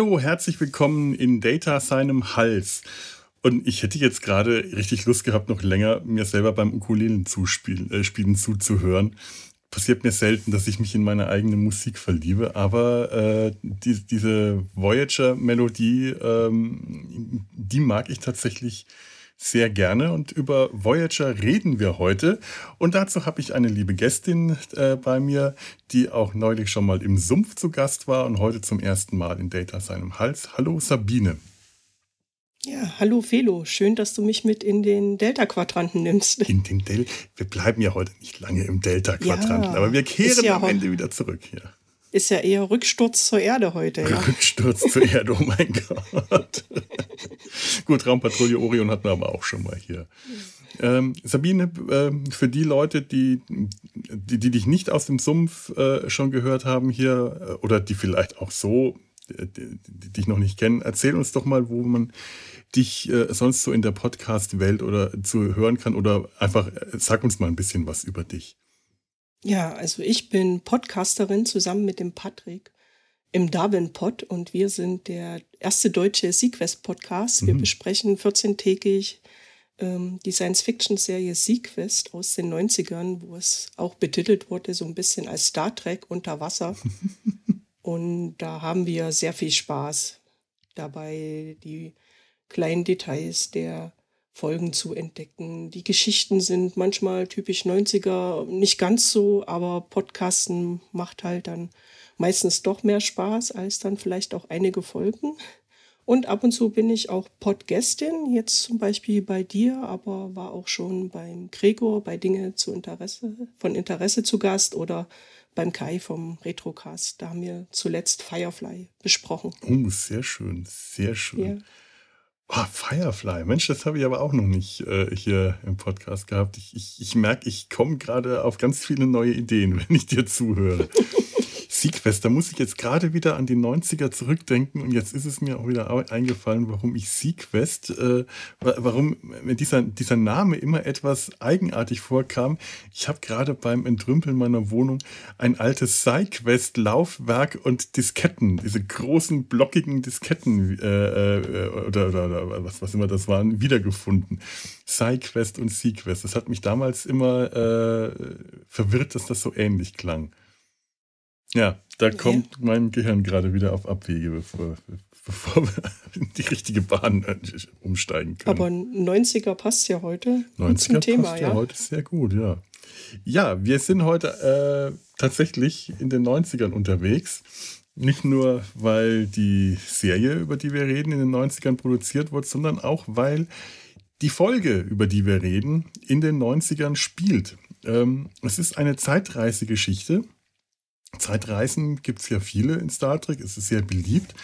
herzlich willkommen in Data seinem Hals. Und ich hätte jetzt gerade richtig Lust gehabt, noch länger mir selber beim Ukulelen zuspielen, äh, spielen zuzuhören. Passiert mir selten, dass ich mich in meine eigene Musik verliebe, aber äh, die, diese Voyager-Melodie, ähm, die mag ich tatsächlich sehr gerne und über Voyager reden wir heute. Und dazu habe ich eine liebe Gästin äh, bei mir, die auch neulich schon mal im Sumpf zu Gast war und heute zum ersten Mal in Data seinem Hals. Hallo Sabine. Ja, hallo Felo, schön, dass du mich mit in den Delta-Quadranten nimmst. In den Del wir bleiben ja heute nicht lange im Delta-Quadranten, ja, aber wir kehren ja am Ende wieder zurück hier. Ist ja eher Rücksturz zur Erde heute. Ja. Rücksturz zur Erde, oh mein Gott. Gut, Raumpatrouille Orion hatten wir aber auch schon mal hier. Ähm, Sabine, äh, für die Leute, die, die, die, dich nicht aus dem Sumpf äh, schon gehört haben hier äh, oder die vielleicht auch so äh, die, die dich noch nicht kennen, erzähl uns doch mal, wo man dich äh, sonst so in der Podcast-Welt oder zu hören kann oder einfach sag uns mal ein bisschen was über dich. Ja, also ich bin Podcasterin zusammen mit dem Patrick im Darwin Pod und wir sind der erste deutsche Sequest Podcast. Wir mhm. besprechen 14-tägig ähm, die Science-Fiction-Serie Sequest aus den 90ern, wo es auch betitelt wurde, so ein bisschen als Star Trek unter Wasser. und da haben wir sehr viel Spaß dabei, die kleinen Details der Folgen zu entdecken. Die Geschichten sind manchmal typisch 90er, nicht ganz so, aber Podcasten macht halt dann meistens doch mehr Spaß als dann vielleicht auch einige Folgen. Und ab und zu bin ich auch Podgästin, jetzt zum Beispiel bei dir, aber war auch schon beim Gregor bei Dinge zu Interesse, von Interesse zu Gast oder beim Kai vom Retrocast. Da haben wir zuletzt Firefly besprochen. Oh, sehr schön, sehr schön. Ja. Oh, Firefly, Mensch, das habe ich aber auch noch nicht äh, hier im Podcast gehabt. Ich, ich, ich merke, ich komme gerade auf ganz viele neue Ideen, wenn ich dir zuhöre. Sequest, da muss ich jetzt gerade wieder an die 90er zurückdenken und jetzt ist es mir auch wieder eingefallen, warum ich Sequest, äh, warum mir dieser, dieser Name immer etwas eigenartig vorkam. Ich habe gerade beim Entrümpeln meiner Wohnung ein altes Sequest-Laufwerk und Disketten, diese großen blockigen Disketten äh, äh, oder, oder, oder, was, was immer das waren, wiedergefunden. Sequest und Sequest. Das hat mich damals immer äh, verwirrt, dass das so ähnlich klang. Ja, da okay. kommt mein Gehirn gerade wieder auf Abwege, bevor, bevor wir in die richtige Bahn umsteigen können. Aber 90er passt ja heute 90er zum Thema, passt ja, ja heute sehr gut, ja. Ja, wir sind heute äh, tatsächlich in den 90ern unterwegs. Nicht nur, weil die Serie, über die wir reden, in den 90ern produziert wurde, sondern auch, weil die Folge, über die wir reden, in den 90ern spielt. Ähm, es ist eine Zeitreisegeschichte Zeitreisen gibt es ja viele in Star Trek, es ist sehr beliebt.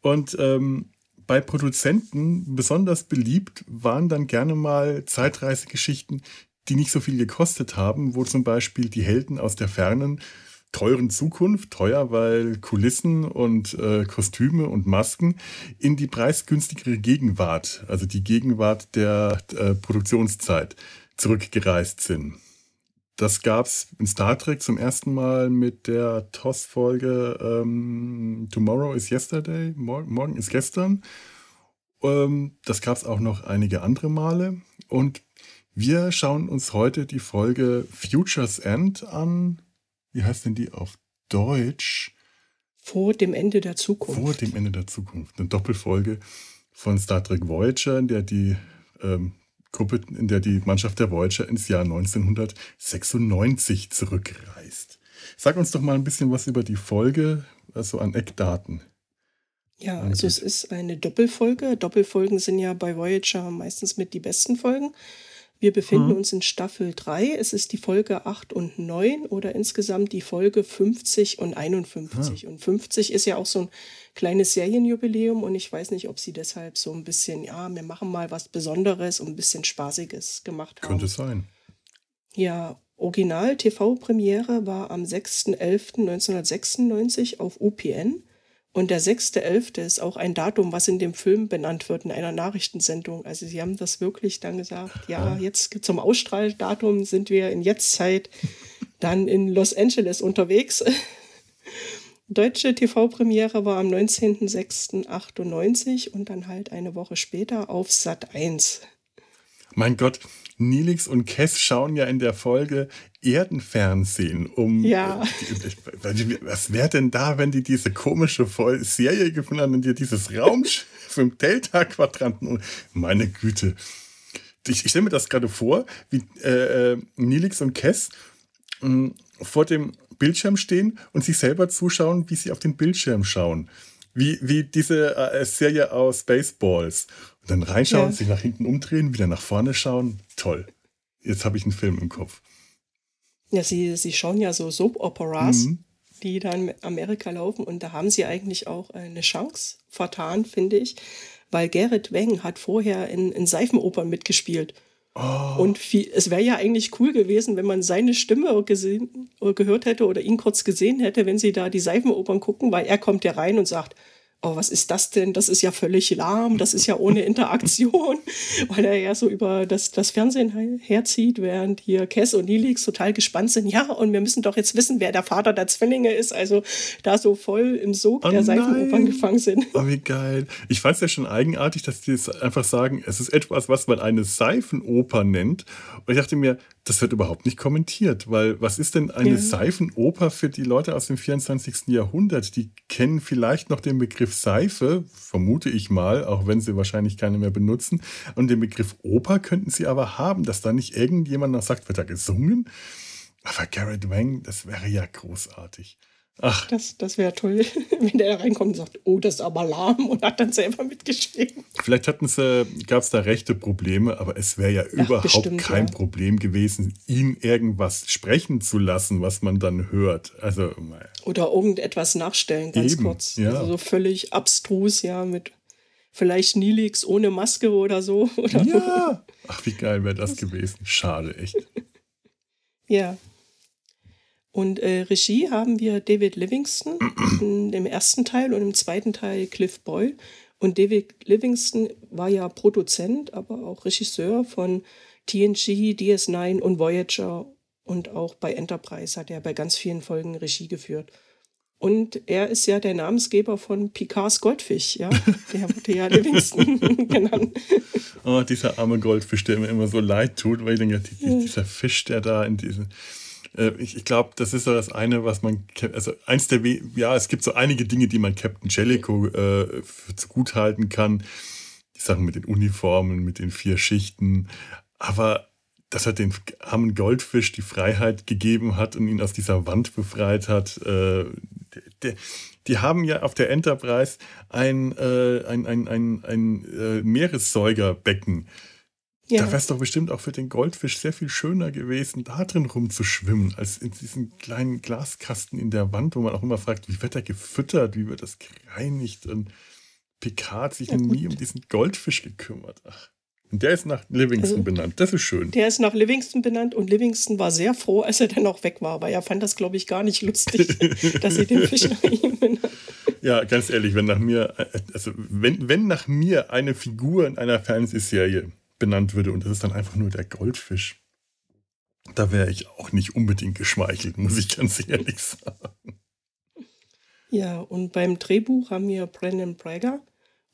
Und ähm, bei Produzenten besonders beliebt waren dann gerne mal Zeitreisegeschichten, die nicht so viel gekostet haben, wo zum Beispiel die Helden aus der fernen, teuren Zukunft, teuer, weil Kulissen und äh, Kostüme und Masken, in die preisgünstigere Gegenwart, also die Gegenwart der äh, Produktionszeit, zurückgereist sind. Das gab es in Star Trek zum ersten Mal mit der TOS-Folge ähm, Tomorrow is Yesterday, morgen, morgen ist gestern. Ähm, das gab es auch noch einige andere Male. Und wir schauen uns heute die Folge Futures End an. Wie heißt denn die auf Deutsch? Vor dem Ende der Zukunft. Vor dem Ende der Zukunft. Eine Doppelfolge von Star Trek Voyager, in der die ähm, Gruppe, in der die Mannschaft der Voyager ins Jahr 1996 zurückreist. Sag uns doch mal ein bisschen was über die Folge, also an Eckdaten. Ja, also es ist eine Doppelfolge. Doppelfolgen sind ja bei Voyager meistens mit die besten Folgen. Wir befinden mhm. uns in Staffel 3. Es ist die Folge 8 und 9 oder insgesamt die Folge 50 und 51. Ah. Und 50 ist ja auch so ein kleines Serienjubiläum und ich weiß nicht, ob sie deshalb so ein bisschen, ja, wir machen mal was Besonderes und ein bisschen Spaßiges gemacht haben. Könnte sein. Ja, Original-TV-Premiere war am 6.11.1996 auf UPN. Und der 6.11. ist auch ein Datum, was in dem Film benannt wird, in einer Nachrichtensendung. Also sie haben das wirklich dann gesagt, ja, jetzt zum Ausstrahldatum sind wir in Jetztzeit dann in Los Angeles unterwegs. Deutsche TV-Premiere war am 19.06.98 und dann halt eine Woche später auf Sat 1. Mein Gott, Nilix und Kess schauen ja in der Folge Erdenfernsehen um. Ja. Äh, was wäre denn da, wenn die diese komische Serie gefunden haben und dir dieses Raumschiff im Delta-Quadranten. Meine Güte. Ich, ich stelle mir das gerade vor, wie äh, äh Nilix und Kess äh, vor dem Bildschirm stehen und sich selber zuschauen, wie sie auf den Bildschirm schauen. Wie, wie diese äh, Serie aus Baseballs. Und dann reinschauen, ja. sich nach hinten umdrehen, wieder nach vorne schauen. Toll. Jetzt habe ich einen Film im Kopf. Ja, sie, sie schauen ja so Soap-Operas, mhm. die dann in Amerika laufen. Und da haben sie eigentlich auch eine Chance vertan, finde ich. Weil Gerrit Weng hat vorher in, in Seifenopern mitgespielt. Oh. Und viel, es wäre ja eigentlich cool gewesen, wenn man seine Stimme gesehen, gehört hätte oder ihn kurz gesehen hätte, wenn sie da die Seifenopern gucken, weil er kommt ja rein und sagt, oh, was ist das denn? Das ist ja völlig lahm, das ist ja ohne Interaktion, weil er ja so über das, das Fernsehen herzieht, während hier Cass und Nilix total gespannt sind. Ja, und wir müssen doch jetzt wissen, wer der Vater der Zwillinge ist. Also da so voll im Sog oh der Seifenopern gefangen sind. Oh, wie geil. Ich fand es ja schon eigenartig, dass die jetzt einfach sagen, es ist etwas, was man eine Seifenoper nennt. Und ich dachte mir, das wird überhaupt nicht kommentiert, weil was ist denn eine ja. Seifenoper für die Leute aus dem 24. Jahrhundert? Die kennen vielleicht noch den Begriff Seife, vermute ich mal, auch wenn sie wahrscheinlich keine mehr benutzen. Und den Begriff Oper könnten sie aber haben, dass da nicht irgendjemand noch sagt, wird da gesungen? Aber Garrett Wang, das wäre ja großartig. Ach. Das, das wäre toll, wenn der da reinkommt und sagt, oh, das ist aber lahm und hat dann selber mitgeschrieben. Vielleicht hatten sie, gab es da rechte Probleme, aber es wäre ja Ach, überhaupt bestimmt, kein ja. Problem gewesen, ihn irgendwas sprechen zu lassen, was man dann hört. Also, Oder irgendetwas nachstellen, ganz eben, kurz. Ja. Also so völlig abstrus, ja, mit vielleicht Nilix ohne Maske oder so. Oder ja. Ach, wie geil wäre das gewesen. Schade, echt. ja. Und äh, Regie haben wir David Livingston im ersten Teil und im zweiten Teil Cliff Boyle. Und David Livingston war ja Produzent, aber auch Regisseur von TNG, DS9 und Voyager. Und auch bei Enterprise hat er bei ganz vielen Folgen Regie geführt. Und er ist ja der Namensgeber von Picards Goldfisch, ja. Der wurde ja Livingston genannt. Oh, dieser arme Goldfisch, der mir immer so leid tut, weil ich denke, dieser Fisch, der da in diesem äh, ich, ich glaube, das ist so das eine, was man, also eins der, ja, es gibt so einige Dinge, die man Captain Jellicoe äh, zu gut halten kann. Die Sachen mit den Uniformen, mit den vier Schichten. Aber dass er den armen Goldfisch die Freiheit gegeben hat und ihn aus dieser Wand befreit hat. Äh, der, die haben ja auf der Enterprise ein, äh, ein, ein, ein, ein äh, Meeressäugerbecken ja. Da wäre es doch bestimmt auch für den Goldfisch sehr viel schöner gewesen, da drin rumzuschwimmen, als in diesem kleinen Glaskasten in der Wand, wo man auch immer fragt, wie wird er gefüttert, wie wird das gereinigt? Und Picard sich ja, nie um diesen Goldfisch gekümmert. Ach. Und der ist nach Livingston also, benannt. Das ist schön. Der ist nach Livingston benannt und Livingston war sehr froh, als er dann auch weg war, weil er fand das, glaube ich, gar nicht lustig, dass sie den Fisch nach ihm benannt. Ja, ganz ehrlich, wenn nach mir, also wenn, wenn nach mir eine Figur in einer Fernsehserie benannt würde und das ist dann einfach nur der Goldfisch. Da wäre ich auch nicht unbedingt geschmeichelt, muss ich ganz ehrlich sagen. Ja, und beim Drehbuch haben wir Brandon Braga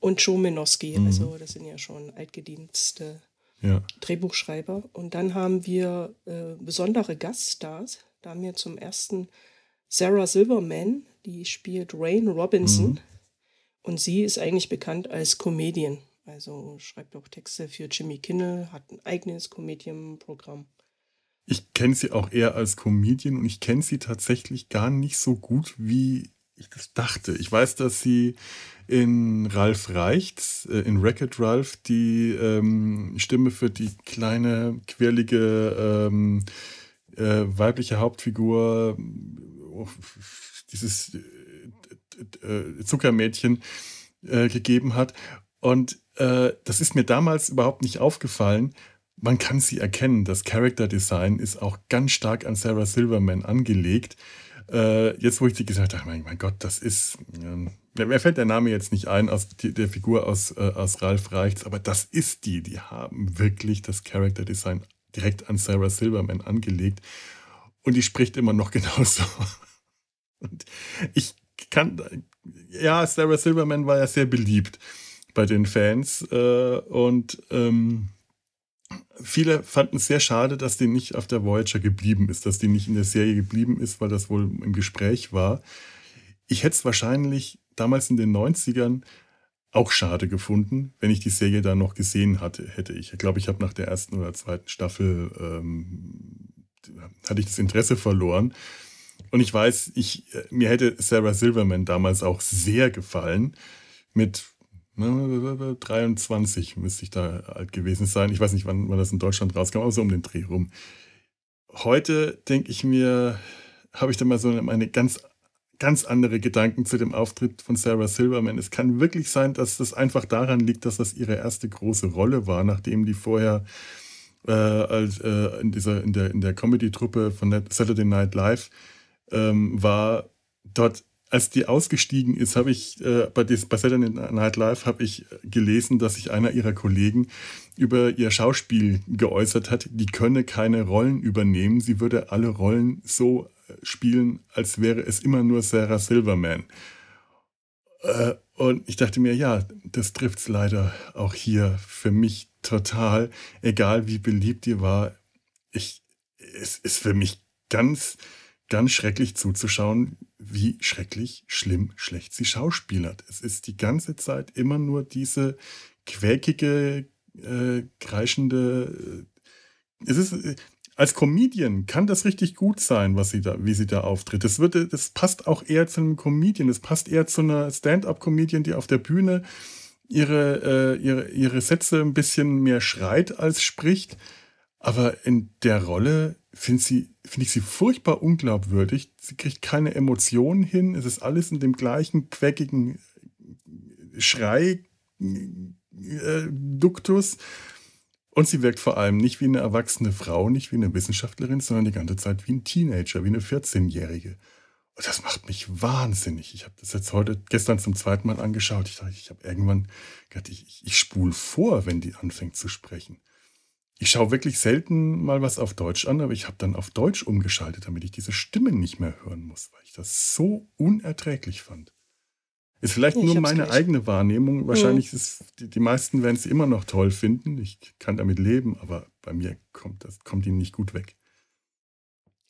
und Joe Minoski. Mhm. Also, das sind ja schon altgedienste ja. Drehbuchschreiber. Und dann haben wir äh, besondere Gaststars. Da haben wir zum ersten Sarah Silverman, die spielt Rain Robinson. Mhm. Und sie ist eigentlich bekannt als Comedian. Also schreibt auch Texte für Jimmy Kinnell, hat ein eigenes Comedian-Programm. Ich kenne sie auch eher als Comedian und ich kenne sie tatsächlich gar nicht so gut wie ich das dachte. Ich weiß, dass sie in Ralf Reichts, äh, in Racket Ralph, die ähm, Stimme für die kleine, quirlige ähm, äh, weibliche Hauptfigur, oh, dieses äh, äh Zuckermädchen, äh, gegeben hat. Und äh, das ist mir damals überhaupt nicht aufgefallen. Man kann sie erkennen. Das Character Design ist auch ganz stark an Sarah Silverman angelegt. Äh, jetzt, wo ich die gesagt habe, mein, Gott, das ist. Ähm, mir fällt der Name jetzt nicht ein aus der Figur aus, äh, aus Ralf Reichts, aber das ist die. Die haben wirklich das Character Design direkt an Sarah Silverman angelegt. Und die spricht immer noch genauso. Und ich kann. Ja, Sarah Silverman war ja sehr beliebt bei den Fans. Äh, und ähm, viele fanden es sehr schade, dass die nicht auf der Voyager geblieben ist, dass die nicht in der Serie geblieben ist, weil das wohl im Gespräch war. Ich hätte es wahrscheinlich damals in den 90ern auch schade gefunden, wenn ich die Serie da noch gesehen hatte, hätte ich. Glaube, ich habe nach der ersten oder zweiten Staffel ähm, hatte ich das Interesse verloren. Und ich weiß, ich, mir hätte Sarah Silverman damals auch sehr gefallen. Mit 23 müsste ich da alt gewesen sein. Ich weiß nicht, wann, wann das in Deutschland rauskam, aber so um den Dreh rum. Heute denke ich mir, habe ich da mal so meine ganz, ganz andere Gedanken zu dem Auftritt von Sarah Silverman. Es kann wirklich sein, dass das einfach daran liegt, dass das ihre erste große Rolle war, nachdem die vorher äh, als, äh, in, dieser, in der, in der Comedy-Truppe von Saturday Night Live ähm, war. Dort als die ausgestiegen ist, habe ich äh, bei, bei Saturday Night Live habe ich gelesen, dass sich einer ihrer Kollegen über ihr Schauspiel geäußert hat, die könne keine Rollen übernehmen, sie würde alle Rollen so äh, spielen, als wäre es immer nur Sarah Silverman. Äh, und ich dachte mir, ja, das trifft es leider auch hier für mich total, egal wie beliebt ihr war. Ich, es ist für mich ganz ganz schrecklich zuzuschauen, wie schrecklich, schlimm, schlecht sie schauspielert. Es ist die ganze Zeit immer nur diese quäkige, äh, kreischende. Äh, es ist äh, als Comedian kann das richtig gut sein, was sie da, wie sie da auftritt. Das, wird, das passt auch eher zu einem Comedian. Das passt eher zu einer Stand-up-Comedian, die auf der Bühne ihre, äh, ihre, ihre Sätze ein bisschen mehr schreit als spricht. Aber in der Rolle finde find ich sie furchtbar unglaubwürdig. Sie kriegt keine Emotionen hin. Es ist alles in dem gleichen quäkigen Schrei-Duktus. Und sie wirkt vor allem nicht wie eine erwachsene Frau, nicht wie eine Wissenschaftlerin, sondern die ganze Zeit wie ein Teenager, wie eine 14-Jährige. Und das macht mich wahnsinnig. Ich habe das jetzt heute, gestern zum zweiten Mal angeschaut. Ich dachte, ich habe irgendwann gedacht, ich, ich spule vor, wenn die anfängt zu sprechen. Ich schaue wirklich selten mal was auf Deutsch an, aber ich habe dann auf Deutsch umgeschaltet, damit ich diese Stimmen nicht mehr hören muss, weil ich das so unerträglich fand. Ist vielleicht ich nur meine gleich. eigene Wahrnehmung. Wahrscheinlich mhm. ist die, die meisten werden sie immer noch toll finden. Ich kann damit leben, aber bei mir kommt das kommt ihnen nicht gut weg.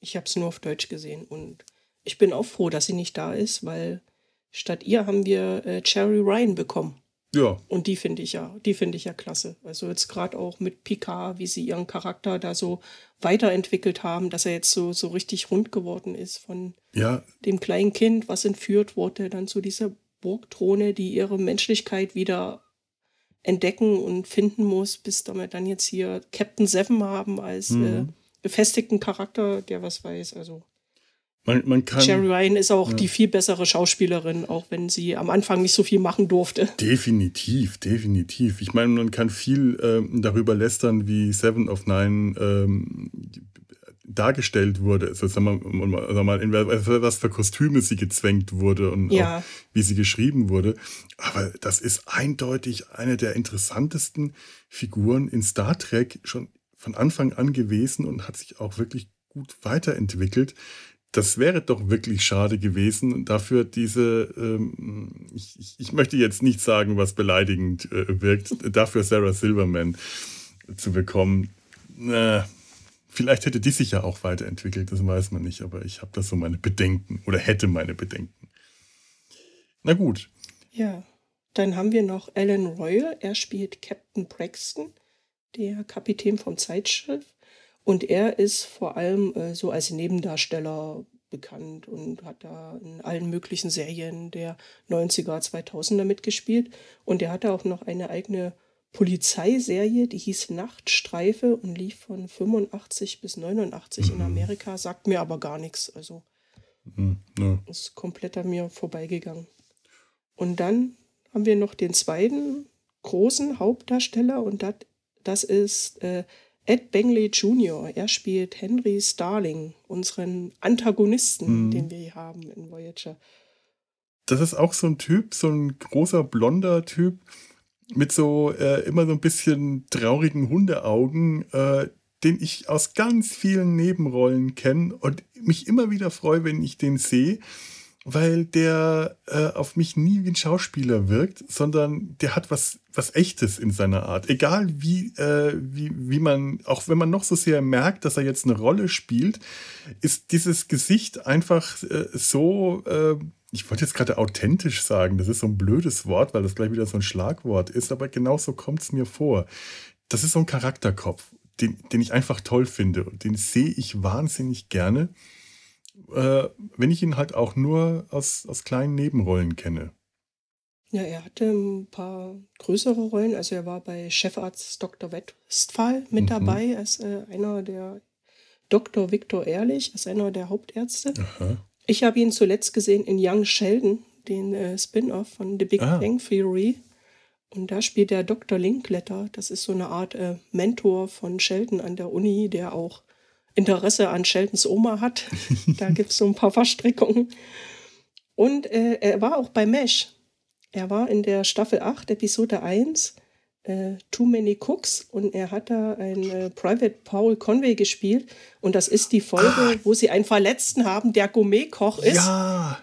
Ich habe es nur auf Deutsch gesehen und ich bin auch froh, dass sie nicht da ist, weil statt ihr haben wir äh, Cherry Ryan bekommen. Ja. Und die finde ich ja, die finde ich ja klasse. Also jetzt gerade auch mit Picard, wie sie ihren Charakter da so weiterentwickelt haben, dass er jetzt so, so richtig rund geworden ist von ja. dem kleinen Kind, was entführt wurde, dann zu dieser Burgdrohne, die ihre Menschlichkeit wieder entdecken und finden muss, bis damit dann jetzt hier Captain Seven haben als mhm. äh, befestigten Charakter, der was weiß. Also man, man kann, Sherry Ryan ist auch ja. die viel bessere Schauspielerin, auch wenn sie am Anfang nicht so viel machen durfte. Definitiv, definitiv. Ich meine, man kann viel ähm, darüber lästern, wie Seven of Nine ähm, dargestellt wurde. Also, sag mal, sag mal, in was für Kostüme sie gezwängt wurde und ja. wie sie geschrieben wurde. Aber das ist eindeutig eine der interessantesten Figuren in Star Trek schon von Anfang an gewesen und hat sich auch wirklich gut weiterentwickelt das wäre doch wirklich schade gewesen, dafür diese, ähm, ich, ich, möchte jetzt nicht sagen, was beleidigend äh, wirkt, dafür Sarah Silverman zu bekommen. Äh, vielleicht hätte die sich ja auch weiterentwickelt, das weiß man nicht, aber ich habe da so meine Bedenken oder hätte meine Bedenken. Na gut. Ja, dann haben wir noch Alan Royal, er spielt Captain Braxton, der Kapitän vom Zeitschiff. Und er ist vor allem äh, so als Nebendarsteller bekannt und hat da in allen möglichen Serien der 90er, 2000er mitgespielt. Und er hatte auch noch eine eigene Polizeiserie, die hieß Nachtstreife und lief von 85 bis 89 mhm. in Amerika, sagt mir aber gar nichts. Also mhm, ne. ist komplett an mir vorbeigegangen. Und dann haben wir noch den zweiten großen Hauptdarsteller und dat, das ist äh, Ed Bengley Jr. Er spielt Henry Starling, unseren Antagonisten, mhm. den wir hier haben in Voyager. Das ist auch so ein Typ, so ein großer blonder Typ, mit so äh, immer so ein bisschen traurigen Hundeaugen, äh, den ich aus ganz vielen Nebenrollen kenne und mich immer wieder freue, wenn ich den sehe, weil der äh, auf mich nie wie ein Schauspieler wirkt, sondern der hat was, was Echtes in seiner Art. Egal wie, äh, wie, wie man, auch wenn man noch so sehr merkt, dass er jetzt eine Rolle spielt, ist dieses Gesicht einfach äh, so äh, ich wollte jetzt gerade authentisch sagen, das ist so ein blödes Wort, weil das gleich wieder so ein Schlagwort ist, aber genau so kommt es mir vor. Das ist so ein Charakterkopf, den, den ich einfach toll finde und den sehe ich wahnsinnig gerne, äh, wenn ich ihn halt auch nur aus, aus kleinen Nebenrollen kenne. Ja, er hatte ein paar größere Rollen. Also er war bei Chefarzt Dr. Westphal mit mhm. dabei als äh, einer der Dr. Viktor Ehrlich, als einer der Hauptärzte. Aha. Ich habe ihn zuletzt gesehen in Young Sheldon, den äh, Spin-off von The Big ah. Bang Theory. Und da spielt der Dr. Linkletter. Das ist so eine Art äh, Mentor von Sheldon an der Uni, der auch Interesse an Sheldons Oma hat. da gibt es so ein paar Verstrickungen. Und äh, er war auch bei Mesh. Er war in der Staffel 8, Episode 1 äh, Too Many Cooks und er hat da ein äh, Private Paul Conway gespielt und das ist die Folge, ah. wo sie einen Verletzten haben, der Gourmetkoch ist. Ja.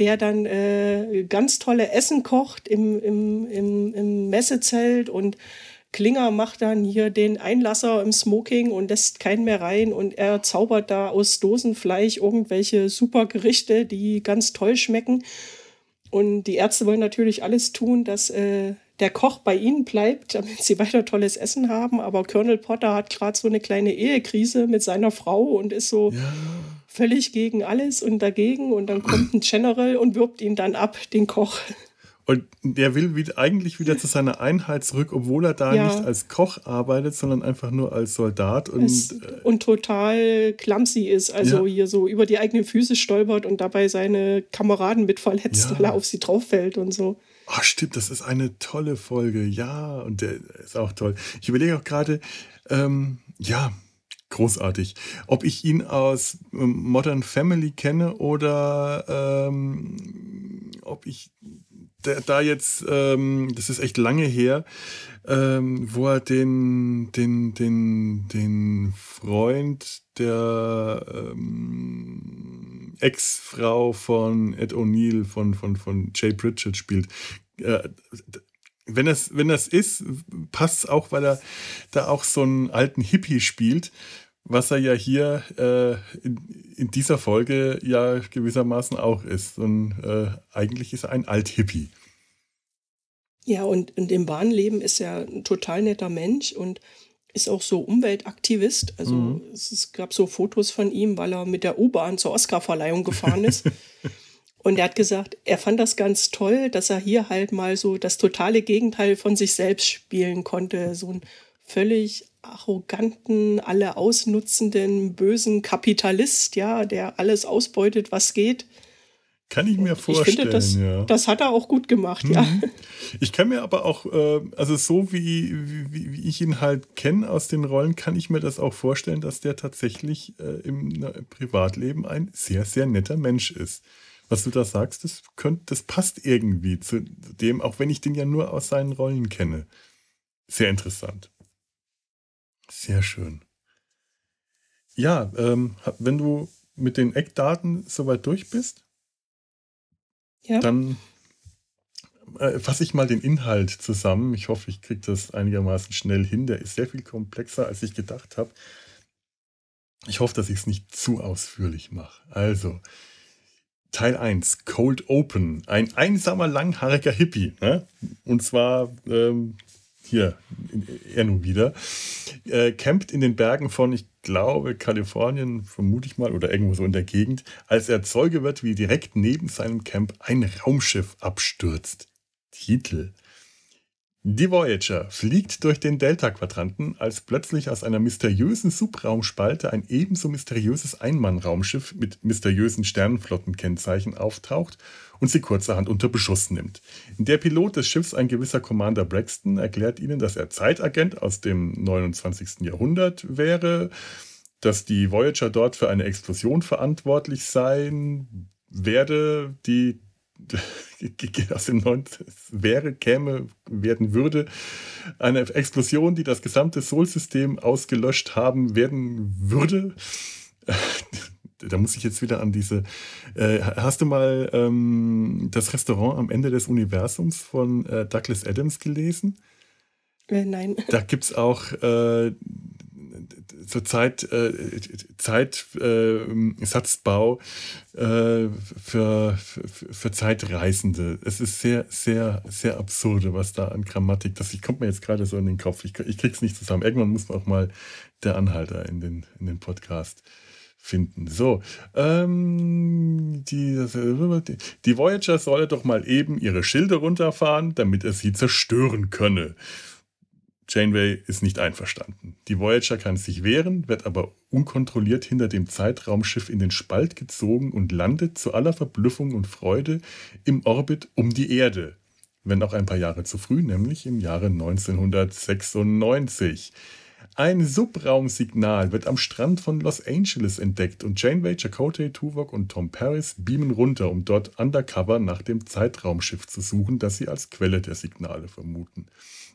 Der dann äh, ganz tolle Essen kocht im, im, im, im Messezelt und Klinger macht dann hier den Einlasser im Smoking und lässt keinen mehr rein und er zaubert da aus Dosenfleisch irgendwelche super Gerichte, die ganz toll schmecken. Und die Ärzte wollen natürlich alles tun, dass äh, der Koch bei ihnen bleibt, damit sie weiter tolles Essen haben. Aber Colonel Potter hat gerade so eine kleine Ehekrise mit seiner Frau und ist so ja. völlig gegen alles und dagegen. Und dann kommt ein General und wirbt ihn dann ab, den Koch. Und der will wieder, eigentlich wieder zu seiner Einheit zurück, obwohl er da ja. nicht als Koch arbeitet, sondern einfach nur als Soldat. Und, es, äh, und total clumsy ist. Also ja. hier so über die eigenen Füße stolpert und dabei seine Kameraden mit verletzt, ja. weil er auf sie drauf fällt und so. Ach, stimmt, das ist eine tolle Folge. Ja, und der ist auch toll. Ich überlege auch gerade, ähm, ja, großartig. Ob ich ihn aus ähm, Modern Family kenne oder ähm, ob ich da jetzt, ähm, das ist echt lange her, ähm, wo er den, den, den, den Freund der ähm, Ex-Frau von Ed O'Neill von, von, von Jay Pritchett spielt. Äh, wenn das, wenn das ist, passt es auch, weil er da auch so einen alten Hippie spielt, was er ja hier äh, in, in, dieser Folge ja gewissermaßen auch ist. Und äh, eigentlich ist er ein Alt-Hippie. Ja, und in dem wahren Leben ist er ein total netter Mensch und ist auch so Umweltaktivist. Also mhm. es, es, gab so Fotos von ihm, weil er mit der U-Bahn zur Oscarverleihung gefahren ist. und er hat gesagt, er fand das ganz toll, dass er hier halt mal so das totale Gegenteil von sich selbst spielen konnte. So einen völlig arroganten, alle ausnutzenden, bösen Kapitalist, ja, der alles ausbeutet, was geht. Kann ich mir vorstellen. Ich finde, das, ja. das hat er auch gut gemacht, mhm. ja. Ich kann mir aber auch, äh, also so wie, wie, wie ich ihn halt kenne aus den Rollen, kann ich mir das auch vorstellen, dass der tatsächlich äh, im, im Privatleben ein sehr, sehr netter Mensch ist. Was du da sagst, das, könnt, das passt irgendwie zu dem, auch wenn ich den ja nur aus seinen Rollen kenne. Sehr interessant. Sehr schön. Ja, ähm, wenn du mit den Eckdaten soweit durch bist, ja. Dann äh, fasse ich mal den Inhalt zusammen. Ich hoffe, ich kriege das einigermaßen schnell hin. Der ist sehr viel komplexer, als ich gedacht habe. Ich hoffe, dass ich es nicht zu ausführlich mache. Also, Teil 1, Cold Open. Ein einsamer, langhaariger Hippie. Ne? Und zwar, ähm, hier, er nun wieder, äh, campt in den Bergen von, ich glaube Kalifornien, vermute ich mal, oder irgendwo so in der Gegend, als er Zeuge wird, wie direkt neben seinem Camp ein Raumschiff abstürzt. Titel die Voyager fliegt durch den Delta-Quadranten, als plötzlich aus einer mysteriösen Subraumspalte ein ebenso mysteriöses Einmann-Raumschiff mit mysteriösen Sternenflottenkennzeichen auftaucht und sie kurzerhand unter Beschuss nimmt. Der Pilot des Schiffs, ein gewisser Commander Braxton, erklärt ihnen, dass er Zeitagent aus dem 29. Jahrhundert wäre, dass die Voyager dort für eine Explosion verantwortlich sein werde, die aus dem 9. wäre, käme, werden würde, eine Explosion, die das gesamte Sol-System ausgelöscht haben werden würde. Da muss ich jetzt wieder an diese. Äh, hast du mal ähm, das Restaurant am Ende des Universums von äh, Douglas Adams gelesen? Äh, nein. Da gibt es auch äh, so Zeit, äh, Zeitsatzbau äh, für, für, für, Zeitreisende. Es ist sehr, sehr, sehr absurde, was da an Grammatik, das kommt mir jetzt gerade so in den Kopf. Ich, ich krieg's nicht zusammen. Irgendwann muss man auch mal der Anhalter in den, in den Podcast finden. So, ähm, die, die Voyager solle doch mal eben ihre Schilde runterfahren, damit er sie zerstören könne. Janeway ist nicht einverstanden. Die Voyager kann sich wehren, wird aber unkontrolliert hinter dem Zeitraumschiff in den Spalt gezogen und landet zu aller Verblüffung und Freude im Orbit um die Erde. Wenn auch ein paar Jahre zu früh, nämlich im Jahre 1996. Ein Subraumsignal wird am Strand von Los Angeles entdeckt und Janeway, Chakotay, Tuvok und Tom Paris beamen runter, um dort undercover nach dem Zeitraumschiff zu suchen, das sie als Quelle der Signale vermuten.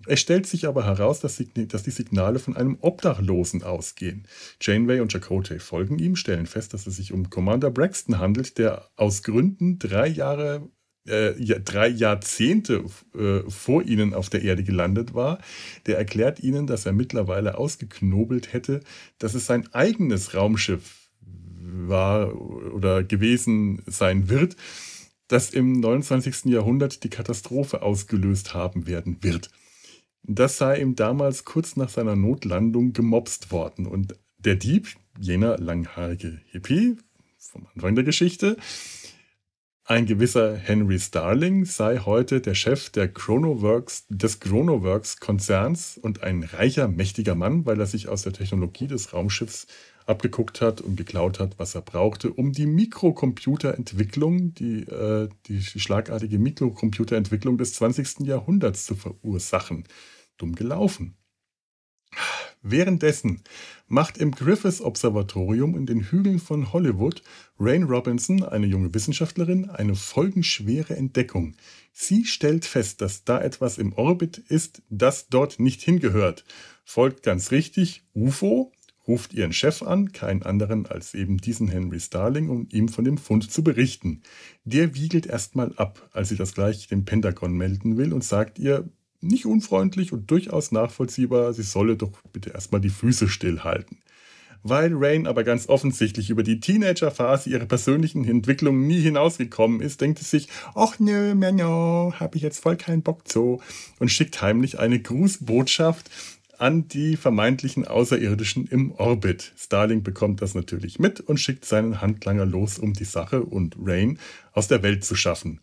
Es stellt sich aber heraus, dass, die Signale von einem Obdachlosen ausgehen. Janeway und Chakotay folgen ihm, stellen fest, dass es sich um Commander Braxton handelt, der aus Gründen drei Jahre äh, drei Jahrzehnte äh, vor ihnen auf der Erde gelandet war, der erklärt ihnen, dass er mittlerweile ausgeknobelt hätte, dass es sein eigenes Raumschiff war oder gewesen sein wird, das im 29. Jahrhundert die Katastrophe ausgelöst haben werden wird. Das sei ihm damals kurz nach seiner Notlandung gemobst worden. Und der Dieb, jener langhaarige Hippie vom Anfang der Geschichte, ein gewisser Henry Starling sei heute der Chef Chronoworks, des Chronoworks-Konzerns und ein reicher, mächtiger Mann, weil er sich aus der Technologie des Raumschiffs abgeguckt hat und geklaut hat, was er brauchte, um die Mikrocomputerentwicklung, die, äh, die schlagartige Mikrocomputerentwicklung des 20. Jahrhunderts zu verursachen. Dumm gelaufen. Währenddessen macht im Griffiths Observatorium in den Hügeln von Hollywood Rain Robinson, eine junge Wissenschaftlerin, eine folgenschwere Entdeckung. Sie stellt fest, dass da etwas im Orbit ist, das dort nicht hingehört. Folgt ganz richtig UFO, ruft ihren Chef an, keinen anderen als eben diesen Henry Starling, um ihm von dem Fund zu berichten. Der wiegelt erstmal ab, als sie das gleich dem Pentagon melden will und sagt ihr, nicht unfreundlich und durchaus nachvollziehbar, sie solle doch bitte erstmal die Füße stillhalten. Weil Rain aber ganz offensichtlich über die Teenagerphase ihrer persönlichen Entwicklung nie hinausgekommen ist, denkt es sich, ach nö, Menno, hab ich jetzt voll keinen Bock zu und schickt heimlich eine Grußbotschaft an die vermeintlichen Außerirdischen im Orbit. Starling bekommt das natürlich mit und schickt seinen Handlanger los, um die Sache und Rain aus der Welt zu schaffen.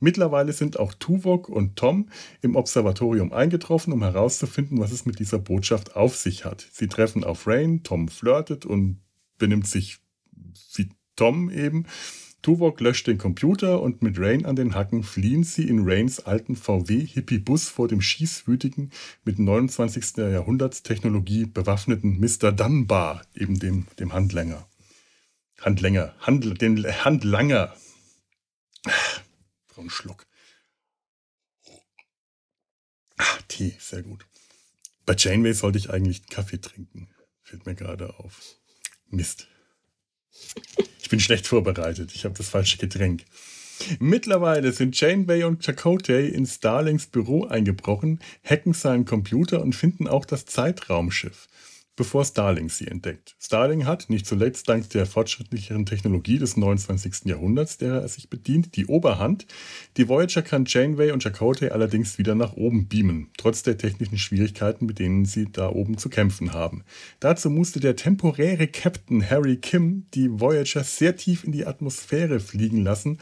Mittlerweile sind auch Tuvok und Tom im Observatorium eingetroffen, um herauszufinden, was es mit dieser Botschaft auf sich hat. Sie treffen auf Rain, Tom flirtet und benimmt sich wie Tom eben. Tuvok löscht den Computer und mit Rain an den Hacken fliehen sie in Rains alten VW-Hippie-Bus vor dem schießwütigen, mit 29. Jahrhundertstechnologie bewaffneten Mr. Dunbar, eben dem, dem Handlänger. Handlänger, Handl den Handlanger. Ein Schluck. Ah, Tee, sehr gut. Bei Janeway sollte ich eigentlich Kaffee trinken. Fällt mir gerade auf. Mist. Ich bin schlecht vorbereitet. Ich habe das falsche Getränk. Mittlerweile sind Janeway und Chakotay in Starlings Büro eingebrochen, hacken seinen Computer und finden auch das Zeitraumschiff. Bevor Starling sie entdeckt. Starling hat, nicht zuletzt dank der fortschrittlicheren Technologie des 29. Jahrhunderts, der er sich bedient, die Oberhand. Die Voyager kann Janeway und Chakotay allerdings wieder nach oben beamen, trotz der technischen Schwierigkeiten, mit denen sie da oben zu kämpfen haben. Dazu musste der temporäre Captain Harry Kim die Voyager sehr tief in die Atmosphäre fliegen lassen,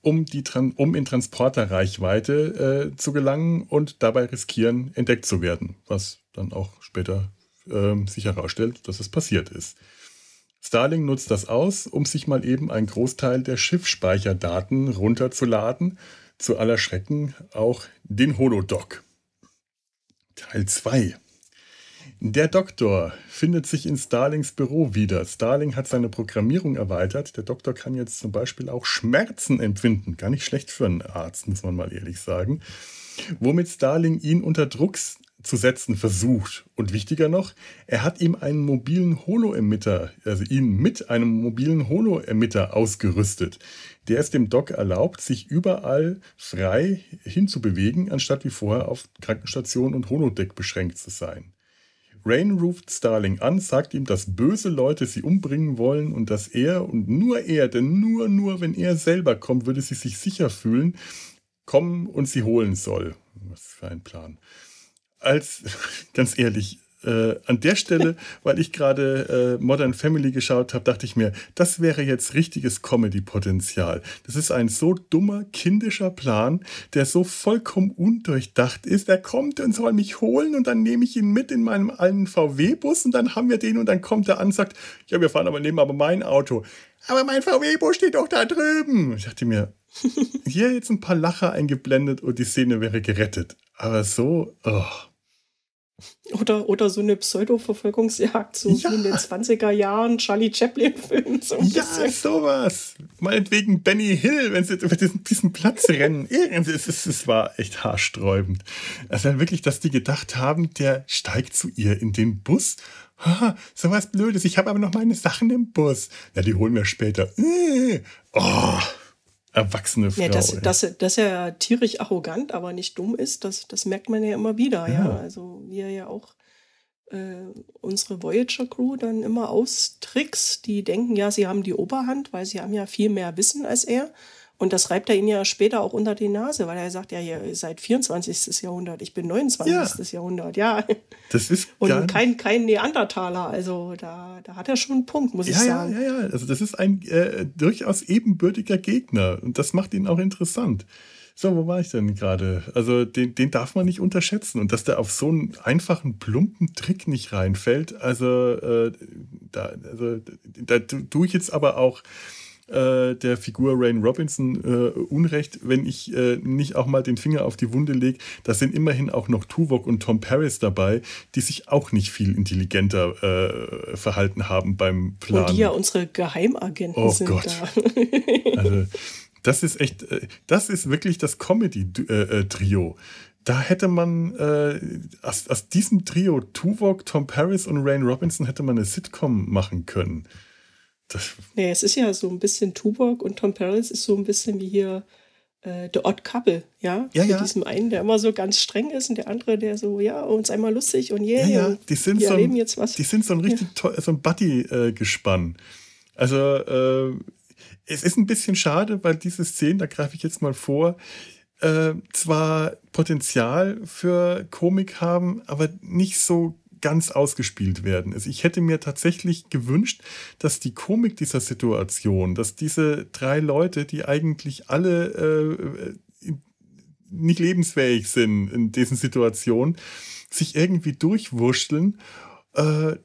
um, die, um in Transporterreichweite äh, zu gelangen und dabei riskieren, entdeckt zu werden, was dann auch später äh, sich herausstellt, dass es passiert ist. Starling nutzt das aus, um sich mal eben einen Großteil der Schiffsspeicherdaten runterzuladen. Zu aller Schrecken auch den Holodoc. Teil 2. Der Doktor findet sich in Starlings Büro wieder. Starling hat seine Programmierung erweitert. Der Doktor kann jetzt zum Beispiel auch Schmerzen empfinden. Gar nicht schlecht für einen Arzt, muss man mal ehrlich sagen. Womit Starling ihn unter Druck zu setzen versucht. Und wichtiger noch, er hat ihm einen mobilen Holo-Emitter, also ihn mit einem mobilen Holo-Emitter ausgerüstet, der es dem Doc erlaubt, sich überall frei hinzubewegen, anstatt wie vorher auf Krankenstation und Holodeck beschränkt zu sein. Rain ruft Starling an, sagt ihm, dass böse Leute sie umbringen wollen und dass er und nur er, denn nur, nur wenn er selber kommt, würde sie sich sicher fühlen, kommen und sie holen soll. Was für ein Plan als, ganz ehrlich, äh, an der Stelle, weil ich gerade äh, Modern Family geschaut habe, dachte ich mir, das wäre jetzt richtiges Comedy-Potenzial. Das ist ein so dummer, kindischer Plan, der so vollkommen undurchdacht ist. Er kommt und soll mich holen und dann nehme ich ihn mit in meinem alten VW-Bus und dann haben wir den und dann kommt er an und sagt, ja, wir fahren aber nehmen aber mein Auto. Aber mein VW-Bus steht doch da drüben. Ich dachte mir, hier jetzt ein paar Lacher eingeblendet und die Szene wäre gerettet. Aber so, oh. Oder, oder so eine Pseudo-Verfolgungsjagd, so ja. wie in den 20er Jahren Charlie Chaplin-Film. So ja, bisschen. sowas. Meinetwegen Benny Hill, wenn sie über diesen, diesen Platz rennen. Es, es, es war echt haarsträubend. Also wirklich, dass die gedacht haben, der steigt zu ihr in den Bus. Ha, sowas Blödes. Ich habe aber noch meine Sachen im Bus. Ja, die holen wir später. Äh. Oh erwachsene Frau. Ja, dass, dass, dass er tierisch arrogant, aber nicht dumm ist, das, das merkt man ja immer wieder. Ja. ja. Also wir ja auch äh, unsere Voyager-Crew dann immer austrickst, die denken ja, sie haben die Oberhand, weil sie haben ja viel mehr Wissen als er. Und das reibt er ihnen ja später auch unter die Nase, weil er sagt, ja, ihr seid 24. Jahrhundert, ich bin 29. Ja. Jahrhundert, ja. Das ist Und kein, kein Neandertaler, also da, da hat er schon einen Punkt, muss ja, ich sagen. Ja, ja, ja, also das ist ein äh, durchaus ebenbürtiger Gegner und das macht ihn auch interessant. So, wo war ich denn gerade? Also den, den darf man nicht unterschätzen und dass der auf so einen einfachen, plumpen Trick nicht reinfällt, also, äh, da, also da tue ich jetzt aber auch äh, der Figur Rain Robinson äh, Unrecht, wenn ich äh, nicht auch mal den Finger auf die Wunde lege. Da sind immerhin auch noch Tuvok und Tom Paris dabei, die sich auch nicht viel intelligenter äh, verhalten haben beim Plan. Und die ja unsere Geheimagenten oh sind. Gott. Da. also, das ist echt, äh, das ist wirklich das Comedy-Trio. Da hätte man äh, aus, aus diesem Trio, Tuvok, Tom Paris und Rain Robinson, hätte man eine Sitcom machen können. Das nee, es ist ja so ein bisschen Tuvok und Tom Paris ist so ein bisschen wie hier äh, The Odd Couple, ja? Ja, Mit ja. diesem einen, der immer so ganz streng ist und der andere, der so, ja, uns einmal lustig und yeah, ja, ja. Die sind wir so ein, jetzt was. Die sind so ein richtig ja. toll, so ein Buddy-Gespann. also, äh, es ist ein bisschen schade, weil diese Szenen, da greife ich jetzt mal vor, äh, zwar Potenzial für Komik haben, aber nicht so ganz ausgespielt werden. Also ich hätte mir tatsächlich gewünscht, dass die Komik dieser Situation, dass diese drei Leute, die eigentlich alle äh, nicht lebensfähig sind in diesen Situationen, sich irgendwie durchwurschteln. Äh,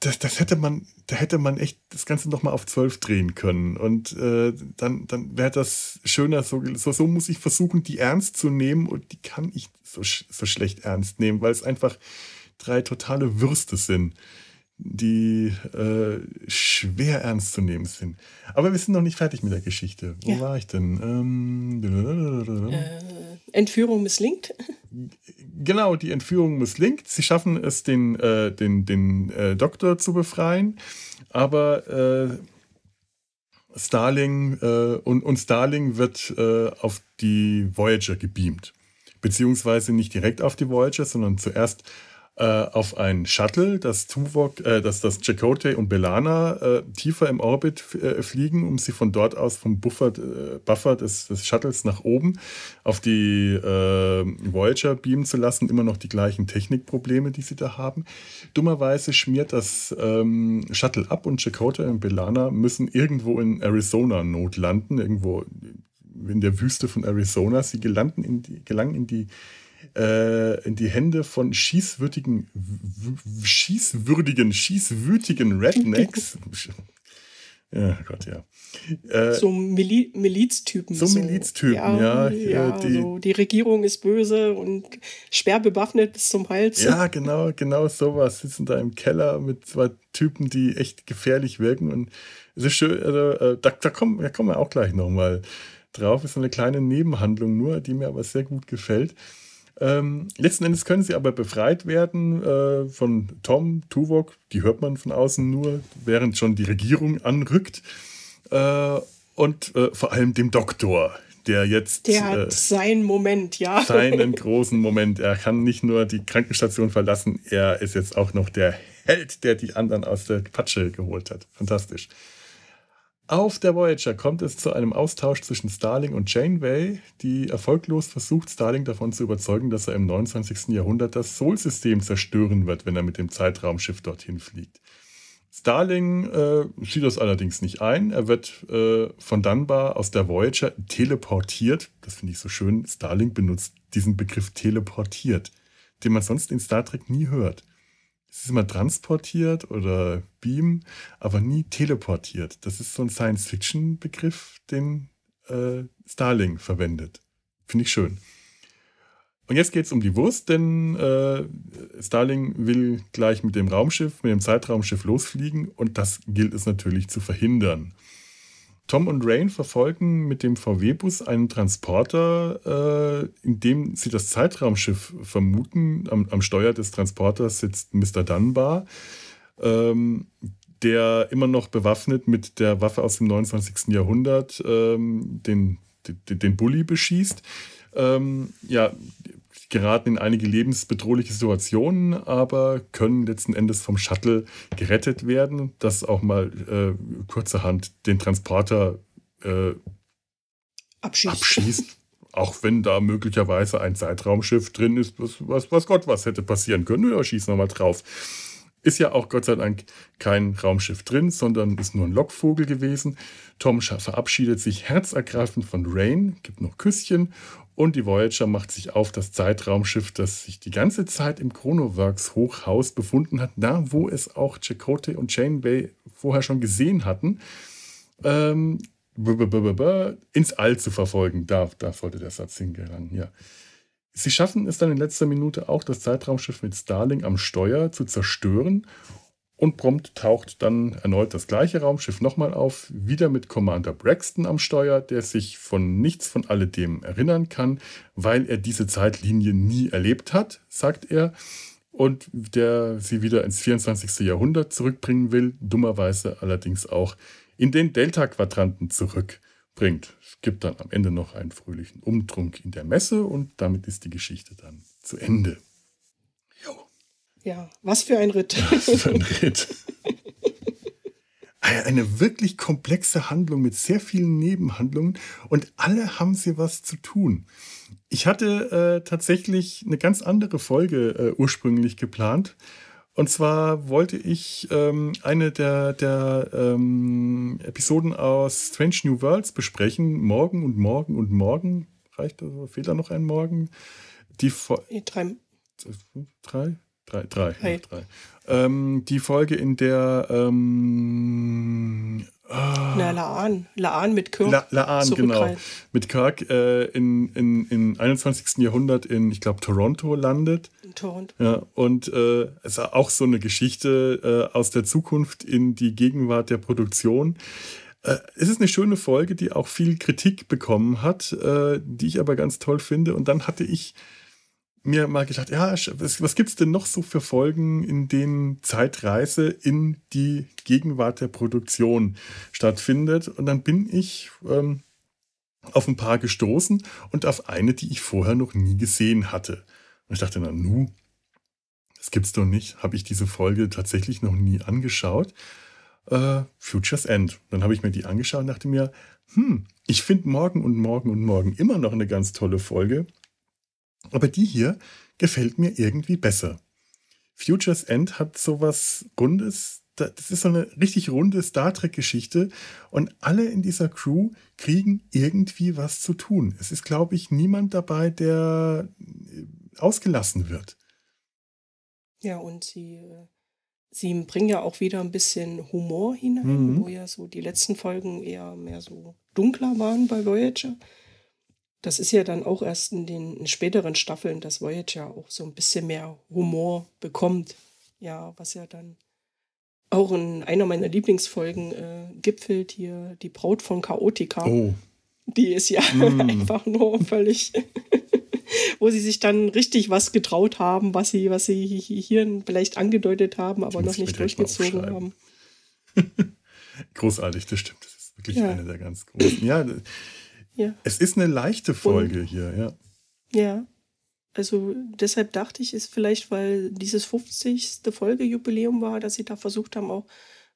das, das hätte man, da hätte man echt das Ganze nochmal auf zwölf drehen können. Und äh, dann, dann wäre das schöner. So, so, so muss ich versuchen, die ernst zu nehmen. Und die kann ich so, so schlecht ernst nehmen, weil es einfach drei totale Würste sind, die äh, schwer ernst zu nehmen sind. Aber wir sind noch nicht fertig mit der Geschichte. Wo ja. war ich denn? Ähm, äh, Entführung misslingt. Genau, die Entführung misslingt. Sie schaffen es, den, äh, den, den äh, Doktor zu befreien, aber äh, Starling und, und Starling wird auf die Voyager gebeamt. Beziehungsweise nicht direkt auf die Voyager, sondern zuerst auf ein Shuttle, das Tuvok, äh, dass das Chakotay und Belana äh, tiefer im Orbit äh, fliegen, um sie von dort aus vom Buffer, äh, Buffer des, des, Shuttles nach oben auf die äh, Voyager beamen zu lassen. Immer noch die gleichen Technikprobleme, die sie da haben. Dummerweise schmiert das ähm, Shuttle ab und Chakotay und Belana müssen irgendwo in Arizona notlanden, irgendwo in der Wüste von Arizona. Sie gelanden in die, gelangen in die äh, in die Hände von schießwürdigen, schießwürdigen, schießwütigen Rednecks. Ja, Gott, ja. Äh, so Mili Miliztypen. So, so Miliztypen, ja. Ja, ja die, so, die Regierung ist böse und schwer bewaffnet bis zum Hals. Ja, genau, genau sowas. Sitzen da im Keller mit zwei Typen, die echt gefährlich wirken. Und es ist schön, also, äh, da, da, kommen, da kommen wir auch gleich nochmal drauf. Ist so eine kleine Nebenhandlung nur, die mir aber sehr gut gefällt. Ähm, letzten Endes können sie aber befreit werden äh, von Tom, Tuvok, die hört man von außen nur, während schon die Regierung anrückt. Äh, und äh, vor allem dem Doktor, der jetzt. Der hat äh, seinen Moment, ja. Seinen großen Moment. Er kann nicht nur die Krankenstation verlassen, er ist jetzt auch noch der Held, der die anderen aus der Patsche geholt hat. Fantastisch. Auf der Voyager kommt es zu einem Austausch zwischen Starling und Janeway, die erfolglos versucht, Starling davon zu überzeugen, dass er im 29. Jahrhundert das Sol-System zerstören wird, wenn er mit dem Zeitraumschiff dorthin fliegt. Starling äh, sieht das allerdings nicht ein. Er wird äh, von Dunbar aus der Voyager teleportiert. Das finde ich so schön. Starling benutzt diesen Begriff teleportiert, den man sonst in Star Trek nie hört es ist immer transportiert oder beam, aber nie teleportiert. Das ist so ein Science-Fiction-Begriff, den äh, Starling verwendet. Finde ich schön. Und jetzt geht es um die Wurst, denn äh, Starling will gleich mit dem Raumschiff, mit dem Zeitraumschiff losfliegen und das gilt es natürlich zu verhindern. Tom und Rain verfolgen mit dem VW-Bus einen Transporter, äh, in dem sie das Zeitraumschiff vermuten. Am, am, Steuer des Transporters sitzt Mr. Dunbar, ähm, der immer noch bewaffnet mit der Waffe aus dem 29. Jahrhundert ähm, den, den, den Bully beschießt. Ähm, ja, geraten in einige lebensbedrohliche Situationen, aber können letzten Endes vom Shuttle gerettet werden, das auch mal äh, kurzerhand den Transporter äh, abschießt. abschießt. Auch wenn da möglicherweise ein Zeitraumschiff drin ist, was, was, was Gott was hätte passieren können. Ja, schießen wir mal drauf. Ist ja auch Gott sei Dank kein Raumschiff drin, sondern ist nur ein Lockvogel gewesen. Tom verabschiedet sich herzergreifend von Rain, gibt noch Küsschen und die Voyager macht sich auf das Zeitraumschiff, das sich die ganze Zeit im Chronoworks Hochhaus befunden hat, da wo es auch Chakotay und Janeway vorher schon gesehen hatten, ähm, ins All zu verfolgen. Da, da sollte der Satz hingelangen, ja. Sie schaffen es dann in letzter Minute auch, das Zeitraumschiff mit Starling am Steuer zu zerstören und prompt taucht dann erneut das gleiche Raumschiff nochmal auf, wieder mit Commander Braxton am Steuer, der sich von nichts von alledem erinnern kann, weil er diese Zeitlinie nie erlebt hat, sagt er, und der sie wieder ins 24. Jahrhundert zurückbringen will, dummerweise allerdings auch in den Delta-Quadranten zurückbringt. Es gibt dann am Ende noch einen fröhlichen Umtrunk in der Messe und damit ist die Geschichte dann zu Ende. Ja, was für ein Ritt. Was für ein Ritt. Eine wirklich komplexe Handlung mit sehr vielen Nebenhandlungen und alle haben sie was zu tun. Ich hatte äh, tatsächlich eine ganz andere Folge äh, ursprünglich geplant. Und zwar wollte ich ähm, eine der, der ähm, Episoden aus Strange New Worlds besprechen. Morgen und morgen und morgen. Reicht das? Fehlt da noch ein Morgen? Die Fo drei. Drei? Drei, drei. Hey. drei. Ähm, die Folge, in der. Ähm, ah, Na, Laan. Laan mit Kirk. La, Laan, genau. Mit Kirk äh, in, in, in 21. Jahrhundert in, ich glaube, Toronto landet. In Toronto. Ja, und äh, es ist auch so eine Geschichte äh, aus der Zukunft in die Gegenwart der Produktion. Äh, es ist eine schöne Folge, die auch viel Kritik bekommen hat, äh, die ich aber ganz toll finde. Und dann hatte ich mir mal gedacht, ja, was, was gibt es denn noch so für Folgen, in denen Zeitreise in die Gegenwart der Produktion stattfindet? Und dann bin ich ähm, auf ein paar gestoßen und auf eine, die ich vorher noch nie gesehen hatte. Und ich dachte, na nu, das gibt's doch nicht. Habe ich diese Folge tatsächlich noch nie angeschaut. Äh, Futures End. Dann habe ich mir die angeschaut und dachte mir, hm, ich finde morgen und morgen und morgen immer noch eine ganz tolle Folge. Aber die hier gefällt mir irgendwie besser. Futures End hat sowas Rundes. Das ist so eine richtig runde Star Trek-Geschichte und alle in dieser Crew kriegen irgendwie was zu tun. Es ist, glaube ich, niemand dabei, der äh, ausgelassen wird. Ja, und sie, äh, sie bringen ja auch wieder ein bisschen Humor hinein, mhm. wo ja so die letzten Folgen eher mehr so dunkler waren bei Voyager. Das ist ja dann auch erst in den späteren Staffeln, dass Voyager auch so ein bisschen mehr Humor bekommt. Ja, was ja dann auch in einer meiner Lieblingsfolgen äh, gipfelt hier die Braut von Chaotica. Oh. Die ist ja mm. einfach nur völlig, wo sie sich dann richtig was getraut haben, was sie, was sie hier vielleicht angedeutet haben, aber noch nicht durchgezogen haben. Großartig, das stimmt. Das ist wirklich ja. eine der ganz großen. Ja, ja. Es ist eine leichte Folge Und, hier, ja. Ja. Also deshalb dachte ich, ist vielleicht, weil dieses 50. Folgejubiläum war, dass sie da versucht haben, auch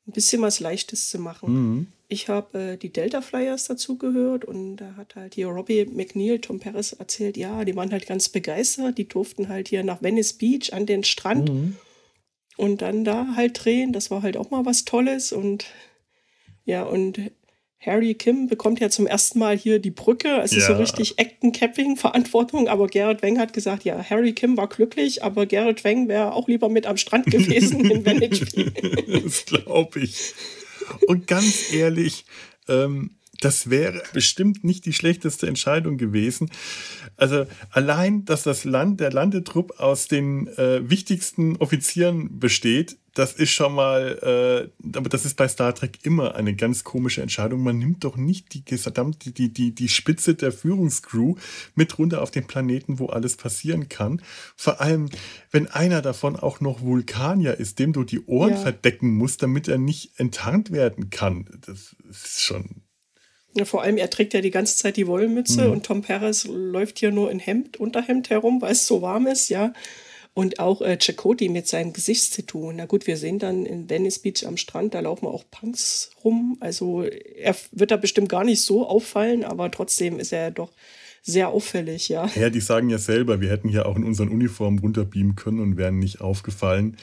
ein bisschen was Leichtes zu machen. Mhm. Ich habe äh, die Delta Flyers dazu gehört und da hat halt hier Robbie McNeil, Tom Paris erzählt, ja, die waren halt ganz begeistert, die durften halt hier nach Venice Beach an den Strand mhm. und dann da halt drehen. Das war halt auch mal was Tolles und ja, und Harry Kim bekommt ja zum ersten Mal hier die Brücke. Es ja. ist so richtig Acton-Capping-Verantwortung. Aber Gerrit Weng hat gesagt, ja, Harry Kim war glücklich, aber Gerrit Weng wäre auch lieber mit am Strand gewesen in Venedig. das glaube ich. Und ganz ehrlich, ähm, das wäre bestimmt nicht die schlechteste Entscheidung gewesen. Also allein, dass das Land, der Landetrupp aus den äh, wichtigsten Offizieren besteht, das ist schon mal, äh, aber das ist bei Star Trek immer eine ganz komische Entscheidung. Man nimmt doch nicht die gesamte, die, die, die Spitze der Führungscrew mit runter auf den Planeten, wo alles passieren kann. Vor allem, wenn einer davon auch noch Vulkanier ist, dem du die Ohren ja. verdecken musst, damit er nicht enttarnt werden kann. Das ist schon ja, vor allem, er trägt ja die ganze Zeit die Wollmütze mhm. und Tom Perez läuft hier nur in Hemd, Unterhemd herum, weil es so warm ist, ja. Und auch äh, Chakoti mit seinem Gesichtstattoo. Na gut, wir sehen dann in Venice Beach am Strand, da laufen auch Punks rum. Also er wird da bestimmt gar nicht so auffallen, aber trotzdem ist er doch sehr auffällig, ja. Ja, die sagen ja selber, wir hätten hier auch in unseren Uniformen runterbeamen können und wären nicht aufgefallen.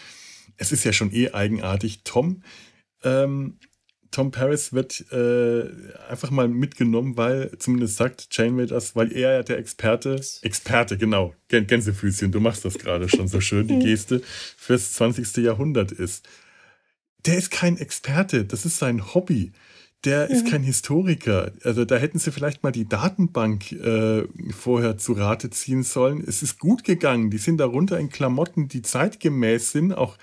Es ist ja schon eh eigenartig. Tom ähm, Tom Paris wird äh, einfach mal mitgenommen, weil zumindest sagt Janeway das, weil er ja der Experte, Experte, genau, Gänsefüßchen, du machst das gerade schon so schön, die Geste, fürs 20. Jahrhundert ist. Der ist kein Experte, das ist sein Hobby. Der ist kein Historiker. Also da hätten sie vielleicht mal die Datenbank äh, vorher zu Rate ziehen sollen. Es ist gut gegangen. Die sind darunter in Klamotten, die zeitgemäß sind, auch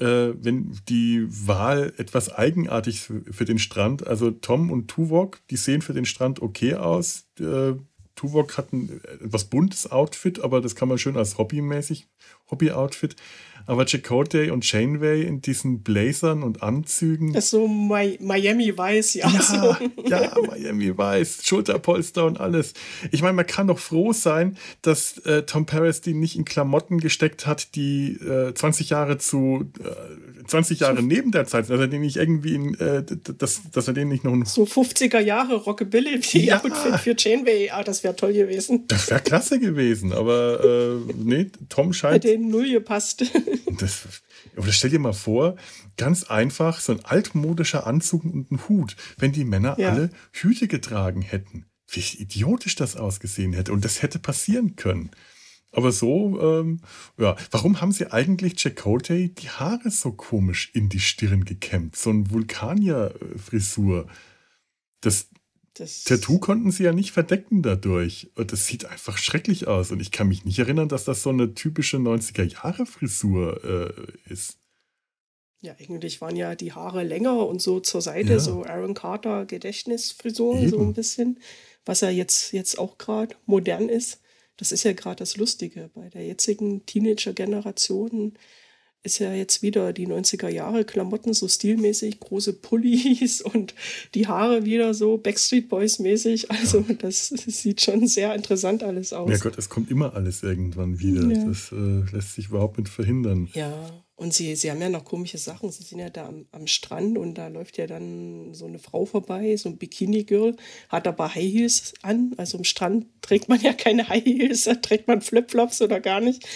äh, wenn die Wahl etwas eigenartig für, den Strand. Also Tom und Tuvok, die sehen für den Strand okay aus. Äh, Tuvok hat ein etwas buntes Outfit, aber das kann man schön als hobbymäßig, Hobby-Outfit. Aber Chakotay und Janeway in diesen Blazern und Anzügen. Das ist so Mi Miami Weiß, ja. Ja, so. ja, Miami Weiß, Schulterpolster und alles. Ich meine, man kann doch froh sein, dass äh, Tom Paris die nicht in Klamotten gesteckt hat, die äh, 20 Jahre zu äh, 20 Jahre neben der Zeit. Dass er den nicht irgendwie in, äh, dass, dass er den nicht noch. So 50er Jahre Rockabilly wie ja. Outfit für Janeway. Ah, das wäre toll gewesen. Das wäre klasse gewesen, aber äh, nee, Tom scheint. Hat den null gepasst. Das, oder stell dir mal vor, ganz einfach so ein altmodischer Anzug und ein Hut, wenn die Männer ja. alle Hüte getragen hätten. Wie idiotisch das ausgesehen hätte. Und das hätte passieren können. Aber so, ähm, ja, warum haben sie eigentlich Chakotay die Haare so komisch in die Stirn gekämmt? So ein Vulkanier-Frisur. Das, das Tattoo konnten sie ja nicht verdecken dadurch. Und das sieht einfach schrecklich aus. Und ich kann mich nicht erinnern, dass das so eine typische 90er-Jahre-Frisur äh, ist. Ja, eigentlich waren ja die Haare länger und so zur Seite, ja. so Aaron Carter Gedächtnisfrisur, so ein bisschen, was ja jetzt, jetzt auch gerade modern ist. Das ist ja gerade das Lustige bei der jetzigen Teenager-Generation ist ja jetzt wieder die 90er Jahre Klamotten so stilmäßig, große Pullis und die Haare wieder so Backstreet Boys mäßig. Also das, das sieht schon sehr interessant alles aus. Ja Gott, es kommt immer alles irgendwann wieder. Ja. Das äh, lässt sich überhaupt nicht verhindern. Ja, und sie, sie haben ja noch komische Sachen. Sie sind ja da am, am Strand und da läuft ja dann so eine Frau vorbei, so ein Bikini-Girl, hat aber High Heels an. Also am Strand trägt man ja keine High Heels, da trägt man Flipflops oder gar nicht.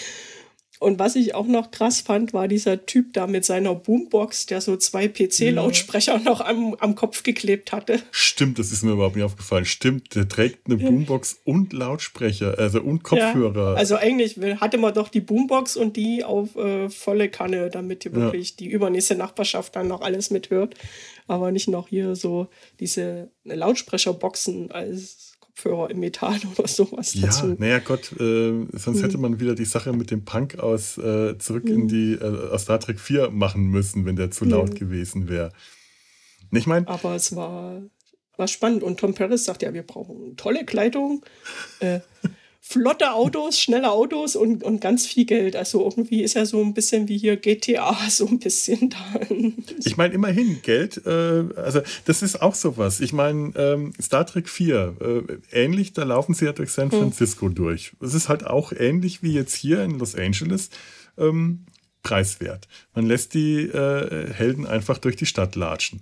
Und was ich auch noch krass fand, war dieser Typ da mit seiner Boombox, der so zwei PC-Lautsprecher ja. noch am, am Kopf geklebt hatte. Stimmt, das ist mir überhaupt nicht aufgefallen. Stimmt, der trägt eine Boombox und Lautsprecher, also und Kopfhörer. Ja, also eigentlich hatte man doch die Boombox und die auf äh, volle Kanne, damit die wirklich die übernächste Nachbarschaft dann noch alles mithört. Aber nicht noch hier so diese Lautsprecherboxen als Kopfhörer im Metall oder sowas ja, dazu. Naja, Gott, äh, sonst hätte man wieder die Sache mit dem Punk aus äh, zurück in die äh, aus Star Trek 4 machen müssen, wenn der zu laut mhm. gewesen wäre. Ich meine. Aber es war, war spannend. Und Tom Paris sagt ja, wir brauchen tolle Kleidung. Flotte Autos, schnelle Autos und, und ganz viel Geld. Also irgendwie ist ja so ein bisschen wie hier GTA, so ein bisschen da. Ich meine, immerhin Geld, äh, also das ist auch sowas. Ich meine, ähm, Star Trek 4, äh, ähnlich, da laufen sie ja durch San hm. Francisco hm. durch. Es ist halt auch ähnlich wie jetzt hier in Los Angeles. Ähm, preiswert. Man lässt die äh, Helden einfach durch die Stadt latschen.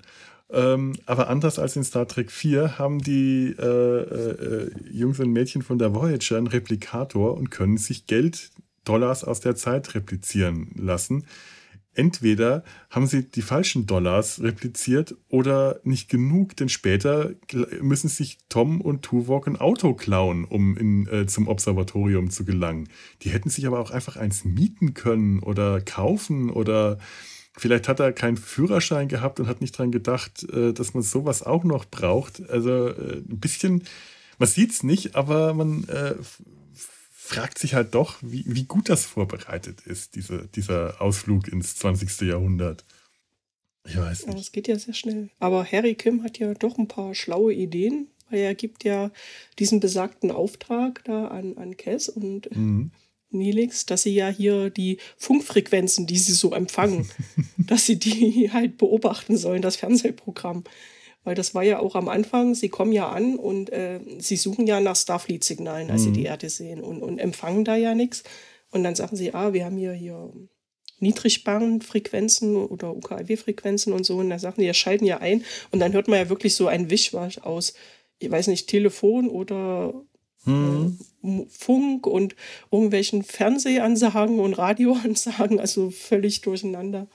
Ähm, aber anders als in Star Trek 4 haben die äh, äh, Jungs und Mädchen von der Voyager einen Replikator und können sich Geld, Dollars aus der Zeit replizieren lassen. Entweder haben sie die falschen Dollars repliziert oder nicht genug, denn später müssen sich Tom und Tuvok ein Auto klauen, um in, äh, zum Observatorium zu gelangen. Die hätten sich aber auch einfach eins mieten können oder kaufen oder Vielleicht hat er keinen Führerschein gehabt und hat nicht dran gedacht, äh, dass man sowas auch noch braucht. Also äh, ein bisschen, man sieht es nicht, aber man äh, fragt sich halt doch, wie, wie gut das vorbereitet ist, diese, dieser Ausflug ins 20. Jahrhundert. Ich weiß nicht. Ja, das geht ja sehr schnell. Aber Harry Kim hat ja doch ein paar schlaue Ideen, weil er gibt ja diesen besagten Auftrag da an, an Cass und mhm. Nelix, dass sie ja hier die Funkfrequenzen, die sie so empfangen, dass sie die halt beobachten sollen, das Fernsehprogramm. Weil das war ja auch am Anfang, sie kommen ja an und äh, sie suchen ja nach Starfleet-Signalen, als mhm. sie die Erde sehen und, und empfangen da ja nichts. Und dann sagen sie, ah, wir haben hier, hier Niedrigbandfrequenzen oder UKW-Frequenzen und so. Und dann sagen die, ja, schalten ja ein. Und dann hört man ja wirklich so ein Wischwasch aus, ich weiß nicht, Telefon oder hm. Funk und irgendwelchen Fernsehansagen und Radioansagen, also völlig durcheinander.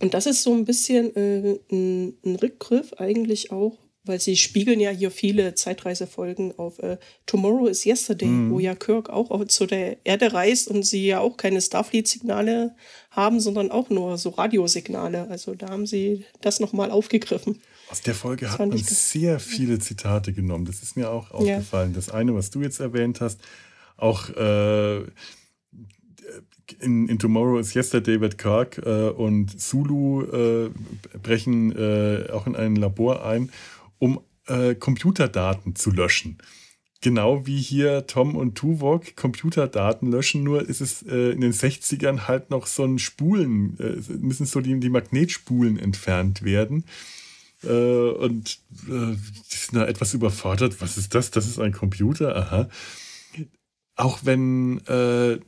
Und das ist so ein bisschen äh, ein, ein, Rückgriff eigentlich auch, weil sie spiegeln ja hier viele Zeitreisefolgen auf äh, Tomorrow is Yesterday, mhm. wo ja Kirk auch zu der Erde reist und sie ja auch keine Starfleet-Signale haben, sondern auch nur so Radiosignale. Also da haben sie das nochmal aufgegriffen. Aus der Folge hat man sehr viele Zitate genommen. Das ist mir auch aufgefallen. Ja. Das eine, was du jetzt erwähnt hast, auch äh, in, in, Tomorrow is Yesterday wird Kirk äh, und Zulu äh, brechen äh, auch in ein Labor ein, um äh, Computerdaten zu löschen. Genau wie hier Tom und Tuvok Computerdaten löschen, nur ist es äh, in den 60ern halt noch so ein Spulen, müssen so die, die Magnetspulen entfernt werden. Äh, und äh, die sind da etwas überfordert. Was ist das? Das ist ein Computer? Aha. Auch wenn, äh,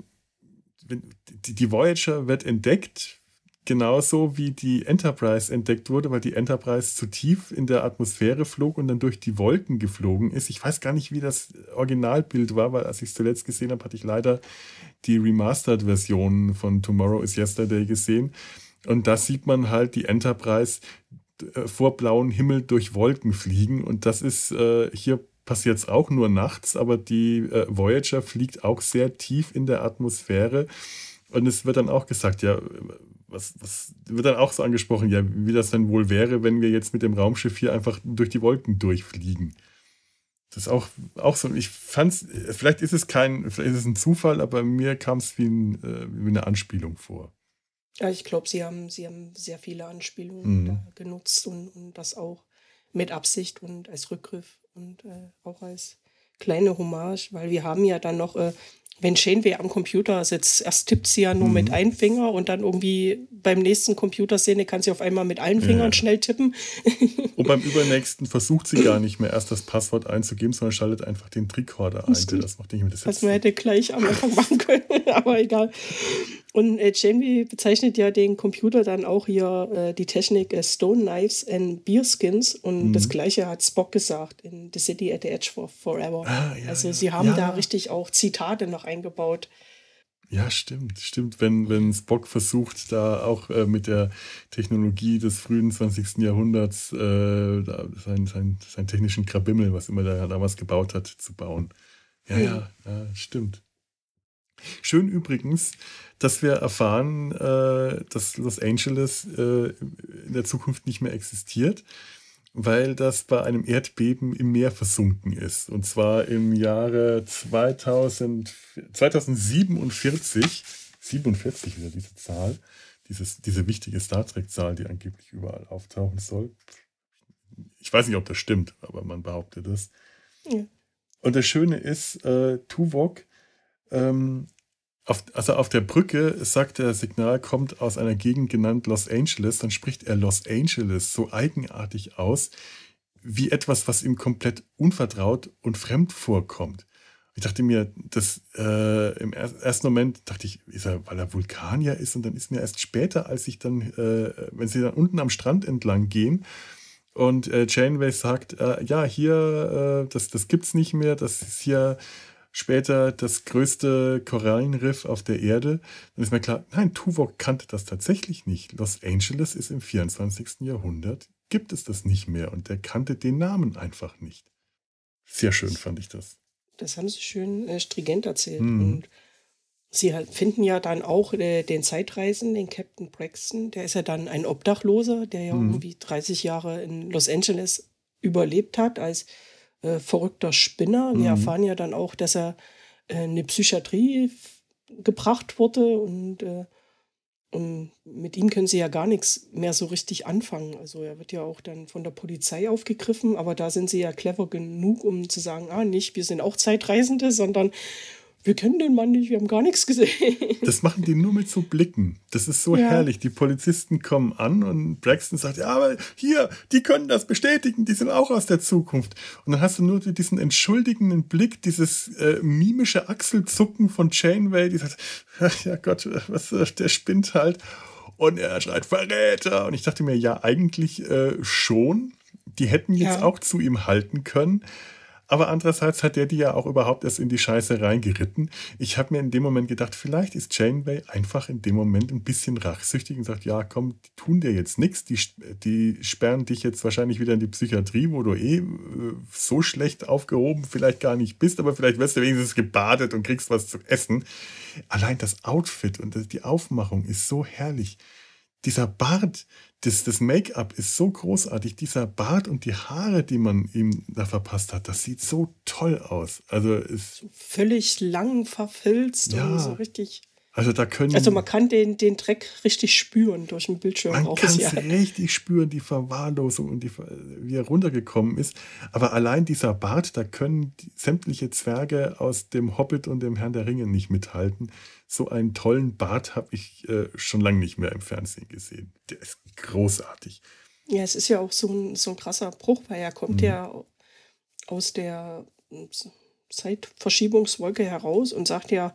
wenn die, die Voyager wird entdeckt, genauso wie die Enterprise entdeckt wurde, weil die Enterprise zu tief in der Atmosphäre flog und dann durch die Wolken geflogen ist. Ich weiß gar nicht, wie das Originalbild war, weil als ich es zuletzt gesehen habe, hatte ich leider die Remastered-Version von Tomorrow is Yesterday gesehen. Und da sieht man halt die Enterprise, äh, vor blauen Himmel durch Wolken fliegen. Und das ist äh, hier passiert es auch nur nachts, aber die äh, Voyager fliegt auch sehr tief in der Atmosphäre. Und es wird dann auch gesagt, ja, was, was wird dann auch so angesprochen, ja, wie das denn wohl wäre, wenn wir jetzt mit dem Raumschiff hier einfach durch die Wolken durchfliegen. Das ist auch, auch so, ich fand's, vielleicht ist es kein, vielleicht ist es ein Zufall, aber mir kam es wie, ein, äh, wie eine Anspielung vor. Ja, ich glaube, sie haben, sie haben sehr viele Anspielungen mhm. genutzt und, und das auch mit Absicht und als Rückgriff und äh, auch als kleine Hommage, weil wir haben ja dann noch äh, wenn Janeway am Computer sitzt, erst tippt sie ja nur mhm. mit einem Finger und dann irgendwie beim nächsten Computerszene kann sie auf einmal mit allen Fingern ja. schnell tippen. und beim übernächsten versucht sie gar nicht mehr erst das Passwort einzugeben, sondern schaltet einfach den Tricorder ein. Das macht nicht mehr das Was man hätte gleich am Anfang machen können, aber egal. Und äh, Janeway bezeichnet ja den Computer dann auch hier äh, die Technik äh, Stone Knives and Beer Skins und mhm. das gleiche hat Spock gesagt in The City at the Edge for Forever. Ah, ja, also sie haben ja. da richtig auch Zitate noch eingebaut. Ja, stimmt, stimmt. Wenn, wenn Spock versucht, da auch äh, mit der Technologie des frühen 20. Jahrhunderts äh, seinen, sein, sein technischen Krabimmel, was immer der damals gebaut hat, zu bauen. Ja, mhm. ja, ja, stimmt. Schön übrigens, dass wir erfahren, äh, dass Los Angeles äh, in der Zukunft nicht mehr existiert, weil das bei einem Erdbeben im Meer versunken ist. Und zwar im Jahre 2000, 2047, 47 wieder diese Zahl, dieses, diese wichtige Star Trek-Zahl, die angeblich überall auftauchen soll. Ich weiß nicht, ob das stimmt, aber man behauptet das. Ja. Und das Schöne ist, äh, Tuvok ähm, auf, also auf der Brücke sagt der Signal, kommt aus einer Gegend genannt Los Angeles, dann spricht er Los Angeles so eigenartig aus, wie etwas, was ihm komplett unvertraut und fremd vorkommt. Ich dachte mir, das äh, im ersten Moment dachte ich, ist er, weil er Vulkanier ist, und dann ist mir erst später, als ich dann, äh, wenn sie dann unten am Strand entlang gehen und äh, Janeway sagt, äh, ja, hier, äh, das, das gibt's nicht mehr, das ist hier später das größte Korallenriff auf der Erde, dann ist mir klar, nein, Tuvok kannte das tatsächlich nicht. Los Angeles ist im 24. Jahrhundert, gibt es das nicht mehr und er kannte den Namen einfach nicht. Sehr schön fand ich das. Das haben sie schön äh, stringent erzählt. Mhm. Und sie halt finden ja dann auch äh, den Zeitreisen, den Captain Braxton, der ist ja dann ein Obdachloser, der ja mhm. irgendwie 30 Jahre in Los Angeles überlebt hat als äh, verrückter Spinner. Wir mhm. erfahren ja dann auch, dass er äh, in eine Psychiatrie gebracht wurde und, äh, und mit ihm können sie ja gar nichts mehr so richtig anfangen. Also er wird ja auch dann von der Polizei aufgegriffen, aber da sind sie ja clever genug, um zu sagen, ah, nicht, wir sind auch Zeitreisende, sondern wir kennen den Mann nicht, wir haben gar nichts gesehen. Das machen die nur mit so Blicken. Das ist so ja. herrlich. Die Polizisten kommen an und Braxton sagt, ja, aber hier, die können das bestätigen, die sind auch aus der Zukunft. Und dann hast du nur diesen entschuldigenden Blick, dieses äh, mimische Achselzucken von Chainway, die sagt, ja Gott, was, der spinnt halt. Und er schreit Verräter. Und ich dachte mir, ja, eigentlich äh, schon. Die hätten jetzt ja. auch zu ihm halten können. Aber andererseits hat der die ja auch überhaupt erst in die Scheiße reingeritten. Ich habe mir in dem Moment gedacht, vielleicht ist Janeway einfach in dem Moment ein bisschen rachsüchtig und sagt, ja, komm, die tun dir jetzt nichts, die, die sperren dich jetzt wahrscheinlich wieder in die Psychiatrie, wo du eh äh, so schlecht aufgehoben vielleicht gar nicht bist, aber vielleicht wirst du wenigstens gebadet und kriegst was zu essen. Allein das Outfit und die Aufmachung ist so herrlich. Dieser Bart, das, das Make-up ist so großartig. Dieser Bart und die Haare, die man ihm da verpasst hat, das sieht so toll aus. Also ist so völlig lang verfilzt ja. und so richtig. Also da können. Also man kann den, den Dreck richtig spüren durch den Bildschirm. Man kann es richtig spüren, die Verwahrlosung und die, wie er runtergekommen ist. Aber allein dieser Bart, da können sämtliche Zwerge aus dem Hobbit und dem Herrn der Ringe nicht mithalten. So einen tollen Bart habe ich äh, schon lange nicht mehr im Fernsehen gesehen. Der ist großartig. Ja, es ist ja auch so ein, so ein krasser Bruch, weil er kommt mhm. ja aus der Zeitverschiebungswolke heraus und sagt ja,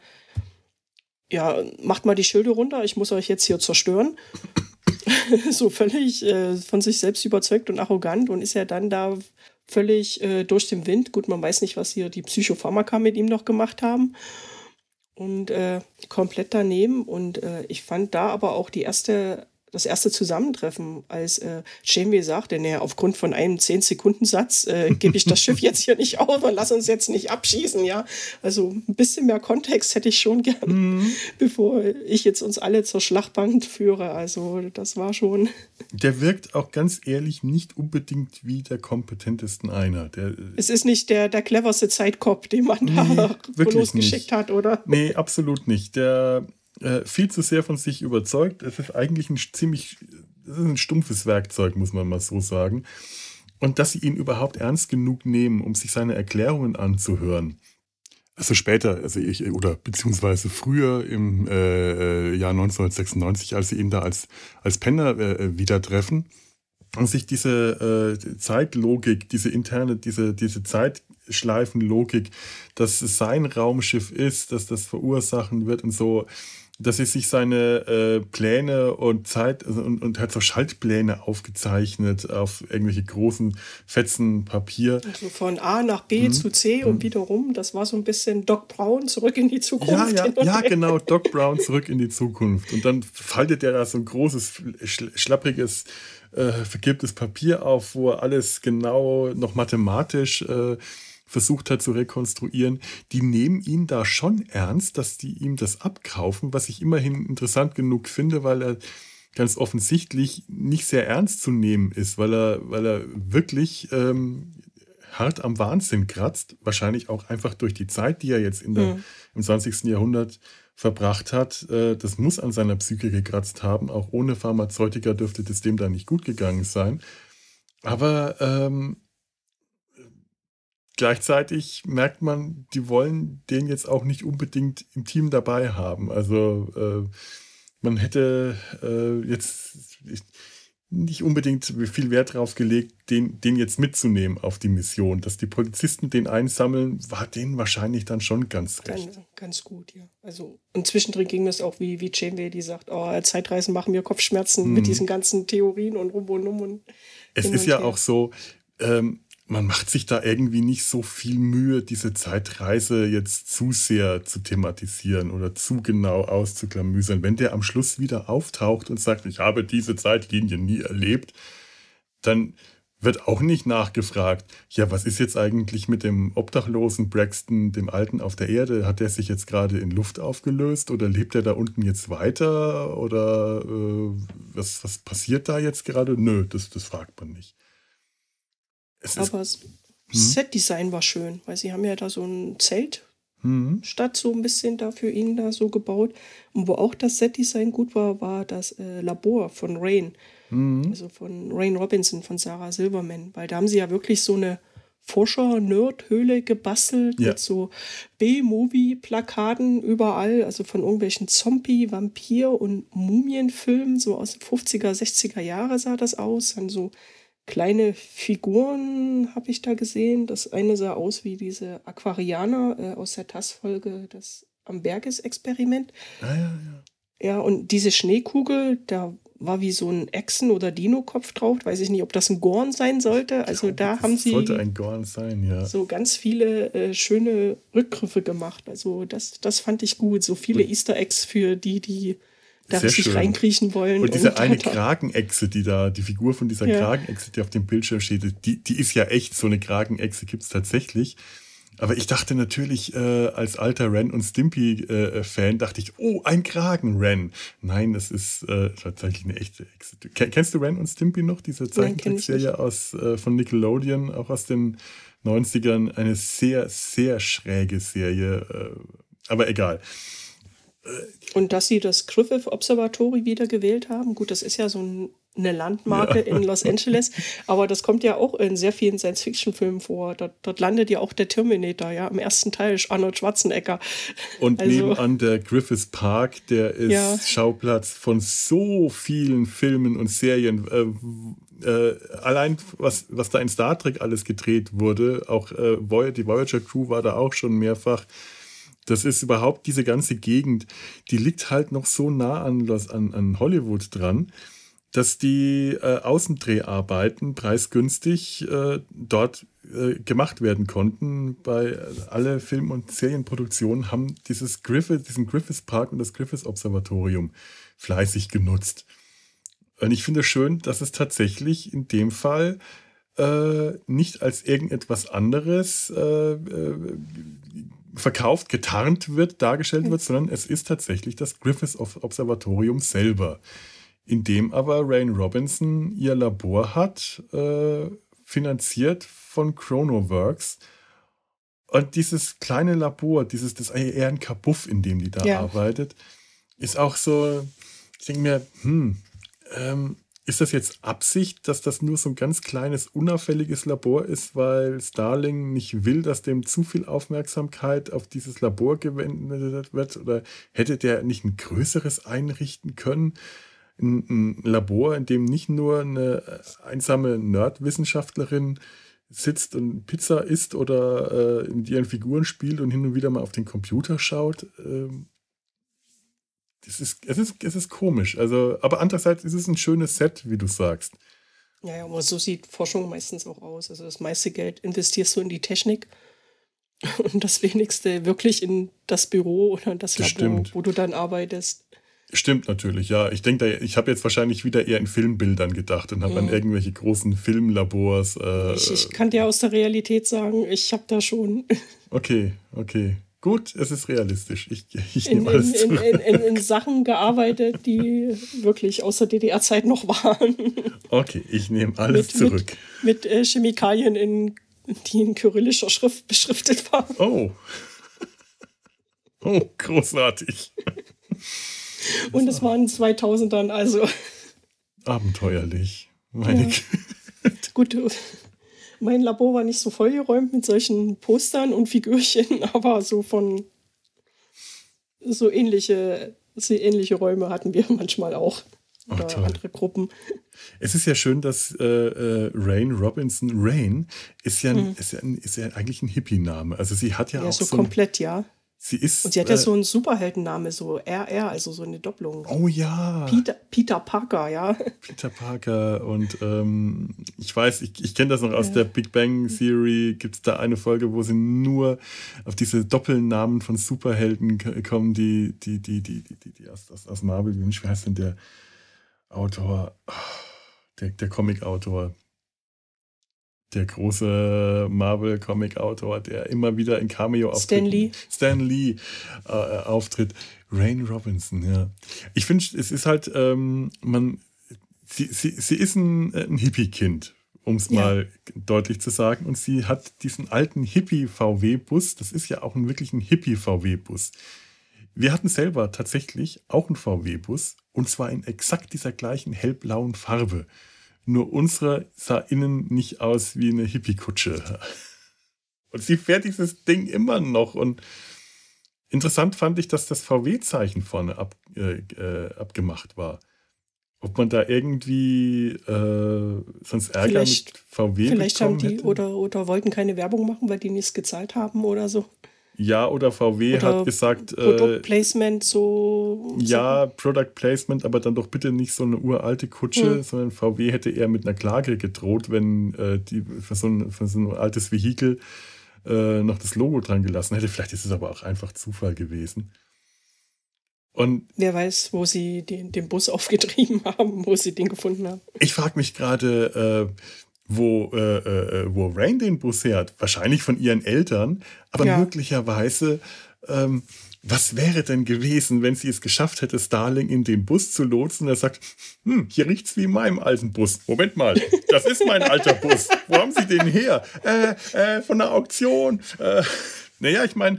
ja, macht mal die Schilde runter, ich muss euch jetzt hier zerstören. so völlig äh, von sich selbst überzeugt und arrogant und ist ja dann da völlig äh, durch den Wind. Gut, man weiß nicht, was hier die Psychopharmaka mit ihm noch gemacht haben. Und äh, komplett daneben. Und äh, ich fand da aber auch die erste das erste Zusammentreffen, als äh, Janeway sagte, nee, aufgrund von einem 10-Sekunden-Satz äh, gebe ich das Schiff jetzt hier nicht auf und lass uns jetzt nicht abschießen, ja. Also ein bisschen mehr Kontext hätte ich schon gern, mhm. bevor ich jetzt uns alle zur Schlachtbank führe. Also das war schon. Der wirkt auch ganz ehrlich nicht unbedingt wie der kompetentesten einer. Der, äh, es ist nicht der, der cleverste Zeitkopf, den man nee, da losgeschickt hat, oder? Nee, absolut nicht. Der äh, viel zu sehr von sich überzeugt. Es ist eigentlich ein ziemlich, es ist ein stumpfes Werkzeug, muss man mal so sagen. Und dass sie ihn überhaupt ernst genug nehmen, um sich seine Erklärungen anzuhören. Also später, also ich, oder beziehungsweise früher im äh, Jahr 1996, als sie ihn da als, als Penner äh, wieder treffen und sich diese äh, Zeitlogik, diese interne, diese, diese Zeitschleifenlogik, dass es sein Raumschiff ist, dass das verursachen wird und so, dass er sich seine äh, Pläne und Zeit also, und, und hat so Schaltpläne aufgezeichnet auf irgendwelche großen Fetzen Papier. Also von A nach B mhm. zu C und mhm. wiederum. Das war so ein bisschen Doc Brown zurück in die Zukunft. Ja, ja, ja genau, Doc Brown zurück in die Zukunft. Und dann faltet er da so ein großes, schlappriges, äh, vergilbtes Papier auf, wo er alles genau noch mathematisch äh, versucht hat zu rekonstruieren, die nehmen ihn da schon ernst, dass die ihm das abkaufen, was ich immerhin interessant genug finde, weil er ganz offensichtlich nicht sehr ernst zu nehmen ist, weil er, weil er wirklich ähm, hart am Wahnsinn kratzt, wahrscheinlich auch einfach durch die Zeit, die er jetzt in der, mhm. im 20. Jahrhundert verbracht hat. Äh, das muss an seiner Psyche gekratzt haben. Auch ohne Pharmazeutika dürfte das dem da nicht gut gegangen sein. Aber ähm, gleichzeitig merkt man, die wollen den jetzt auch nicht unbedingt im Team dabei haben. Also äh, man hätte äh, jetzt nicht unbedingt viel Wert darauf gelegt, den, den jetzt mitzunehmen auf die Mission. Dass die Polizisten den einsammeln, war denen wahrscheinlich dann schon ganz recht. Ganz, ganz gut, ja. Also, und zwischendrin ging es auch wie, wie Janeway, die sagt, oh, Zeitreisen machen mir Kopfschmerzen hm. mit diesen ganzen Theorien und rum und um. Und es ist ja her. auch so, ähm, man macht sich da irgendwie nicht so viel Mühe, diese Zeitreise jetzt zu sehr zu thematisieren oder zu genau auszuklamüsern. Wenn der am Schluss wieder auftaucht und sagt, ich habe diese Zeitlinie nie erlebt, dann wird auch nicht nachgefragt, ja, was ist jetzt eigentlich mit dem obdachlosen Braxton, dem Alten auf der Erde? Hat der sich jetzt gerade in Luft aufgelöst oder lebt er da unten jetzt weiter? Oder äh, was, was passiert da jetzt gerade? Nö, das, das fragt man nicht. Es Aber das hm? Set-Design war schön, weil sie haben ja da so ein Zelt mhm. statt so ein bisschen da für ihn da so gebaut. Und wo auch das Set-Design gut war, war das äh, Labor von Rain. Mhm. Also von Rain Robinson, von Sarah Silverman. Weil da haben sie ja wirklich so eine Forscher-Nerd-Höhle gebastelt ja. mit so B-Movie-Plakaten überall, also von irgendwelchen Zombie-, Vampir- und Mumienfilmen, so aus den 50er, 60er Jahre sah das aus. Dann so kleine Figuren habe ich da gesehen. Das eine sah aus wie diese Aquarianer äh, aus der TAS-Folge, das Am Berges-Experiment. Ja, ja, ja. Ja, und diese Schneekugel, da war wie so ein Echsen- oder Dino-Kopf drauf. Weiß ich nicht, ob das ein Gorn sein sollte. Also ja, da haben sie. Sollte ein Gorn sein, ja. So ganz viele äh, schöne Rückgriffe gemacht. Also das, das fand ich gut. So viele Easter Eggs für die, die da richtig reinkriechen wollen. Und diese und eine Kragenechse, die da, die Figur von dieser ja. Kragenechse, die auf dem Bildschirm steht, die, die ist ja echt, so eine Kragenechse gibt es tatsächlich. Aber ich dachte natürlich, äh, als alter Ren und Stimpy-Fan, äh, dachte ich, oh, ein Kragen-Ren. Nein, das ist äh, tatsächlich eine echte Echse. Kennst du Ren und Stimpy noch? Diese Zeichentrickserie aus äh, von Nickelodeon, auch aus den 90ern. Eine sehr, sehr schräge Serie. Äh, aber egal. Und dass sie das Griffith Observatory wieder gewählt haben, gut, das ist ja so ein, eine Landmarke ja. in Los Angeles, aber das kommt ja auch in sehr vielen Science-Fiction-Filmen vor. Dort, dort, landet ja auch der Terminator, ja, im ersten Teil Arnold Schwarzenegger. Und also, nebenan der Griffith Park, der ist ja. Schauplatz von so vielen Filmen und Serien. Äh, äh, allein was, was da in Star Trek alles gedreht wurde, auch äh, die Voyager Crew war da auch schon mehrfach. Das ist überhaupt diese ganze Gegend, die liegt halt noch so nah an, an, an Hollywood dran, dass die äh, Außendreharbeiten preisgünstig äh, dort äh, gemacht werden konnten. Bei äh, alle Film- und Serienproduktionen haben dieses Griffith, diesen Griffiths Park und das Griffiths Observatorium fleißig genutzt. Und ich finde schön, dass es tatsächlich in dem Fall äh, nicht als irgendetwas anderes äh, äh, verkauft, getarnt wird, dargestellt wird, sondern es ist tatsächlich das Griffiths Observatorium selber, in dem aber Rain Robinson ihr Labor hat, äh, finanziert von Chronoworks. Und dieses kleine Labor, dieses, das eher ein Kabuff, in dem die da ja. arbeitet, ist auch so, ich denke mir, hm, ähm, ist das jetzt Absicht, dass das nur so ein ganz kleines, unauffälliges Labor ist, weil Starling nicht will, dass dem zu viel Aufmerksamkeit auf dieses Labor gewendet wird? Oder hätte der nicht ein größeres einrichten können? Ein, ein Labor, in dem nicht nur eine einsame Nerd-Wissenschaftlerin sitzt und Pizza isst oder äh, in ihren Figuren spielt und hin und wieder mal auf den Computer schaut. Ähm, es ist, es ist, es ist komisch. Also, aber andererseits ist es ein schönes Set, wie du sagst. Ja, ja, aber so sieht Forschung meistens auch aus. Also das meiste Geld investierst du in die Technik und das wenigste wirklich in das Büro oder das, das Labor, stimmt. wo du dann arbeitest. Stimmt natürlich, ja. Ich denke, ich habe jetzt wahrscheinlich wieder eher in Filmbildern gedacht und habe mhm. an irgendwelche großen Filmlabors. Äh, ich, ich, kann dir aus der Realität sagen, ich habe da schon. Okay, okay. Gut, es ist realistisch. Ich, ich nehme alles in, in, in, in, Sachen gearbeitet, die wirklich aus der DDR-Zeit noch waren. Okay, ich nehme alles mit, zurück. Mit, mit äh, Chemikalien, in, die in kyrillischer Schrift beschriftet waren. Oh. Oh, großartig. Und es waren 2000ern, also. Abenteuerlich. Meine ja. Gut, mein Labor war nicht so vollgeräumt mit solchen Postern und Figürchen, aber so von so ähnliche, so ähnliche Räume hatten wir manchmal auch. Oder oh, andere Gruppen. Es ist ja schön, dass äh, äh, Rain Robinson, Rain, ist ja, hm. ist ja, ist ja eigentlich ein Hippie-Name. Also sie hat ja, ja auch so, so komplett, ja. Sie ist. Und sie hat ja äh, so einen Superheldenname, so RR, also so eine Doppelung. Oh ja. Peter, Peter Parker, ja. Peter Parker und ähm, ich weiß, ich, ich kenne das noch aus ja. der Big Bang Theory. Gibt es da eine Folge, wo sie nur auf diese Doppelnamen von Superhelden kommen, die, die, die, die, die, die, die aus, aus, aus Marvel. Wie heißt denn der Autor? Der, der Comic-Autor der große Marvel-Comic-Autor, der immer wieder in Cameo auftritt. Stan Lee. Stan Lee äh, auftritt. Rain Robinson, ja. Ich finde, es ist halt, ähm, man, sie, sie, sie ist ein, ein Hippie-Kind, um es ja. mal deutlich zu sagen. Und sie hat diesen alten Hippie-VW-Bus, das ist ja auch ein, wirklich ein Hippie-VW-Bus. Wir hatten selber tatsächlich auch einen VW-Bus und zwar in exakt dieser gleichen hellblauen Farbe. Nur unsere sah innen nicht aus wie eine Hippie-Kutsche. Und sie fährt dieses Ding immer noch. Und interessant fand ich, dass das VW-Zeichen vorne ab, äh, äh, abgemacht war. Ob man da irgendwie äh, sonst Ärger vielleicht, mit VW Vielleicht haben die hätte? oder, oder wollten keine Werbung machen, weil die nichts gezahlt haben oder so. Ja, oder VW oder hat gesagt. Äh, Product Placement so. Ja. Product Placement, aber dann doch bitte nicht so eine uralte Kutsche, hm. sondern VW hätte eher mit einer Klage gedroht, wenn äh, die für so, ein, für so ein altes Vehikel äh, noch das Logo dran gelassen hätte. Vielleicht ist es aber auch einfach Zufall gewesen. Und Wer weiß, wo sie den, den Bus aufgetrieben haben, wo sie den gefunden haben. Ich frage mich gerade, äh, wo, äh, äh, wo Rain den Bus fährt. Wahrscheinlich von ihren Eltern, aber ja. möglicherweise, ähm, was wäre denn gewesen, wenn sie es geschafft hätte, Starling in den Bus zu lotsen? Er sagt, hm, hier riecht's wie in meinem alten Bus. Moment mal, das ist mein alter Bus. Wo haben Sie den her? Äh, äh, von der Auktion. Äh, naja, ich meine,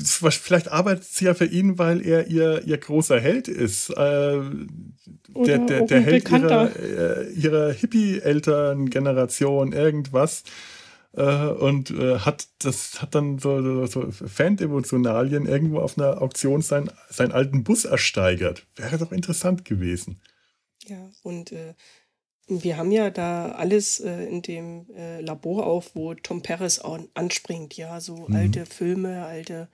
vielleicht arbeitet sie ja für ihn, weil er ihr, ihr großer Held ist. Äh, der, der, der Held ihrer, äh, ihrer Hippie-Eltern-Generation, irgendwas. Äh, und äh, hat das hat dann so, so Fan-Devotionalien irgendwo auf einer Auktion sein, seinen alten Bus ersteigert. Wäre doch interessant gewesen. Ja, und äh, wir haben ja da alles äh, in dem äh, Labor auf, wo Tom Paris anspringt, ja, so mhm. alte Filme, alte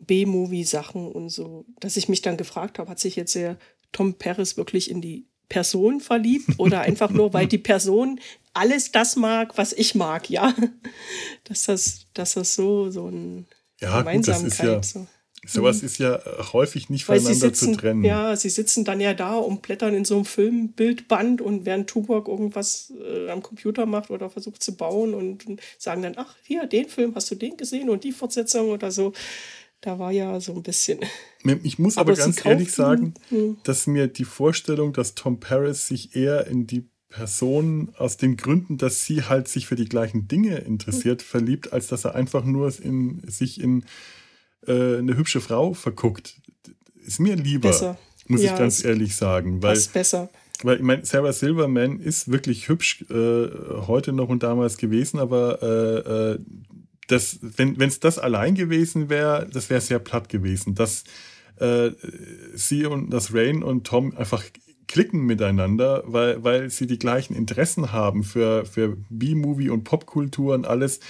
B-Movie-Sachen und so, dass ich mich dann gefragt habe, hat sich jetzt der Tom Paris wirklich in die Person verliebt oder einfach nur, weil die Person alles das mag, was ich mag, ja. Dass das, dass das so, so ein ja, Gemeinsamkeit. Gut, das ist ja, so. Sowas mhm. ist ja häufig nicht voneinander sitzen, zu trennen. Ja, sie sitzen dann ja da und blättern in so einem Filmbildband und während Tubok irgendwas äh, am Computer macht oder versucht zu bauen und, und, sagen dann, ach, hier, den Film, hast du den gesehen und die Fortsetzung oder so. Da war ja so ein bisschen. Ich muss aber, aber ganz ehrlich sagen, hm. dass mir die Vorstellung, dass Tom Paris sich eher in die Person aus den Gründen, dass sie halt sich für die gleichen Dinge interessiert, hm. verliebt, als dass er einfach nur in, sich in äh, eine hübsche Frau verguckt. Ist mir lieber. Besser. muss ja, ich ganz ehrlich sagen. Weil, passt besser. Weil ich meine, Sarah Silverman ist wirklich hübsch äh, heute noch und damals gewesen, aber äh, äh das, wenn es das allein gewesen wäre, das wäre sehr platt gewesen. Dass äh, sie und das Rain und Tom einfach klicken miteinander, weil, weil sie die gleichen Interessen haben für, für B-Movie und Popkultur und alles.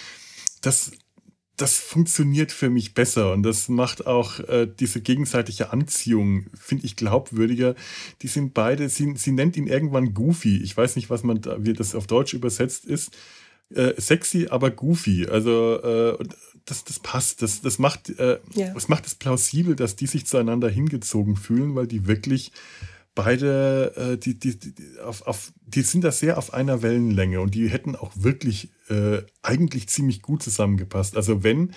Das, das funktioniert für mich besser und das macht auch äh, diese gegenseitige Anziehung, finde ich, glaubwürdiger. Die sind beide, sie, sie nennt ihn irgendwann Goofy. Ich weiß nicht, was man da, wie das auf Deutsch übersetzt ist. Äh, sexy, aber goofy. Also äh, das, das passt. Das, das, macht, äh, ja. das macht es plausibel, dass die sich zueinander hingezogen fühlen, weil die wirklich beide, äh, die, die, die, auf, auf, die sind da sehr auf einer Wellenlänge und die hätten auch wirklich äh, eigentlich ziemlich gut zusammengepasst. Also wenn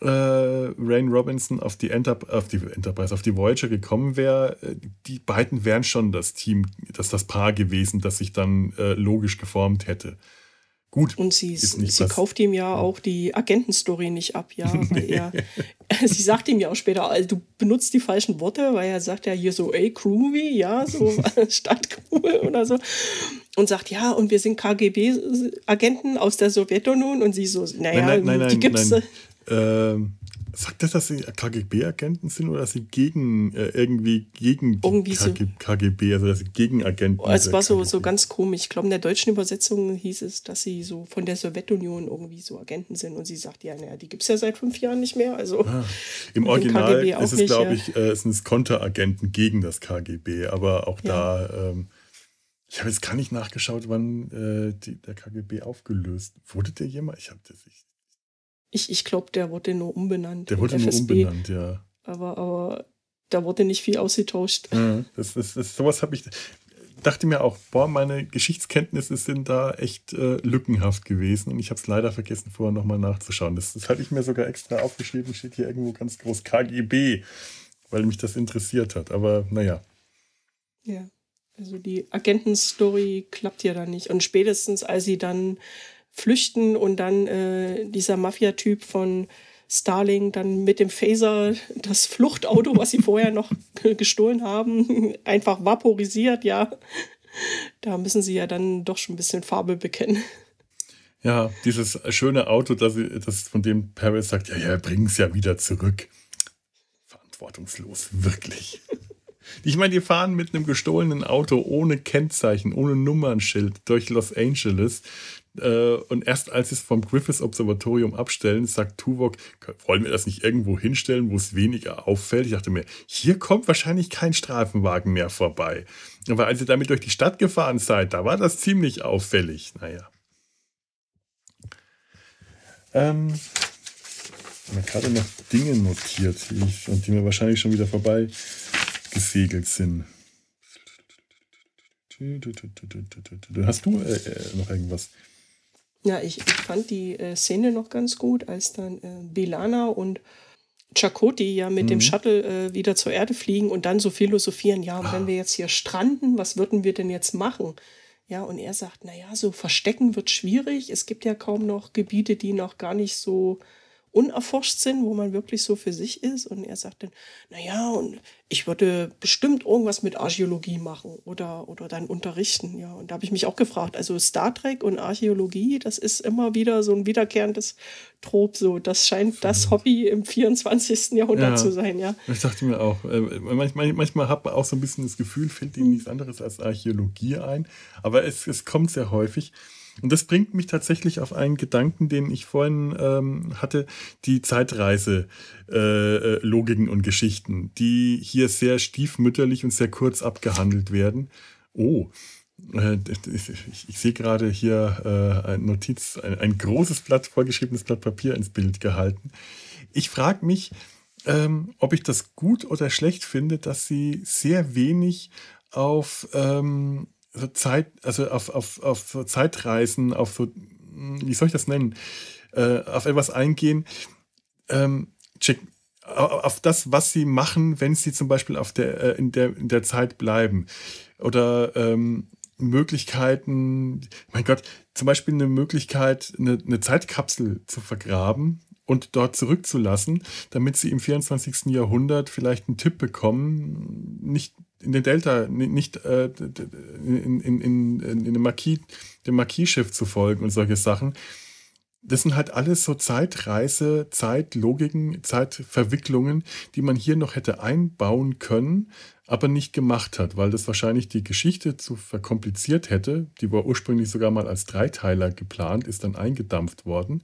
äh, Rain Robinson auf die, Enter auf die Enterprise, auf die Voyager gekommen wäre, äh, die beiden wären schon das Team, das das Paar gewesen, das sich dann äh, logisch geformt hätte. Gut. Und sie, sie kauft ihm ja auch die Agentenstory nicht ab, ja. Weil er, sie sagt ihm ja auch später, also du benutzt die falschen Worte, weil er sagt ja hier so, ey, Groovy, ja, so statt cool oder so. Und sagt, ja, und wir sind KGB-Agenten aus der Sowjetunion. Und sie so, naja, nein, nein, nein, die gibt's. Nein. Ähm, Sagt das, dass sie KGB-Agenten sind oder dass sie gegen äh, irgendwie gegen irgendwie KG, so. KGB, also dass sie Gegenagenten sind? Es war so, so ganz komisch. Ich glaube, in der deutschen Übersetzung hieß es, dass sie so von der Sowjetunion irgendwie so Agenten sind. Und sie sagt, ja, naja, die gibt es ja seit fünf Jahren nicht mehr. Also ah, Im Original ist es, glaube ich, äh, sind es Konteragenten gegen das KGB, aber auch ja. da. Ähm, ich habe jetzt gar nicht nachgeschaut, wann äh, die, der KGB aufgelöst wurde. Der jemand? Ich habe das. Ich, ich, ich glaube, der wurde nur umbenannt. Der wurde nur umbenannt, ja. Aber, aber da wurde nicht viel ausgetauscht. Ja, das, das, das, sowas habe ich. Dachte mir auch, boah, meine Geschichtskenntnisse sind da echt äh, lückenhaft gewesen und ich habe es leider vergessen, vorher nochmal nachzuschauen. Das, das hatte ich mir sogar extra aufgeschrieben, steht hier irgendwo ganz groß KGB, weil mich das interessiert hat. Aber naja. Ja, also die Agentenstory klappt ja dann nicht. Und spätestens, als sie dann flüchten und dann äh, dieser Mafia-Typ von Starling dann mit dem Phaser das Fluchtauto, was sie vorher noch gestohlen haben, einfach vaporisiert, ja. Da müssen sie ja dann doch schon ein bisschen Farbe bekennen. Ja, dieses schöne Auto, das, das von dem Paris sagt, ja, ja, bringen es ja wieder zurück. Verantwortungslos, wirklich. Ich meine, die fahren mit einem gestohlenen Auto ohne Kennzeichen, ohne Nummernschild durch Los Angeles. Äh, und erst als sie es vom Griffiths Observatorium abstellen, sagt Tuvok, wollen wir das nicht irgendwo hinstellen, wo es weniger auffällt? Ich dachte mir, hier kommt wahrscheinlich kein Strafenwagen mehr vorbei. Aber als ihr damit durch die Stadt gefahren seid, da war das ziemlich auffällig. Naja. Ähm, ich habe gerade noch Dinge notiert, die und die mir wahrscheinlich schon wieder vorbei gesegelt sind. Hast du äh, äh, noch irgendwas? Ja, ich, ich fand die äh, Szene noch ganz gut, als dann äh, Bilana und Chakoti ja mit mhm. dem Shuttle äh, wieder zur Erde fliegen und dann so philosophieren, ja, und wenn wir jetzt hier stranden, was würden wir denn jetzt machen? Ja, und er sagt, naja, so verstecken wird schwierig. Es gibt ja kaum noch Gebiete, die noch gar nicht so unerforscht sind, wo man wirklich so für sich ist. Und er sagt dann, naja, und ich würde bestimmt irgendwas mit Archäologie machen oder, oder dann unterrichten. Ja, und da habe ich mich auch gefragt, also Star Trek und Archäologie, das ist immer wieder so ein wiederkehrendes Trop. So, das scheint das Hobby im 24. Jahrhundert ja, zu sein, ja. Ich dachte mir auch, äh, manchmal, manchmal hat man auch so ein bisschen das Gefühl, fällt ihm nichts anderes als Archäologie ein. Aber es, es kommt sehr häufig. Und das bringt mich tatsächlich auf einen Gedanken, den ich vorhin ähm, hatte, die Zeitreise-Logiken äh, und Geschichten, die hier sehr stiefmütterlich und sehr kurz abgehandelt werden. Oh, äh, ich, sehe gerade hier äh, eine Notiz, ein, großes Blatt, vollgeschriebenes Blatt Papier ins Bild gehalten. Ich frage mich, ähm, ob ich das gut oder schlecht finde, dass sie sehr wenig auf ähm, so Zeit, also auf, auf, auf so Zeitreisen, auf so, wie soll ich das nennen, äh, auf etwas eingehen, ähm, check, auf das, was sie machen, wenn sie zum Beispiel auf der, äh, in, der, in der Zeit bleiben. Oder ähm, Möglichkeiten, mein Gott, zum Beispiel eine Möglichkeit, eine, eine Zeitkapsel zu vergraben und dort zurückzulassen, damit sie im 24. Jahrhundert vielleicht einen Tipp bekommen, nicht in den Delta, nicht äh, in, in, in, in dem Marquis, dem Marquis-Schiff zu folgen und solche Sachen. Das sind halt alles so Zeitreise, Zeitlogiken, Zeitverwicklungen, die man hier noch hätte einbauen können, aber nicht gemacht hat, weil das wahrscheinlich die Geschichte zu verkompliziert hätte. Die war ursprünglich sogar mal als Dreiteiler geplant, ist dann eingedampft worden.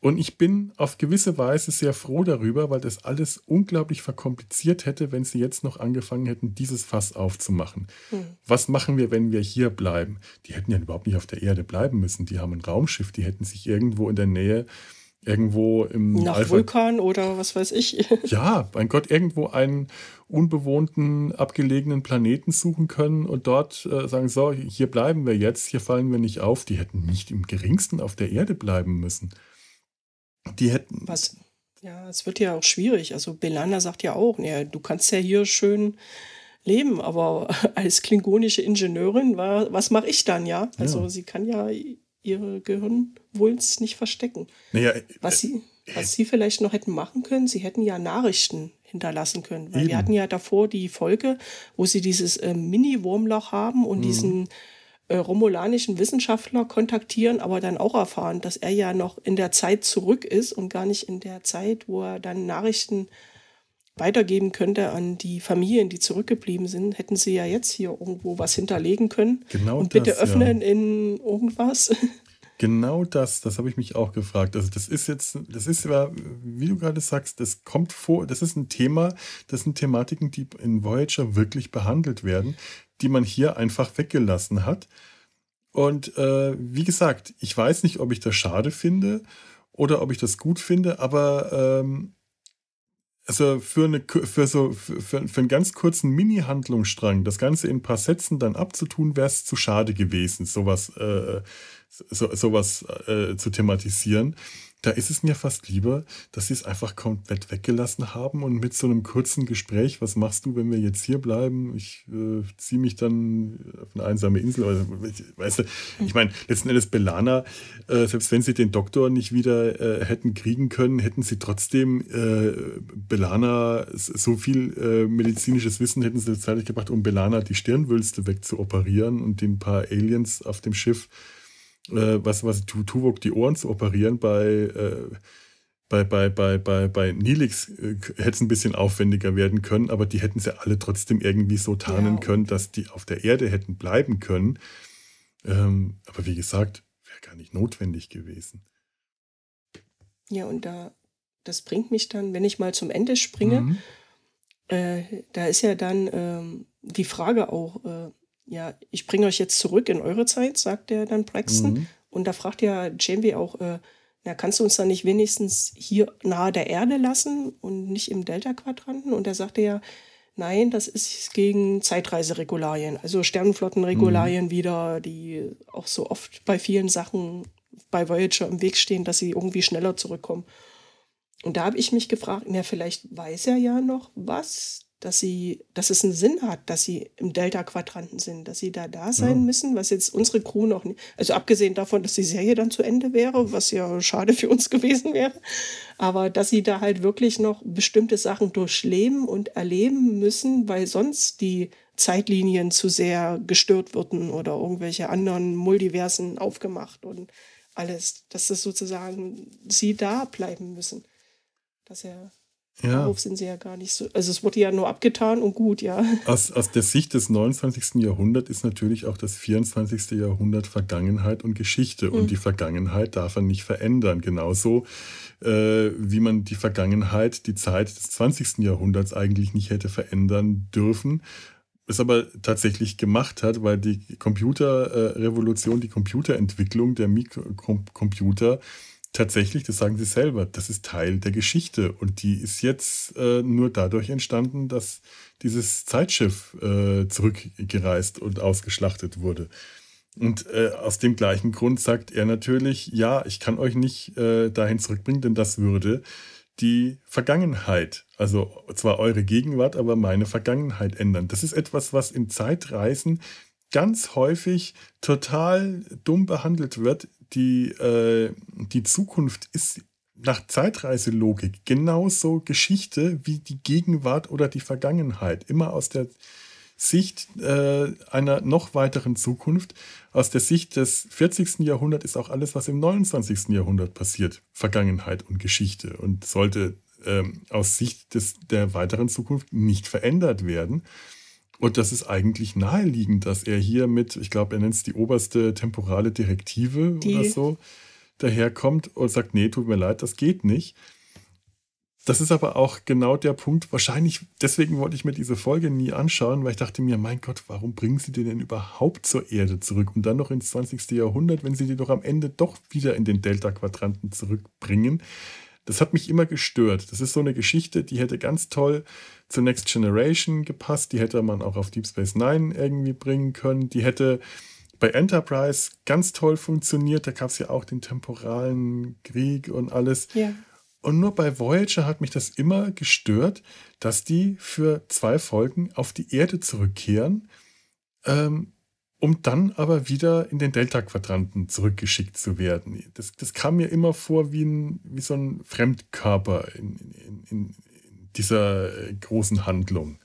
Und ich bin auf gewisse Weise sehr froh darüber, weil das alles unglaublich verkompliziert hätte, wenn sie jetzt noch angefangen hätten, dieses Fass aufzumachen. Hm. Was machen wir, wenn wir hier bleiben? Die hätten ja überhaupt nicht auf der Erde bleiben müssen. Die haben ein Raumschiff, die hätten sich irgendwo in der Nähe, irgendwo im. Nach Alpha Vulkan oder was weiß ich. ja, mein Gott, irgendwo einen unbewohnten, abgelegenen Planeten suchen können und dort äh, sagen: So, hier bleiben wir jetzt, hier fallen wir nicht auf. Die hätten nicht im geringsten auf der Erde bleiben müssen. Die hätten. Was? Ja, es wird ja auch schwierig. Also Belana sagt ja auch, ja, du kannst ja hier schön leben, aber als klingonische Ingenieurin, war, was mache ich dann, ja? Also ja. sie kann ja ihre Gehirnwulst nicht verstecken. Naja, was, sie, was sie vielleicht noch hätten machen können, sie hätten ja Nachrichten hinterlassen können. Weil eben. wir hatten ja davor die Folge, wo sie dieses äh, Mini-Wurmloch haben und mhm. diesen äh, romulanischen Wissenschaftler kontaktieren, aber dann auch erfahren, dass er ja noch in der Zeit zurück ist und gar nicht in der Zeit, wo er dann Nachrichten weitergeben könnte an die Familien, die zurückgeblieben sind, hätten sie ja jetzt hier irgendwo was hinterlegen können. Genau und bitte das, öffnen ja. in irgendwas. Genau das, das habe ich mich auch gefragt. Also das ist jetzt, das ist ja, wie du gerade sagst, das kommt vor, das ist ein Thema, das sind Thematiken, die in Voyager wirklich behandelt werden die man hier einfach weggelassen hat. Und äh, wie gesagt, ich weiß nicht, ob ich das schade finde oder ob ich das gut finde, aber ähm, also für, eine, für, so, für, für einen ganz kurzen Mini-Handlungsstrang, das Ganze in ein paar Sätzen dann abzutun, wäre es zu schade gewesen, sowas, äh, so, sowas äh, zu thematisieren. Da ist es mir fast lieber, dass sie es einfach komplett weggelassen haben und mit so einem kurzen Gespräch, was machst du, wenn wir jetzt hier bleiben? Ich äh, ziehe mich dann auf eine einsame Insel. Oder, weißt du, ich meine, letzten Endes Belana, äh, selbst wenn sie den Doktor nicht wieder äh, hätten kriegen können, hätten sie trotzdem äh, Belana so viel äh, medizinisches Wissen hätten sie zeitlich gebracht, um Belana die Stirnwülste wegzuoperieren und den paar Aliens auf dem Schiff was, was Tuvok die Ohren zu operieren. Bei, äh, bei, bei, bei, bei, bei Nilix äh, hätte es ein bisschen aufwendiger werden können, aber die hätten sie alle trotzdem irgendwie so tarnen ja. können, dass die auf der Erde hätten bleiben können. Ähm, aber wie gesagt, wäre gar nicht notwendig gewesen. Ja, und da, das bringt mich dann, wenn ich mal zum Ende springe, mhm. äh, da ist ja dann ähm, die Frage auch, äh, ja, ich bringe euch jetzt zurück in eure Zeit, sagt der dann Braxton. Mhm. Und da fragt ja Janeway auch, äh, na, kannst du uns dann nicht wenigstens hier nahe der Erde lassen und nicht im Delta-Quadranten? Und da sagte ja, nein, das ist gegen Zeitreiseregularien, also Sternenflottenregularien mhm. wieder, die auch so oft bei vielen Sachen bei Voyager im Weg stehen, dass sie irgendwie schneller zurückkommen. Und da habe ich mich gefragt, na, vielleicht weiß er ja noch was, dass sie, dass es einen Sinn hat, dass sie im Delta-Quadranten sind, dass sie da da sein ja. müssen, was jetzt unsere Crew noch nicht, also abgesehen davon, dass die Serie dann zu Ende wäre, was ja schade für uns gewesen wäre, aber dass sie da halt wirklich noch bestimmte Sachen durchleben und erleben müssen, weil sonst die Zeitlinien zu sehr gestört würden oder irgendwelche anderen Multiversen aufgemacht und alles, dass das sozusagen sie da bleiben müssen. Dass er ja. Darauf sind sie ja gar nicht so. Also es wurde ja nur abgetan und gut, ja. Aus, aus der Sicht des 29. Jahrhunderts ist natürlich auch das 24. Jahrhundert Vergangenheit und Geschichte. Mhm. Und die Vergangenheit darf man nicht verändern. Genauso äh, wie man die Vergangenheit, die Zeit des 20. Jahrhunderts eigentlich nicht hätte verändern dürfen. Es aber tatsächlich gemacht hat, weil die Computerrevolution, die Computerentwicklung der Mikrocomputer tatsächlich, das sagen sie selber, das ist Teil der Geschichte und die ist jetzt äh, nur dadurch entstanden, dass dieses Zeitschiff äh, zurückgereist und ausgeschlachtet wurde. Und äh, aus dem gleichen Grund sagt er natürlich, ja, ich kann euch nicht äh, dahin zurückbringen, denn das würde die Vergangenheit, also zwar eure Gegenwart, aber meine Vergangenheit ändern. Das ist etwas, was in Zeitreisen ganz häufig total dumm behandelt wird, die, äh, die Zukunft ist nach Zeitreiselogik genauso Geschichte wie die Gegenwart oder die Vergangenheit. Immer aus der Sicht äh, einer noch weiteren Zukunft. Aus der Sicht des 40. Jahrhunderts ist auch alles, was im 29. Jahrhundert passiert, Vergangenheit und Geschichte und sollte ähm, aus Sicht des, der weiteren Zukunft nicht verändert werden. Und das ist eigentlich naheliegend, dass er hier mit, ich glaube, er nennt es die oberste temporale Direktive die. oder so, daherkommt und sagt, nee, tut mir leid, das geht nicht. Das ist aber auch genau der Punkt. Wahrscheinlich, deswegen wollte ich mir diese Folge nie anschauen, weil ich dachte mir, mein Gott, warum bringen sie die denn überhaupt zur Erde zurück und dann noch ins 20. Jahrhundert, wenn sie die doch am Ende doch wieder in den Delta-Quadranten zurückbringen? Das hat mich immer gestört. Das ist so eine Geschichte, die hätte ganz toll zur Next Generation gepasst. Die hätte man auch auf Deep Space Nine irgendwie bringen können. Die hätte bei Enterprise ganz toll funktioniert. Da gab es ja auch den temporalen Krieg und alles. Ja. Und nur bei Voyager hat mich das immer gestört, dass die für zwei Folgen auf die Erde zurückkehren, ähm, um dann aber wieder in den Delta-Quadranten zurückgeschickt zu werden. Das, das kam mir immer vor wie, ein, wie so ein Fremdkörper in, in, in dieser äh, großen Handlung.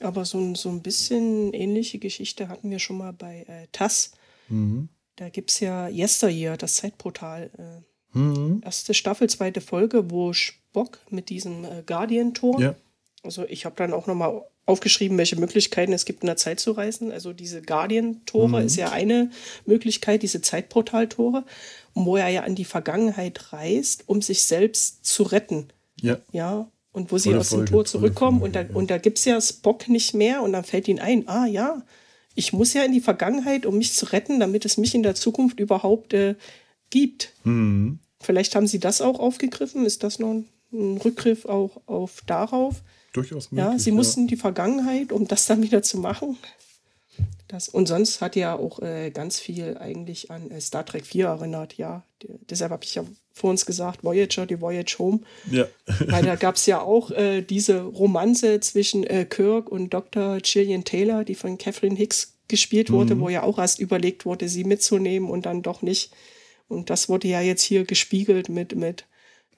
Aber so, so ein bisschen ähnliche Geschichte hatten wir schon mal bei äh, TAS. Mhm. Da gibt es ja Yesteryear, das Zeitportal. Äh, Mhm. Erste Staffel, zweite Folge, wo Spock mit diesem äh, Guardian-Tor. Ja. Also ich habe dann auch nochmal aufgeschrieben, welche Möglichkeiten es gibt, in der Zeit zu reisen. Also diese Guardian-Tore mhm. ist ja eine Möglichkeit, diese Zeitportal-Tore, wo er ja an die Vergangenheit reist, um sich selbst zu retten. Ja. Ja. Und wo sie aus dem Tor zurückkommen und da, ja. und da gibt es ja Spock nicht mehr und dann fällt ihnen ein, ah ja, ich muss ja in die Vergangenheit, um mich zu retten, damit es mich in der Zukunft überhaupt äh, gibt. Mhm. Vielleicht haben sie das auch aufgegriffen. Ist das noch ein Rückgriff auch auf darauf? Durchaus möglich. Ja, sie ja. mussten die Vergangenheit, um das dann wieder zu machen. Das, und sonst hat ja auch äh, ganz viel eigentlich an äh, Star Trek 4 erinnert, ja. Deshalb habe ich ja vor uns gesagt, Voyager, die Voyage Home. Ja. Weil da gab es ja auch äh, diese Romanze zwischen äh, Kirk und Dr. Gillian Taylor, die von Catherine Hicks gespielt wurde, mhm. wo ja auch erst überlegt wurde, sie mitzunehmen und dann doch nicht. Und das wurde ja jetzt hier gespiegelt mit, mit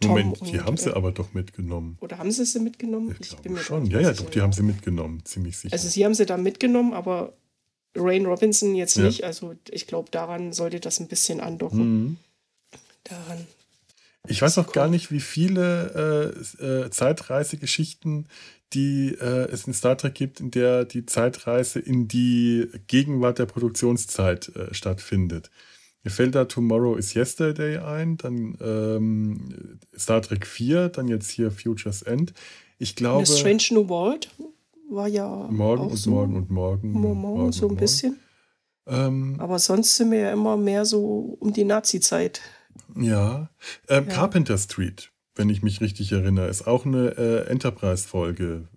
Tom. Moment, die und, haben sie äh, aber doch mitgenommen. Oder haben sie sie mitgenommen? Ich, ich bin mir schon. Ja, ja, doch, die haben sie mitgenommen, ziemlich sicher. Also sie haben sie da mitgenommen, aber Rain Robinson jetzt ja. nicht. Also ich glaube, daran sollte das ein bisschen andocken. Mhm. Daran. Ich weiß auch gar nicht, wie viele äh, äh, Zeitreisegeschichten, die äh, es in Star Trek gibt, in der die Zeitreise in die Gegenwart der Produktionszeit äh, stattfindet. Mir fällt da Tomorrow is Yesterday ein, dann ähm, Star Trek 4, dann jetzt hier Futures End. Ich glaube. The Strange New World war ja. Morgen und so morgen und morgen. Morgen, morgen so ein morgen. bisschen. Ähm, Aber sonst sind wir ja immer mehr so um die Nazi-Zeit. Ja. Ähm, ja. Carpenter Street, wenn ich mich richtig erinnere, ist auch eine äh, Enterprise-Folge.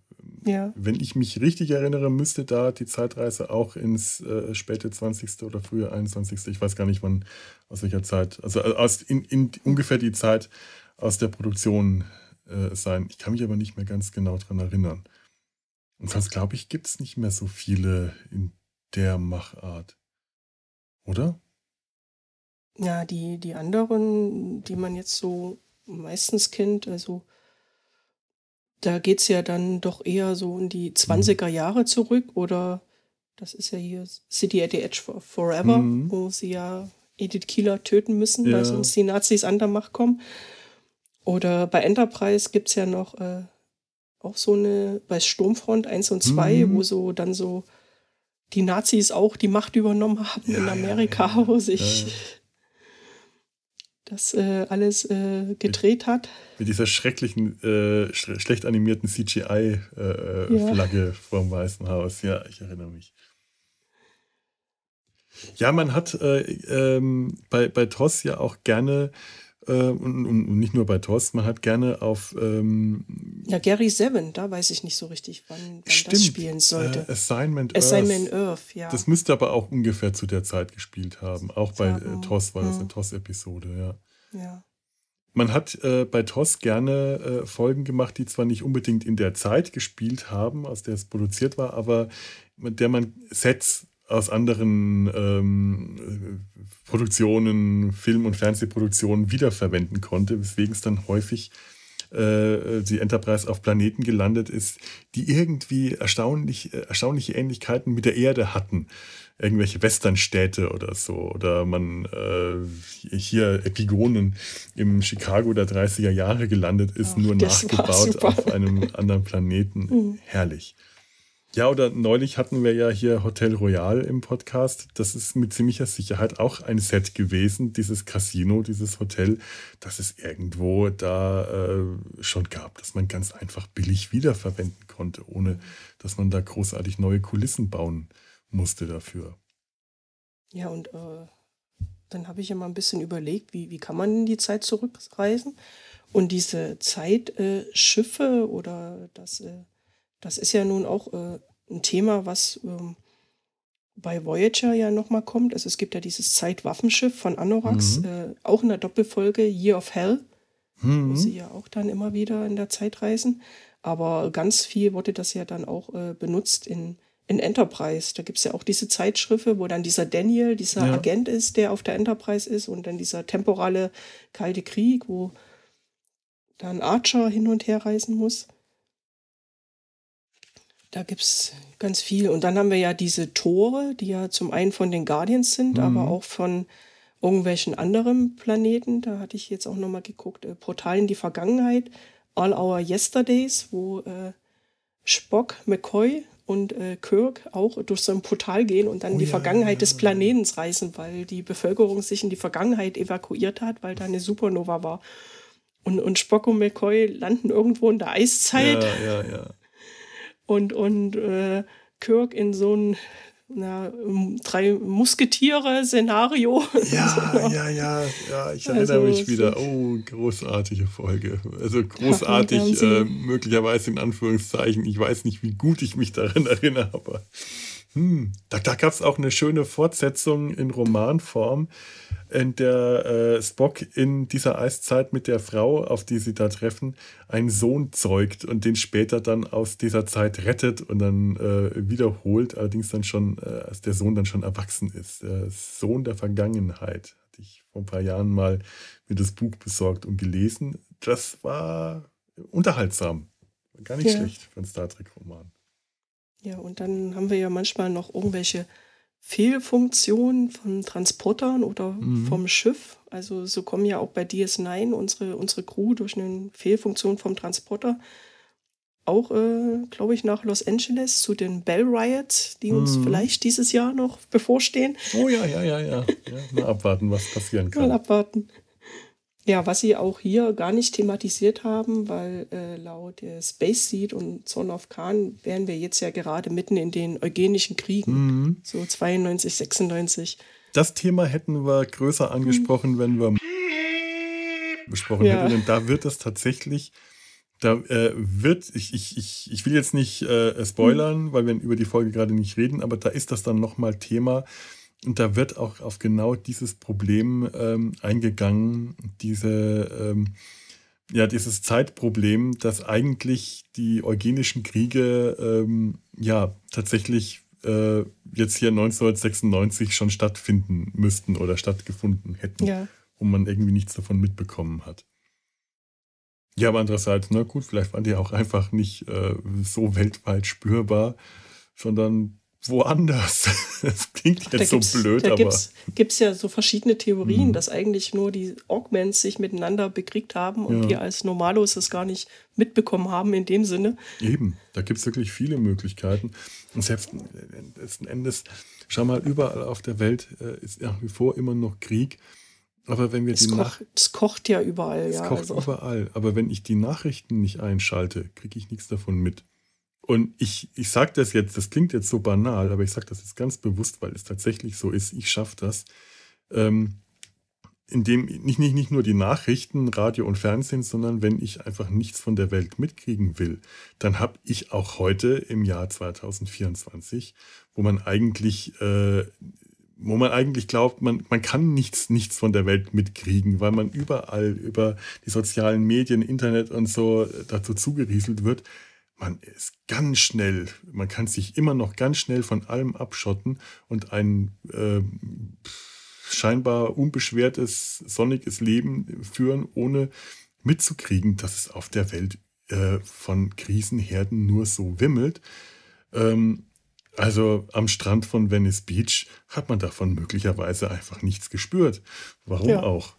Ja. Wenn ich mich richtig erinnere, müsste da die Zeitreise auch ins äh, späte 20. oder frühe 21. Ich weiß gar nicht, wann, aus welcher Zeit, also äh, aus, in, in ungefähr die Zeit aus der Produktion äh, sein. Ich kann mich aber nicht mehr ganz genau daran erinnern. Und sonst glaube ich, gibt es nicht mehr so viele in der Machart. Oder? Ja, die, die anderen, die man jetzt so meistens kennt, also da geht es ja dann doch eher so in die 20er mhm. Jahre zurück oder das ist ja hier City at the Edge for Forever, mhm. wo sie ja Edith Kieler töten müssen, ja. weil sonst die Nazis an der Macht kommen. Oder bei Enterprise gibt es ja noch äh, auch so eine, bei Sturmfront 1 und 2, mhm. wo so dann so die Nazis auch die Macht übernommen haben ja, in Amerika, ja, wo sich das äh, alles äh, gedreht hat. Mit dieser schrecklichen, äh, sch schlecht animierten CGI-Flagge äh, ja. vor dem Weißen Haus. Ja, ich erinnere mich. Ja, man hat äh, ähm, bei, bei TOS ja auch gerne äh, und, und, nicht nur bei TOS, man hat gerne auf. Ähm, ja, Gary Seven, da weiß ich nicht so richtig, wann, wann stimmt, das spielen sollte. Äh, Assignment, Assignment Earth. Earth, ja. Das müsste aber auch ungefähr zu der Zeit gespielt haben. Auch bei äh, TOS war das eine TOS-Episode, ja. Ja. Man hat äh, bei TOS gerne äh, Folgen gemacht, die zwar nicht unbedingt in der Zeit gespielt haben, aus der es produziert war, aber mit der man Sets aus anderen ähm, Produktionen, Film- und Fernsehproduktionen wiederverwenden konnte, weswegen es dann häufig äh, die Enterprise auf Planeten gelandet ist, die irgendwie erstaunlich, erstaunliche Ähnlichkeiten mit der Erde hatten. Irgendwelche Westernstädte oder so. Oder man äh, hier Epigonen im Chicago der 30er Jahre gelandet ist, Ach, nur nachgebaut auf einem anderen Planeten. Mhm. Herrlich. Ja, oder neulich hatten wir ja hier Hotel Royal im Podcast. Das ist mit ziemlicher Sicherheit auch ein Set gewesen, dieses Casino, dieses Hotel, das es irgendwo da äh, schon gab, dass man ganz einfach billig wiederverwenden konnte, ohne dass man da großartig neue Kulissen bauen musste dafür. Ja, und äh, dann habe ich ja mal ein bisschen überlegt, wie, wie kann man in die Zeit zurückreisen? Und diese Zeitschiffe äh, oder das äh, das ist ja nun auch äh, ein Thema, was ähm, bei Voyager ja nochmal kommt. Also es gibt ja dieses Zeitwaffenschiff von Anorax, mhm. äh, auch in der Doppelfolge Year of Hell, mhm. wo sie ja auch dann immer wieder in der Zeit reisen. Aber ganz viel wurde das ja dann auch äh, benutzt in, in Enterprise. Da gibt es ja auch diese Zeitschriffe, wo dann dieser Daniel, dieser ja. Agent ist, der auf der Enterprise ist und dann dieser temporale Kalte Krieg, wo dann Archer hin und her reisen muss. Da gibt es ganz viel. Und dann haben wir ja diese Tore, die ja zum einen von den Guardians sind, mhm. aber auch von irgendwelchen anderen Planeten. Da hatte ich jetzt auch nochmal geguckt. Äh, Portal in die Vergangenheit, All Our Yesterdays, wo äh, Spock, McCoy und äh, Kirk auch durch so ein Portal gehen und dann oh, die ja, Vergangenheit ja, des Planetens reisen, weil die Bevölkerung sich in die Vergangenheit evakuiert hat, weil da eine Supernova war. Und, und Spock und McCoy landen irgendwo in der Eiszeit. Ja, ja, ja und, und äh, Kirk in so ein na, drei Musketiere-Szenario. Ja, ja, ja, ja, ich erinnere also, mich wieder. Oh, großartige Folge. Also großartig, äh, möglicherweise in Anführungszeichen. Ich weiß nicht, wie gut ich mich daran erinnere, aber hm, da, da gab es auch eine schöne Fortsetzung in Romanform in der äh, Spock in dieser Eiszeit mit der Frau, auf die sie da treffen, einen Sohn zeugt und den später dann aus dieser Zeit rettet und dann äh, wiederholt, allerdings dann schon, äh, als der Sohn dann schon erwachsen ist. Der Sohn der Vergangenheit. Hatte ich vor ein paar Jahren mal mir das Buch besorgt und gelesen. Das war unterhaltsam. Gar nicht ja. schlecht für einen Star Trek-Roman. Ja, und dann haben wir ja manchmal noch irgendwelche Fehlfunktion von Transportern oder mhm. vom Schiff. Also so kommen ja auch bei DS9 unsere, unsere Crew durch eine Fehlfunktion vom Transporter auch, äh, glaube ich, nach Los Angeles zu den Bell Riots, die uns mhm. vielleicht dieses Jahr noch bevorstehen. Oh ja, ja, ja, ja. ja mal abwarten, was passieren kann. Mal abwarten. Ja, was sie auch hier gar nicht thematisiert haben, weil äh, laut äh, Space Seed und Son of Khan wären wir jetzt ja gerade mitten in den eugenischen Kriegen, mhm. so 92, 96. Das Thema hätten wir größer angesprochen, mhm. wenn wir besprochen ja. hätten. Und da wird es tatsächlich, da äh, wird, ich, ich, ich, ich will jetzt nicht äh, spoilern, mhm. weil wir über die Folge gerade nicht reden, aber da ist das dann nochmal Thema und da wird auch auf genau dieses Problem ähm, eingegangen, diese, ähm, ja, dieses Zeitproblem, dass eigentlich die eugenischen Kriege ähm, ja tatsächlich äh, jetzt hier 1996 schon stattfinden müssten oder stattgefunden hätten, ja. wo man irgendwie nichts davon mitbekommen hat. Ja, aber andererseits, na gut, vielleicht waren die auch einfach nicht äh, so weltweit spürbar, sondern woanders. Das klingt jetzt da so blöd, da aber. Gibt es ja so verschiedene Theorien, mhm. dass eigentlich nur die Augments sich miteinander bekriegt haben und ja. wir als Normalos es gar nicht mitbekommen haben in dem Sinne. Eben, da gibt es wirklich viele Möglichkeiten. Und selbst letzten Endes, schau mal, überall auf der Welt äh, ist nach wie vor immer noch Krieg. Aber wenn wir es die koch, Es kocht ja überall, es ja. Es kocht also. überall. Aber wenn ich die Nachrichten nicht einschalte, kriege ich nichts davon mit. Und ich, ich sage das jetzt, das klingt jetzt so banal, aber ich sage das jetzt ganz bewusst, weil es tatsächlich so ist. Ich schaffe das, ähm, indem nicht, nicht, nicht nur die Nachrichten, Radio und Fernsehen, sondern wenn ich einfach nichts von der Welt mitkriegen will, dann habe ich auch heute im Jahr 2024, wo man eigentlich, äh, wo man eigentlich glaubt, man, man kann nichts, nichts von der Welt mitkriegen, weil man überall über die sozialen Medien, Internet und so dazu zugerieselt wird, man ist ganz schnell, man kann sich immer noch ganz schnell von allem abschotten und ein äh, scheinbar unbeschwertes, sonniges Leben führen, ohne mitzukriegen, dass es auf der Welt äh, von Krisenherden nur so wimmelt. Ähm, also am Strand von Venice Beach hat man davon möglicherweise einfach nichts gespürt. Warum ja. auch?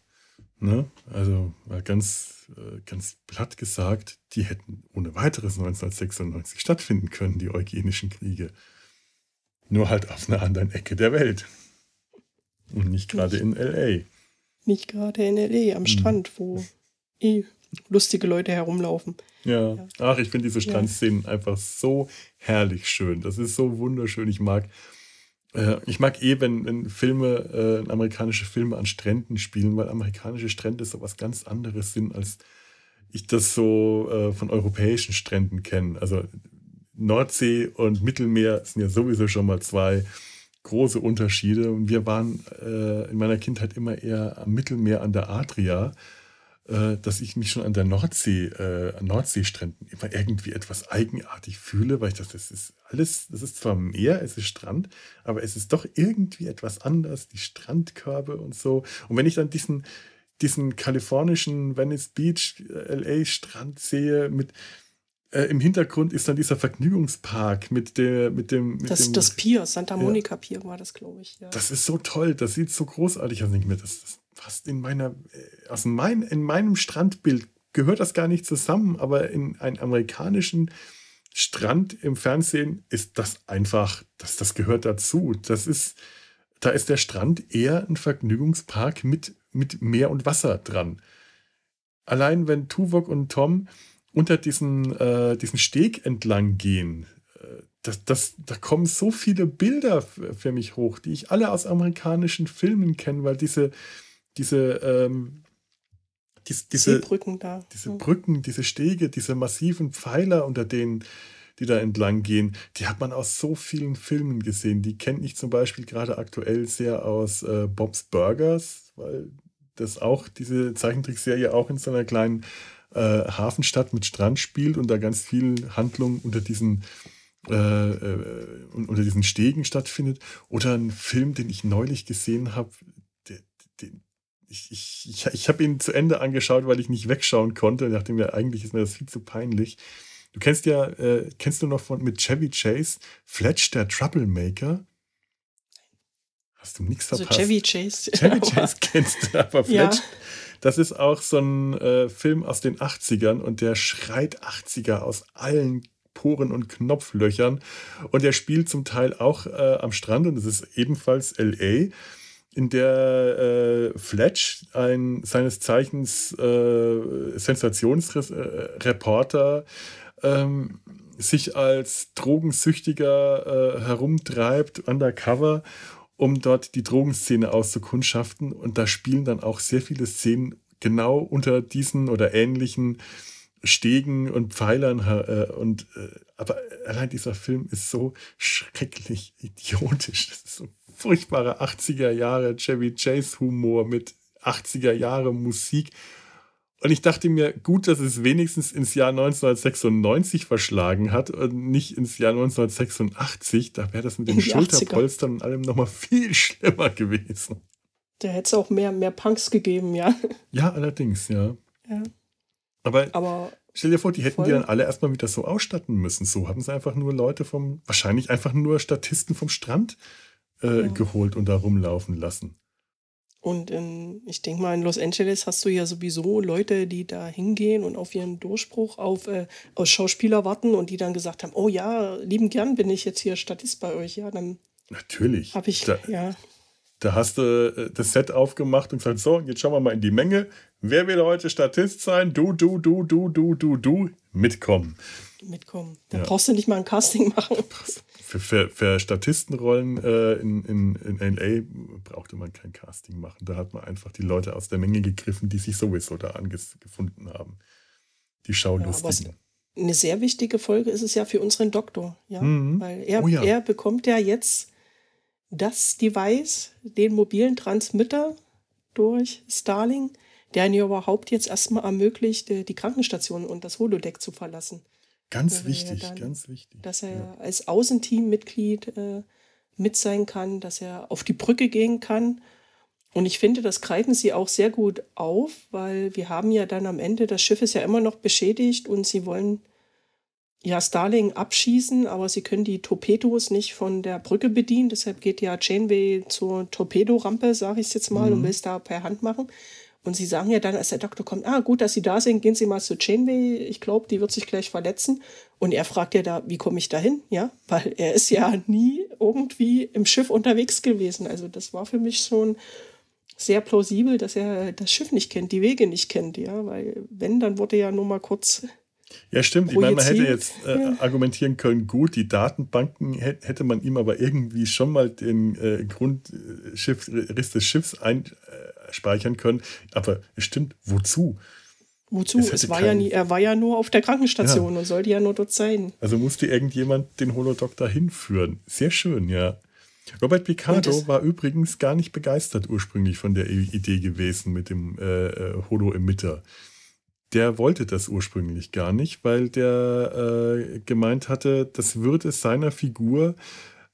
Ne? Also ganz, ganz platt gesagt, die hätten ohne weiteres 1996 stattfinden können, die eugenischen Kriege. Nur halt auf einer anderen Ecke der Welt. Und nicht gerade in LA. Nicht gerade in LA am hm. Strand, wo eh lustige Leute herumlaufen. Ja, ja. ach, ich finde diese Strandszenen ja. einfach so herrlich schön. Das ist so wunderschön. Ich mag, äh, ich mag eh, wenn, wenn Filme, äh, amerikanische Filme an Stränden spielen, weil amerikanische Strände so was ganz anderes sind, als ich das so äh, von europäischen Stränden kenne. Also Nordsee und Mittelmeer sind ja sowieso schon mal zwei große Unterschiede. Und wir waren äh, in meiner Kindheit immer eher am Mittelmeer an der Adria äh, dass ich mich schon an der Nordsee, äh, an Nordseestränden immer irgendwie etwas eigenartig fühle, weil ich dachte, das ist alles, das ist zwar Meer, es ist Strand, aber es ist doch irgendwie etwas anders, die Strandkörbe und so. Und wenn ich dann diesen, diesen kalifornischen Venice Beach, äh, LA Strand sehe mit, äh, im Hintergrund ist dann dieser Vergnügungspark mit, der, mit dem. Mit das, dem, das Pier, Santa Monica ja. Pier war das, glaube ich. Ja. Das ist so toll, das sieht so großartig aus. Ich mir, das, das fast in meiner, aus mein, in meinem Strandbild gehört das gar nicht zusammen, aber in einem amerikanischen Strand im Fernsehen ist das einfach, das, das gehört dazu. Das ist, da ist der Strand eher ein Vergnügungspark mit, mit Meer und Wasser dran. Allein wenn Tuvok und Tom unter diesen, äh, diesen Steg entlang gehen, äh, das, das, da kommen so viele Bilder für mich hoch, die ich alle aus amerikanischen Filmen kenne, weil diese, diese, ähm, dies, diese Brücken da. Diese hm. Brücken, diese Stege, diese massiven Pfeiler, unter denen die da entlang gehen, die hat man aus so vielen Filmen gesehen. Die kenne ich zum Beispiel gerade aktuell sehr aus äh, Bob's Burgers, weil das auch, diese Zeichentrickserie auch in so einer kleinen äh, Hafenstadt mit Strand spielt und da ganz viel Handlung unter diesen äh, äh, unter diesen Stegen stattfindet. Oder ein Film, den ich neulich gesehen habe, ich, ich, ich, ich habe ihn zu Ende angeschaut, weil ich nicht wegschauen konnte. Nachdem mir eigentlich ist mir das viel zu peinlich. Du kennst ja, äh, kennst du noch von mit Chevy Chase Fletch der Troublemaker? Hast du nichts also verpasst? Also Chevy Chase. Chevy Chase kennst du, aber Fletch, ja. das ist auch so ein äh, Film aus den 80ern und der schreit 80er aus allen Poren und Knopflöchern und der spielt zum Teil auch äh, am Strand und es ist ebenfalls LA in der äh, Fletch, ein seines Zeichens äh, Sensationsreporter, ähm, sich als Drogensüchtiger äh, herumtreibt, undercover, um dort die Drogenszene auszukundschaften. Und da spielen dann auch sehr viele Szenen genau unter diesen oder ähnlichen Stegen und Pfeilern. Äh, und, äh, aber allein dieser Film ist so schrecklich idiotisch. Das ist so furchtbarer 80er Jahre Chevy Chase Humor mit 80er Jahre Musik. Und ich dachte mir, gut, dass es wenigstens ins Jahr 1996 verschlagen hat und nicht ins Jahr 1986. Da wäre das mit den Schulterpolstern und allem nochmal viel schlimmer gewesen. Da hätte es auch mehr, mehr Punks gegeben, ja. Ja, allerdings, ja. ja. Aber, Aber stell dir vor, die hätten voll. die dann alle erstmal wieder so ausstatten müssen. So haben sie einfach nur Leute vom, wahrscheinlich einfach nur Statisten vom Strand äh, ja. geholt und da rumlaufen lassen. Und in, ich denke mal, in Los Angeles hast du ja sowieso Leute, die da hingehen und auf ihren Durchbruch auf, äh, auf Schauspieler warten und die dann gesagt haben, oh ja, lieben gern bin ich jetzt hier Statist bei euch. Ja, dann Natürlich. Habe ich, da, ja. Da hast du äh, das Set aufgemacht und gesagt, so, jetzt schauen wir mal in die Menge. Wer will heute Statist sein? Du, du, du, du, du, du, du. Mitkommen. Mitkommen. Da ja. brauchst du nicht mal ein Casting machen. Für, für, für Statistenrollen äh, in, in, in LA brauchte man kein Casting machen. Da hat man einfach die Leute aus der Menge gegriffen, die sich sowieso da angefunden haben. Die Schaulustigen. Ja, eine sehr wichtige Folge ist es ja für unseren Doktor, ja. Mhm. Weil er, oh ja. er bekommt ja jetzt das Device, den mobilen Transmitter durch Starling, der ihn ja überhaupt jetzt erstmal ermöglicht, die Krankenstation und das Holodeck zu verlassen. Ganz wichtig, dann, ganz wichtig. Dass er ja. als Außenteammitglied äh, mit sein kann, dass er auf die Brücke gehen kann. Und ich finde, das greifen sie auch sehr gut auf, weil wir haben ja dann am Ende, das Schiff ist ja immer noch beschädigt und sie wollen ja Starling abschießen, aber sie können die Torpedos nicht von der Brücke bedienen. Deshalb geht ja Janeway zur Torpedorampe, sage ich es jetzt mal, mhm. und will es da per Hand machen. Und sie sagen ja dann, als der Doktor kommt, ah, gut, dass Sie da sind, gehen Sie mal zu Janeway. Ich glaube, die wird sich gleich verletzen. Und er fragt ja da, wie komme ich da hin? Ja, weil er ist ja nie irgendwie im Schiff unterwegs gewesen. Also das war für mich schon sehr plausibel, dass er das Schiff nicht kennt, die Wege nicht kennt. Ja, weil wenn, dann wurde ja nur mal kurz ja, stimmt. Ich meine, man hätte jetzt äh, argumentieren können, gut, die Datenbanken hätte man ihm aber irgendwie schon mal den äh, Grundriss des Schiffs einspeichern können. Aber es stimmt, wozu? Wozu? Es, es war kein... ja nie, er war ja nur auf der Krankenstation ja. und sollte ja nur dort sein. Also musste irgendjemand den Holodoc dahin führen. Sehr schön, ja. Robert Picardo war übrigens gar nicht begeistert ursprünglich von der Idee gewesen mit dem äh, äh Holo-Emitter der wollte das ursprünglich gar nicht, weil der äh, gemeint hatte, das würde seiner Figur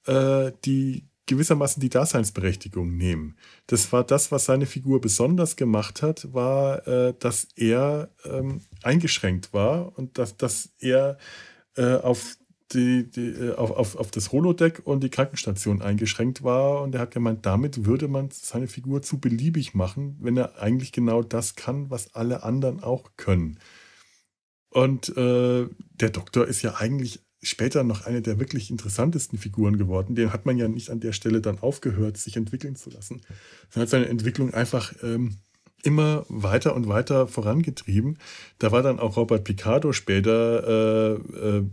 äh, die gewissermaßen die Daseinsberechtigung nehmen. Das war das, was seine Figur besonders gemacht hat, war, äh, dass er ähm, eingeschränkt war und dass, dass er äh, auf die, die, äh, auf, auf, auf das Holodeck und die Krankenstation eingeschränkt war. Und er hat gemeint, damit würde man seine Figur zu beliebig machen, wenn er eigentlich genau das kann, was alle anderen auch können. Und äh, der Doktor ist ja eigentlich später noch eine der wirklich interessantesten Figuren geworden. Den hat man ja nicht an der Stelle dann aufgehört, sich entwickeln zu lassen. Er hat seine Entwicklung einfach ähm, immer weiter und weiter vorangetrieben. Da war dann auch Robert Picardo später äh, äh,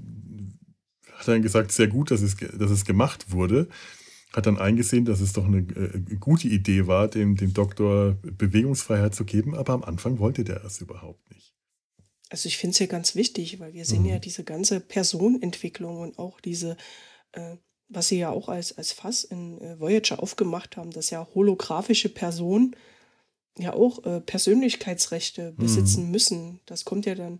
hat dann gesagt, sehr gut, dass es, dass es gemacht wurde. Hat dann eingesehen, dass es doch eine äh, gute Idee war, dem, dem Doktor Bewegungsfreiheit zu geben, aber am Anfang wollte der es überhaupt nicht. Also ich finde es ja ganz wichtig, weil wir sehen mhm. ja diese ganze Personentwicklung und auch diese, äh, was sie ja auch als, als Fass in äh, Voyager aufgemacht haben, dass ja holographische Personen ja auch äh, Persönlichkeitsrechte besitzen mhm. müssen. Das kommt ja dann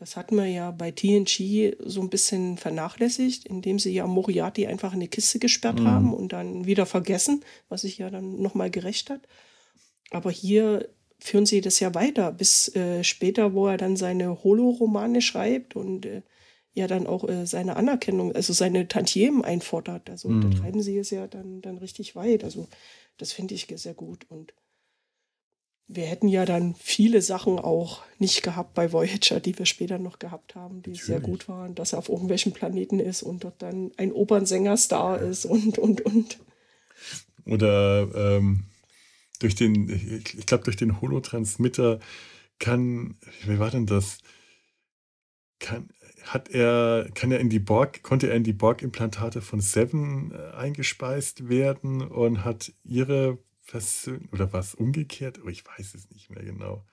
das hatten wir ja bei TNG so ein bisschen vernachlässigt, indem sie ja Moriarty einfach in eine Kiste gesperrt mhm. haben und dann wieder vergessen, was sich ja dann nochmal gerecht hat. Aber hier führen sie das ja weiter, bis äh, später, wo er dann seine Holo-Romane schreibt und äh, ja dann auch äh, seine Anerkennung, also seine Tantiemen einfordert. Also mhm. da treiben sie es ja dann, dann richtig weit. Also das finde ich sehr gut. Und wir hätten ja dann viele Sachen auch nicht gehabt bei Voyager, die wir später noch gehabt haben, die Natürlich. sehr gut waren, dass er auf irgendwelchen Planeten ist und dort dann ein Opernsänger-Star ist und, und, und. Oder ähm, durch den, ich, ich glaube, durch den Holotransmitter kann, wie war denn das? Kann, hat er, kann er in die Borg, konnte er in die Borg-Implantate von Seven äh, eingespeist werden und hat ihre versöhnt oder was umgekehrt? Oh, ich weiß es nicht mehr genau.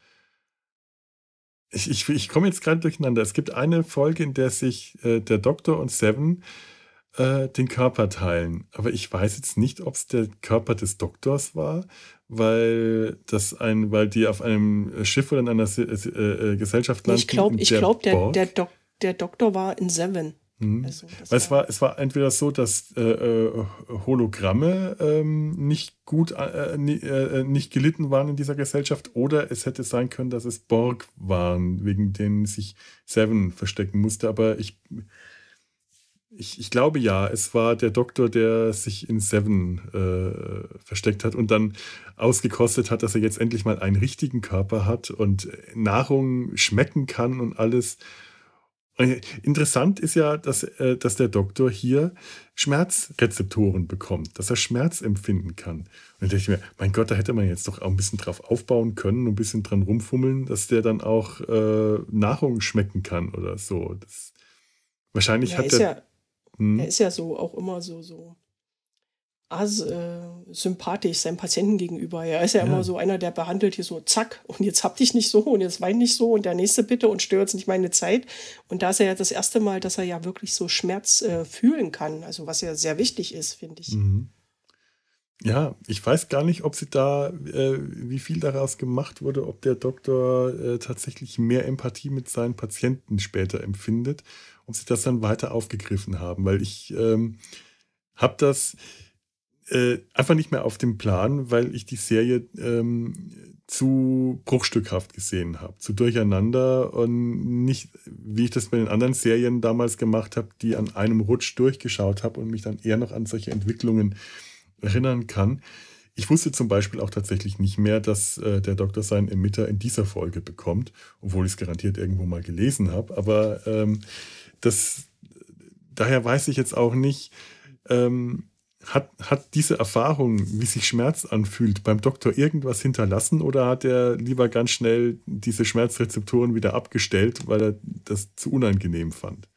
Ich, ich, ich komme jetzt gerade durcheinander. Es gibt eine Folge, in der sich äh, der Doktor und Seven äh, den Körper teilen. Aber ich weiß jetzt nicht, ob es der Körper des Doktors war, weil das ein, weil die auf einem Schiff oder in einer äh, äh, Gesellschaft landen. Ich glaube, ich glaube, der, der, Dok der Doktor war in Seven. Mhm. Also, es, war, es war entweder so, dass äh, äh, Hologramme ähm, nicht gut, äh, äh, nicht gelitten waren in dieser Gesellschaft, oder es hätte sein können, dass es Borg waren, wegen denen sich Seven verstecken musste. Aber ich, ich, ich glaube ja, es war der Doktor, der sich in Seven äh, versteckt hat und dann ausgekostet hat, dass er jetzt endlich mal einen richtigen Körper hat und Nahrung schmecken kann und alles. Interessant ist ja, dass, äh, dass der Doktor hier Schmerzrezeptoren bekommt, dass er Schmerz empfinden kann. Und dann denke ich mir, mein Gott, da hätte man jetzt doch auch ein bisschen drauf aufbauen können, ein bisschen dran rumfummeln, dass der dann auch äh, Nahrung schmecken kann oder so. Das, wahrscheinlich ja, hat er. Ja, hm? Er ist ja so auch immer so, so as, äh, sympathisch seinem Patienten gegenüber. Er ist ja, ja, immer so einer, der behandelt hier so, zack, und jetzt hab dich nicht so und jetzt wein nicht so und der nächste bitte und stört nicht meine Zeit. Und da ist er ja das erste Mal, dass er ja wirklich so Schmerz äh, fühlen kann, also was ja sehr wichtig ist, finde ich. Mhm. Ja, ich weiß gar nicht, ob sie da, äh, wie viel daraus gemacht wurde, ob der Doktor äh, tatsächlich mehr Empathie mit seinen Patienten später empfindet, ob sie das dann weiter aufgegriffen haben, weil ich ähm, habe das äh, einfach nicht mehr auf dem Plan, weil ich die Serie ähm, zu bruchstückhaft gesehen habe, zu durcheinander und nicht, wie ich das bei den anderen Serien damals gemacht habe, die an einem Rutsch durchgeschaut habe und mich dann eher noch an solche Entwicklungen erinnern kann. Ich wusste zum Beispiel auch tatsächlich nicht mehr, dass äh, der Doktor seinen Emitter in dieser Folge bekommt, obwohl ich es garantiert irgendwo mal gelesen habe. Aber ähm, das, daher weiß ich jetzt auch nicht, ähm, hat, hat diese Erfahrung, wie sich Schmerz anfühlt, beim Doktor irgendwas hinterlassen oder hat er lieber ganz schnell diese Schmerzrezeptoren wieder abgestellt, weil er das zu unangenehm fand?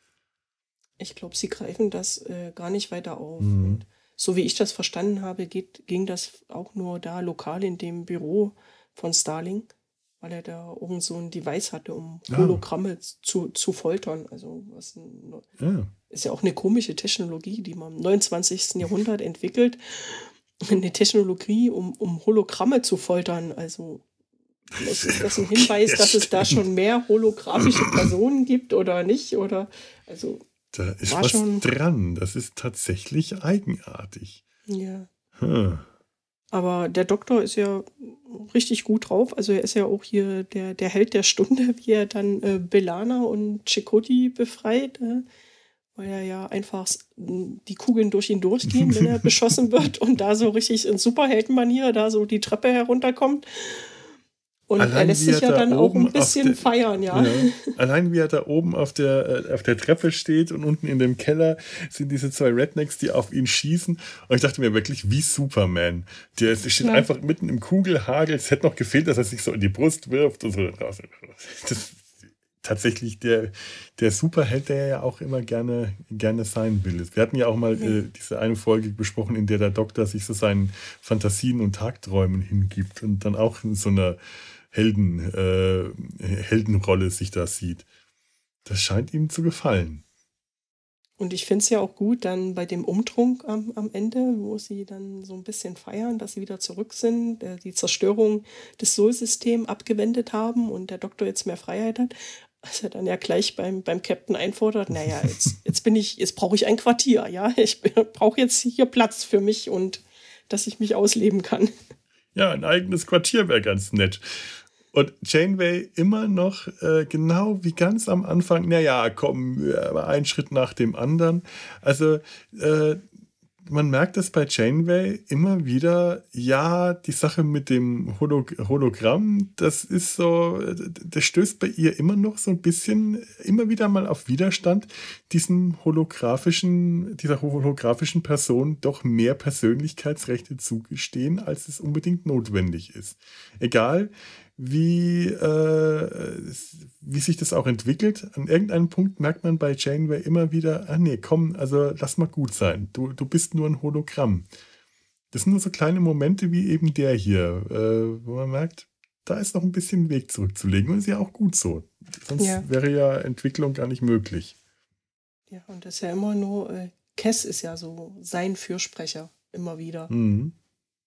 Ich glaube, sie greifen das äh, gar nicht weiter auf. Mhm so wie ich das verstanden habe, geht, ging das auch nur da lokal in dem Büro von Starling, weil er da irgend so ein Device hatte, um ah. Hologramme ah. zu, zu foltern. Also was ein, ja. ist ja auch eine komische Technologie, die man im 29. Jahrhundert entwickelt. Eine Technologie, um, um Hologramme zu foltern. Also ist das ein Hinweis, dass es da schon mehr holographische Personen gibt oder nicht? Oder also da ist was schon... dran. Das ist tatsächlich eigenartig. Ja. Hm. Aber der Doktor ist ja richtig gut drauf. Also er ist ja auch hier der, der Held der Stunde, wie er dann äh, Belana und Chakoti befreit. Äh, weil er ja einfach die Kugeln durch ihn durchgehen, wenn er beschossen wird und da so richtig in Superheldenmanier da so die Treppe herunterkommt. Und allein er lässt sich ja dann auch ein bisschen feiern, ja. ja. Allein wie er da oben auf der, äh, auf der Treppe steht und unten in dem Keller sind diese zwei Rednecks, die auf ihn schießen. Und ich dachte mir wirklich, wie Superman. Der steht ja. einfach mitten im Kugelhagel. Es hätte noch gefehlt, dass er sich so in die Brust wirft und so. Das ist tatsächlich der, der Superheld, der ja auch immer gerne, gerne sein will. Wir hatten ja auch mal äh, diese eine Folge besprochen, in der der Doktor sich so seinen Fantasien und Tagträumen hingibt und dann auch in so einer Helden, äh, Heldenrolle sich da sieht. Das scheint ihm zu gefallen. Und ich finde es ja auch gut, dann bei dem Umtrunk am, am Ende, wo sie dann so ein bisschen feiern, dass sie wieder zurück sind, äh, die Zerstörung des Sol-Systems abgewendet haben und der Doktor jetzt mehr Freiheit hat. Was er dann ja gleich beim, beim Captain einfordert, naja, jetzt, jetzt bin ich, jetzt brauche ich ein Quartier, ja. Ich brauche jetzt hier Platz für mich und dass ich mich ausleben kann. Ja, ein eigenes Quartier wäre ganz nett. Und Janeway immer noch äh, genau wie ganz am Anfang, naja, komm, ein Schritt nach dem anderen. Also äh, man merkt es bei Janeway immer wieder, ja, die Sache mit dem Holog Hologramm, das ist so, das stößt bei ihr immer noch so ein bisschen, immer wieder mal auf Widerstand, diesem holographischen, dieser holographischen Person doch mehr Persönlichkeitsrechte zugestehen, als es unbedingt notwendig ist. Egal, wie, äh, wie sich das auch entwickelt. An irgendeinem Punkt merkt man bei Janeway immer wieder, ah nee, komm, also lass mal gut sein. Du, du bist nur ein Hologramm. Das sind nur so kleine Momente wie eben der hier, äh, wo man merkt, da ist noch ein bisschen Weg zurückzulegen und ist ja auch gut so. Sonst ja. wäre ja Entwicklung gar nicht möglich. Ja, und das ist ja immer nur, äh, Kess ist ja so sein Fürsprecher immer wieder. Mhm.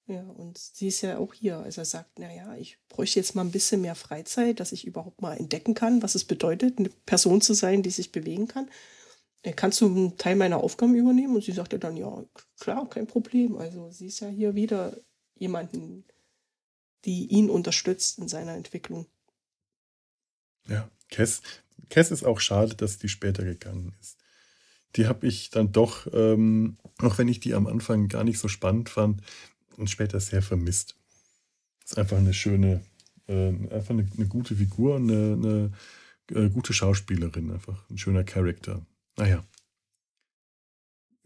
Ja, und sie ist ja auch hier. Also er sagt, naja, ich bräuchte jetzt mal ein bisschen mehr Freizeit, dass ich überhaupt mal entdecken kann, was es bedeutet, eine Person zu sein, die sich bewegen kann. Äh, kannst du einen Teil meiner Aufgaben übernehmen? Und sie sagte dann, ja, klar, kein Problem. Also sie ist ja hier wieder jemanden, die ihn unterstützt in seiner Entwicklung. Ja, Kess, Kess ist auch schade, dass die später gegangen ist. Die habe ich dann doch, ähm, auch wenn ich die am Anfang gar nicht so spannend fand, und später sehr vermisst. Ist einfach eine schöne, äh, einfach eine, eine, gute Figur, eine, eine äh, gute Schauspielerin, einfach ein schöner Charakter. Naja.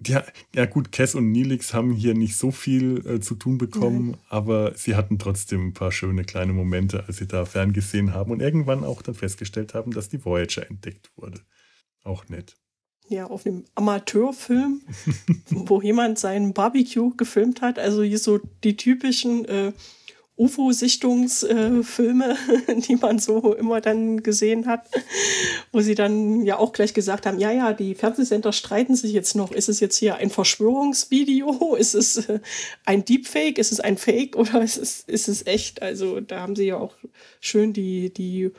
Ja, ja gut, Cass und Nilix haben hier nicht so viel äh, zu tun bekommen, Nein. aber sie hatten trotzdem ein paar schöne kleine Momente, als sie da ferngesehen haben und irgendwann auch dann festgestellt haben, dass die Voyager entdeckt wurde. Auch nett ja, auf einem Amateurfilm, wo jemand seinen Barbecue gefilmt hat. Also hier so die typischen äh, UFO-Sichtungsfilme, äh, die man so immer dann gesehen hat, wo sie dann ja auch gleich gesagt haben, ja, ja, die Fernsehsender streiten sich jetzt noch, ist es jetzt hier ein Verschwörungsvideo, ist es äh, ein Deepfake, ist es ein Fake oder ist es, ist es echt? Also da haben sie ja auch schön die, die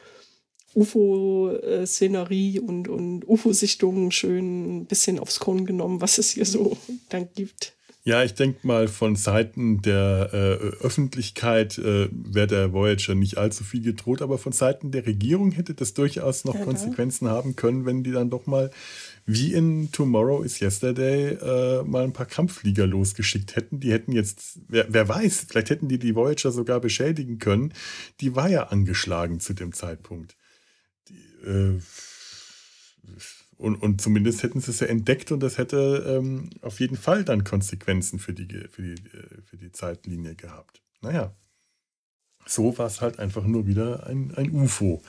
UFO-Szenerie und, und UFO-Sichtungen schön ein bisschen aufs Korn genommen, was es hier so dann gibt. Ja, ich denke mal, von Seiten der äh, Öffentlichkeit äh, wäre der Voyager nicht allzu viel gedroht, aber von Seiten der Regierung hätte das durchaus noch ja, Konsequenzen ja. haben können, wenn die dann doch mal, wie in Tomorrow is Yesterday, äh, mal ein paar Kampfflieger losgeschickt hätten. Die hätten jetzt, wer, wer weiß, vielleicht hätten die die Voyager sogar beschädigen können. Die war ja angeschlagen zu dem Zeitpunkt. Äh, und, und zumindest hätten sie es ja entdeckt und das hätte ähm, auf jeden Fall dann Konsequenzen für die, für, die, äh, für die Zeitlinie gehabt. Naja, so war es halt einfach nur wieder ein, ein UFO.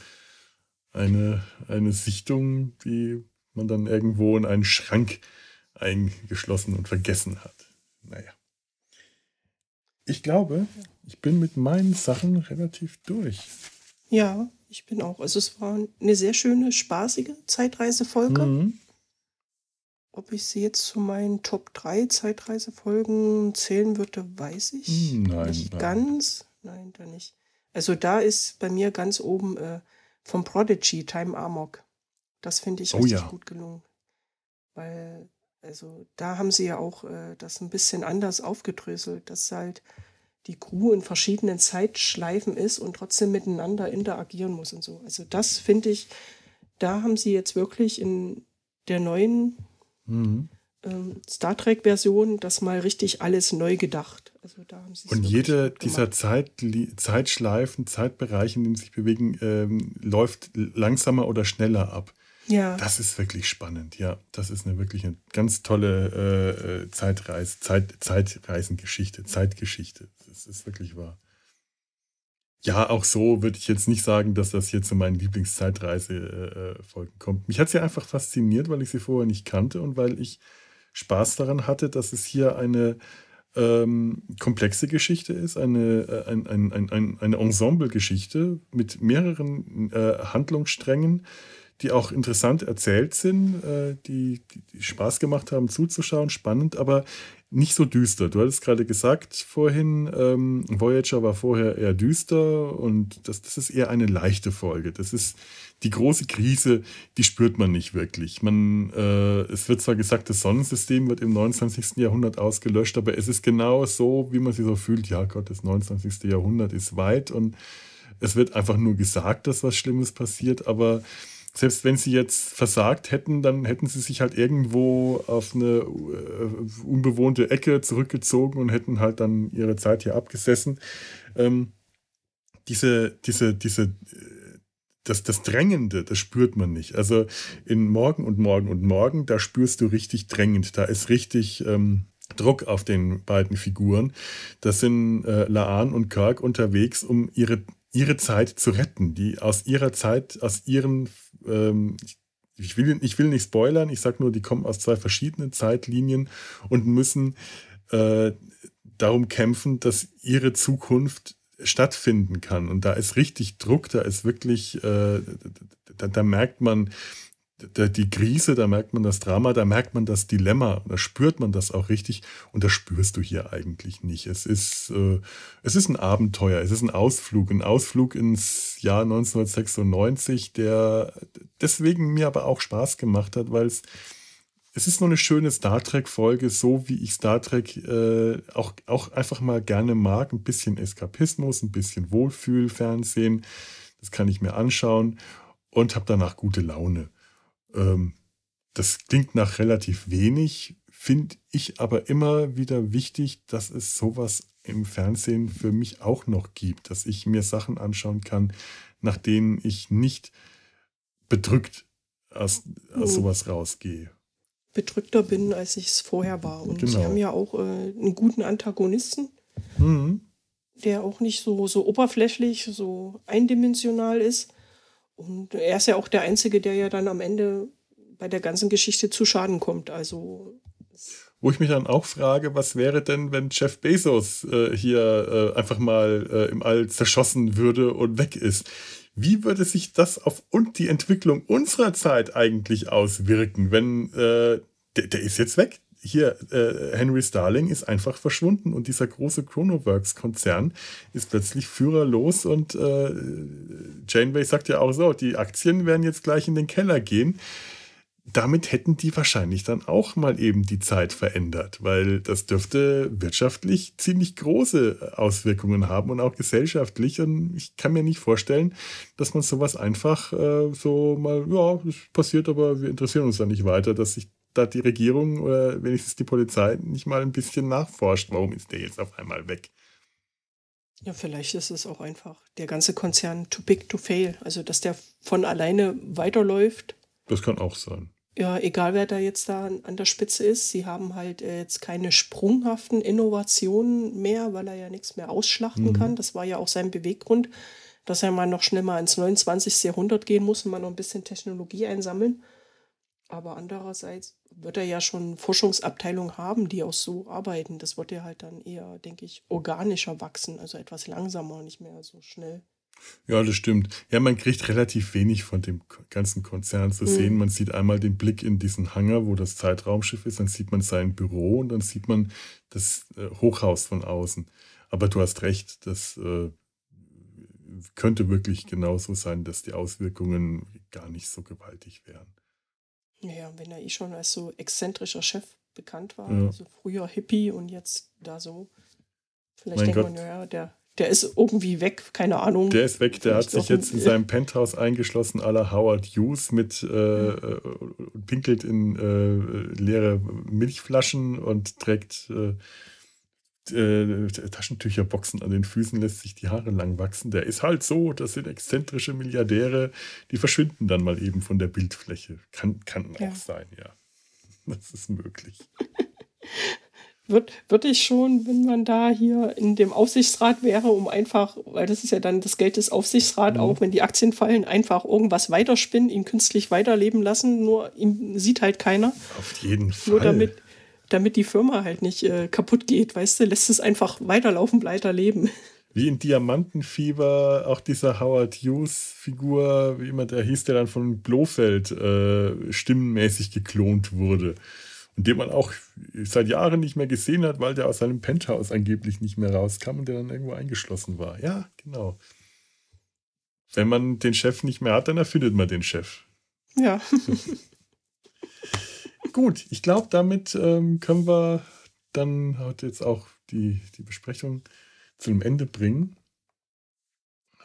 Eine, eine Sichtung, die man dann irgendwo in einen Schrank eingeschlossen und vergessen hat. Naja. Ich glaube, ich bin mit meinen Sachen relativ durch. Ja, ich bin auch. Also es war eine sehr schöne, spaßige Zeitreisefolge. Mhm. Ob ich sie jetzt zu meinen Top 3 Zeitreisefolgen zählen würde, weiß ich hm, nein, nicht nein. ganz. Nein, da nicht. Also da ist bei mir ganz oben äh, vom Prodigy Time Amok. Das finde ich oh, richtig ja. gut gelungen. Weil, also da haben sie ja auch äh, das ein bisschen anders aufgedröselt, dass halt die Crew in verschiedenen Zeitschleifen ist und trotzdem miteinander interagieren muss und so. Also das finde ich, da haben sie jetzt wirklich in der neuen mhm. ähm, Star Trek-Version das mal richtig alles neu gedacht. Also da haben und jede dieser Zeit, Zeitschleifen, Zeitbereiche, in denen sie sich bewegen, ähm, läuft langsamer oder schneller ab. Ja. Das ist wirklich spannend, ja. Das ist eine wirklich eine ganz tolle äh, äh Zeitreise, Zeit, Zeitreisengeschichte, Zeitgeschichte. Das ist wirklich wahr. Ja, auch so würde ich jetzt nicht sagen, dass das hier zu meinen Lieblingszeitreise-Folgen äh, kommt. Mich hat sie einfach fasziniert, weil ich sie vorher nicht kannte und weil ich Spaß daran hatte, dass es hier eine ähm, komplexe Geschichte ist, eine, äh, ein, ein, ein, eine Ensemble-Geschichte mit mehreren äh, Handlungssträngen, die auch interessant erzählt sind, äh, die, die, Spaß gemacht haben zuzuschauen, spannend, aber nicht so düster. Du hattest gerade gesagt vorhin, ähm, Voyager war vorher eher düster und das, das ist eher eine leichte Folge. Das ist die große Krise, die spürt man nicht wirklich. Man, äh, es wird zwar gesagt, das Sonnensystem wird im 29. Jahrhundert ausgelöscht, aber es ist genau so, wie man sich so fühlt. Ja Gott, das 29. Jahrhundert ist weit und es wird einfach nur gesagt, dass was Schlimmes passiert, aber selbst wenn sie jetzt versagt hätten, dann hätten sie sich halt irgendwo auf eine äh, unbewohnte Ecke zurückgezogen und hätten halt dann ihre Zeit hier abgesessen. Ähm, diese, diese, diese, äh, das, das Drängende, das spürt man nicht. Also in Morgen und Morgen und Morgen, da spürst du richtig drängend. Da ist richtig ähm, Druck auf den beiden Figuren. Das sind äh, Laan und Kirk unterwegs, um ihre ihre Zeit zu retten, die aus ihrer Zeit, aus ihren, ähm, ich, will, ich will nicht spoilern, ich sage nur, die kommen aus zwei verschiedenen Zeitlinien und müssen äh, darum kämpfen, dass ihre Zukunft stattfinden kann. Und da ist richtig Druck, da ist wirklich, äh, da, da merkt man, die Krise, da merkt man das Drama, da merkt man das Dilemma, da spürt man das auch richtig und das spürst du hier eigentlich nicht. Es ist, äh, es ist ein Abenteuer, es ist ein Ausflug, ein Ausflug ins Jahr 1996, der deswegen mir aber auch Spaß gemacht hat, weil es es ist nur eine schöne Star Trek-Folge, so wie ich Star Trek äh, auch, auch einfach mal gerne mag. Ein bisschen Eskapismus, ein bisschen Wohlfühl-Fernsehen. Das kann ich mir anschauen und habe danach gute Laune. Ähm, das klingt nach relativ wenig, finde ich aber immer wieder wichtig, dass es sowas im Fernsehen für mich auch noch gibt, dass ich mir Sachen anschauen kann, nach denen ich nicht bedrückt aus, aus hm. sowas rausgehe. Bedrückter bin, als ich es vorher war. Und genau. sie haben ja auch äh, einen guten Antagonisten, mhm. der auch nicht so, so oberflächlich, so eindimensional ist. Und er ist ja auch der Einzige, der ja dann am Ende bei der ganzen Geschichte zu Schaden kommt. Also Wo ich mich dann auch frage, was wäre denn, wenn Jeff Bezos äh, hier äh, einfach mal äh, im All zerschossen würde und weg ist? Wie würde sich das auf und die Entwicklung unserer Zeit eigentlich auswirken, wenn äh, der, der ist jetzt weg? Hier, äh, Henry Starling ist einfach verschwunden und dieser große Chronoworks-Konzern ist plötzlich führerlos und äh, Janeway sagt ja auch so, die Aktien werden jetzt gleich in den Keller gehen damit hätten die wahrscheinlich dann auch mal eben die Zeit verändert, weil das dürfte wirtschaftlich ziemlich große Auswirkungen haben und auch gesellschaftlich. Und ich kann mir nicht vorstellen, dass man sowas einfach äh, so mal, ja, das passiert, aber wir interessieren uns da nicht weiter, dass sich da die Regierung oder wenigstens die Polizei nicht mal ein bisschen nachforscht, warum ist der jetzt auf einmal weg. Ja, vielleicht ist es auch einfach der ganze Konzern too big to fail. Also, dass der von alleine weiterläuft. Das kann auch sein ja, egal wer da jetzt da an der Spitze ist, sie haben halt äh, jetzt keine sprunghaften Innovationen mehr, weil er ja nichts mehr ausschlachten mhm. kann. Das war ja auch sein Beweggrund, dass er mal noch schnell mal ins 29. Jahrhundert gehen muss und mal noch ein bisschen Technologie einsammeln. Aber andererseits wird er ja schon Forschungsabteilungen haben, die auch so arbeiten. Das wird ja halt dann eher, denke ich, organischer wachsen, also etwas langsamer, nicht mehr so schnell. Ja, das stimmt. Ja, man kriegt relativ wenig von dem ganzen Konzern zu sehen. Mhm. Man sieht einmal den Blick in diesen Hangar, wo das Zeitraumschiff ist, dann sieht man sein Büro und dann sieht man das äh, Hochhaus von außen. Aber du hast recht, das äh, könnte wirklich genauso sein, dass die Auswirkungen gar nicht so gewaltig wären. Naja, wenn er eh schon als so exzentrischer Chef bekannt war, ja. also früher Hippie und jetzt da so. Vielleicht mein denkt Gott. man, ja, der der ist irgendwie weg, keine Ahnung. Der ist weg, der hat sich jetzt in seinem Penthouse eingeschlossen, aller Howard Hughes, mit äh, äh, pinkelt in äh, leere Milchflaschen und trägt äh, Taschentücherboxen an den Füßen, lässt sich die Haare lang wachsen. Der ist halt so, das sind exzentrische Milliardäre, die verschwinden dann mal eben von der Bildfläche. Kann, kann ja. auch sein, ja. Das ist möglich. würde würd ich schon, wenn man da hier in dem Aufsichtsrat wäre, um einfach, weil das ist ja dann das Geld des Aufsichtsrats mhm. auch, wenn die Aktien fallen, einfach irgendwas weiterspinnen, ihn künstlich weiterleben lassen, nur ihm sieht halt keiner. Auf jeden Fall. Nur damit, damit die Firma halt nicht äh, kaputt geht, weißt du, lässt es einfach weiterlaufen, weiterleben. Wie in Diamantenfieber auch dieser Howard Hughes-Figur, wie immer der hieß, der dann von Blofeld äh, stimmenmäßig geklont wurde und den man auch seit Jahren nicht mehr gesehen hat, weil der aus seinem Penthouse angeblich nicht mehr rauskam und der dann irgendwo eingeschlossen war. Ja, genau. Wenn man den Chef nicht mehr hat, dann erfindet man den Chef. Ja. Gut, ich glaube, damit ähm, können wir dann heute jetzt auch die, die Besprechung zu einem Ende bringen.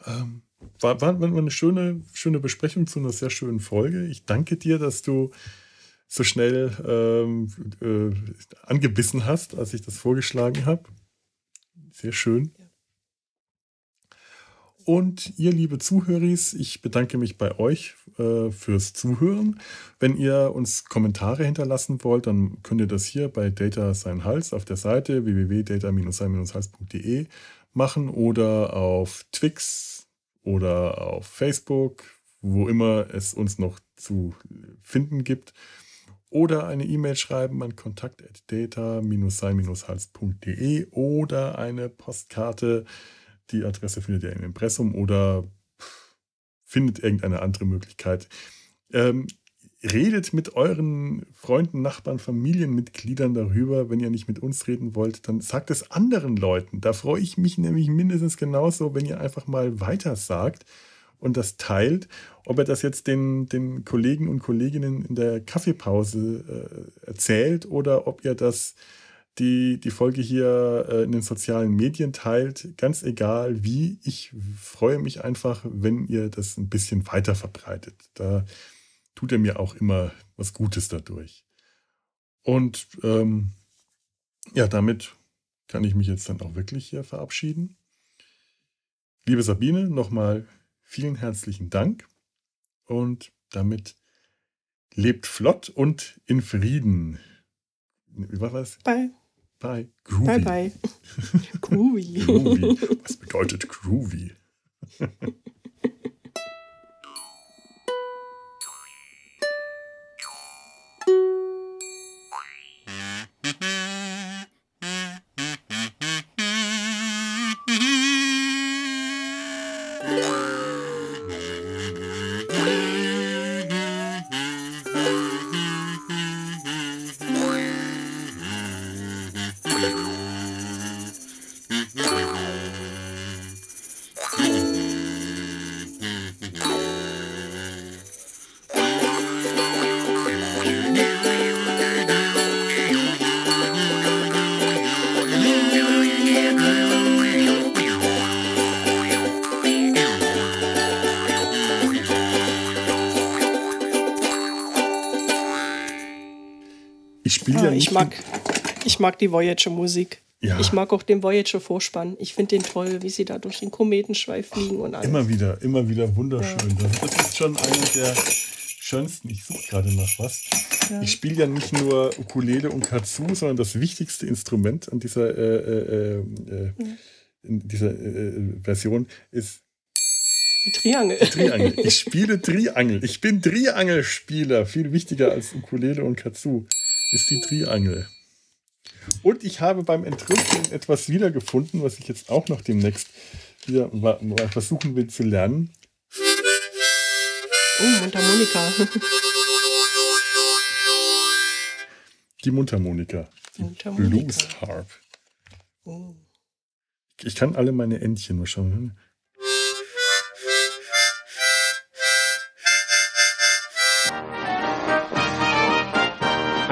Ähm, war, war, war eine schöne, schöne Besprechung zu einer sehr schönen Folge. Ich danke dir, dass du so schnell ähm, äh, angebissen hast, als ich das vorgeschlagen habe. Sehr schön. Und ihr, liebe Zuhörer, ich bedanke mich bei euch äh, fürs Zuhören. Wenn ihr uns Kommentare hinterlassen wollt, dann könnt ihr das hier bei Data Sein Hals auf der Seite www.data-sein-hals.de machen oder auf Twix oder auf Facebook, wo immer es uns noch zu finden gibt oder eine E-Mail schreiben an kontakt.data-sein-hals.de oder eine Postkarte. Die Adresse findet ihr im Impressum oder findet irgendeine andere Möglichkeit. Ähm, redet mit euren Freunden, Nachbarn, Familienmitgliedern darüber. Wenn ihr nicht mit uns reden wollt, dann sagt es anderen Leuten. Da freue ich mich nämlich mindestens genauso, wenn ihr einfach mal weiter sagt und das teilt. Ob er das jetzt den, den Kollegen und Kolleginnen in der Kaffeepause äh, erzählt oder ob ihr das die, die Folge hier äh, in den sozialen Medien teilt, ganz egal wie. Ich freue mich einfach, wenn ihr das ein bisschen weiter verbreitet. Da tut er mir auch immer was Gutes dadurch. Und ähm, ja, damit kann ich mich jetzt dann auch wirklich hier verabschieden. Liebe Sabine, nochmal Vielen herzlichen Dank und damit lebt flott und in Frieden. Wie war das? Bye. Bye. Groovy. Bye, bye. groovy. groovy. Was bedeutet groovy? mag die Voyager-Musik. Ja. Ich mag auch den Voyager-Vorspann. Ich finde den toll, wie sie da durch den Kometenschweif fliegen und alles. Immer wieder, immer wieder wunderschön. Das, das ist schon einer der schönsten. Ich suche gerade nach was. Ich spiele ja nicht nur Ukulele und Kazoo, sondern das wichtigste Instrument an dieser, äh, äh, äh, in dieser äh, Version ist Die Triangel. Triangel. Ich spiele Triangel. Ich bin Triangelspieler. Viel wichtiger als Ukulele und Kazoo ist die Triangel. Und ich habe beim Entrümpeln etwas wiedergefunden, was ich jetzt auch noch demnächst wieder mal mal versuchen will zu lernen. Oh, Mundharmonika. Die Mundharmonika. Die Mundharmonika. Blues Harp. Oh. Ich kann alle meine Entchen mal schauen.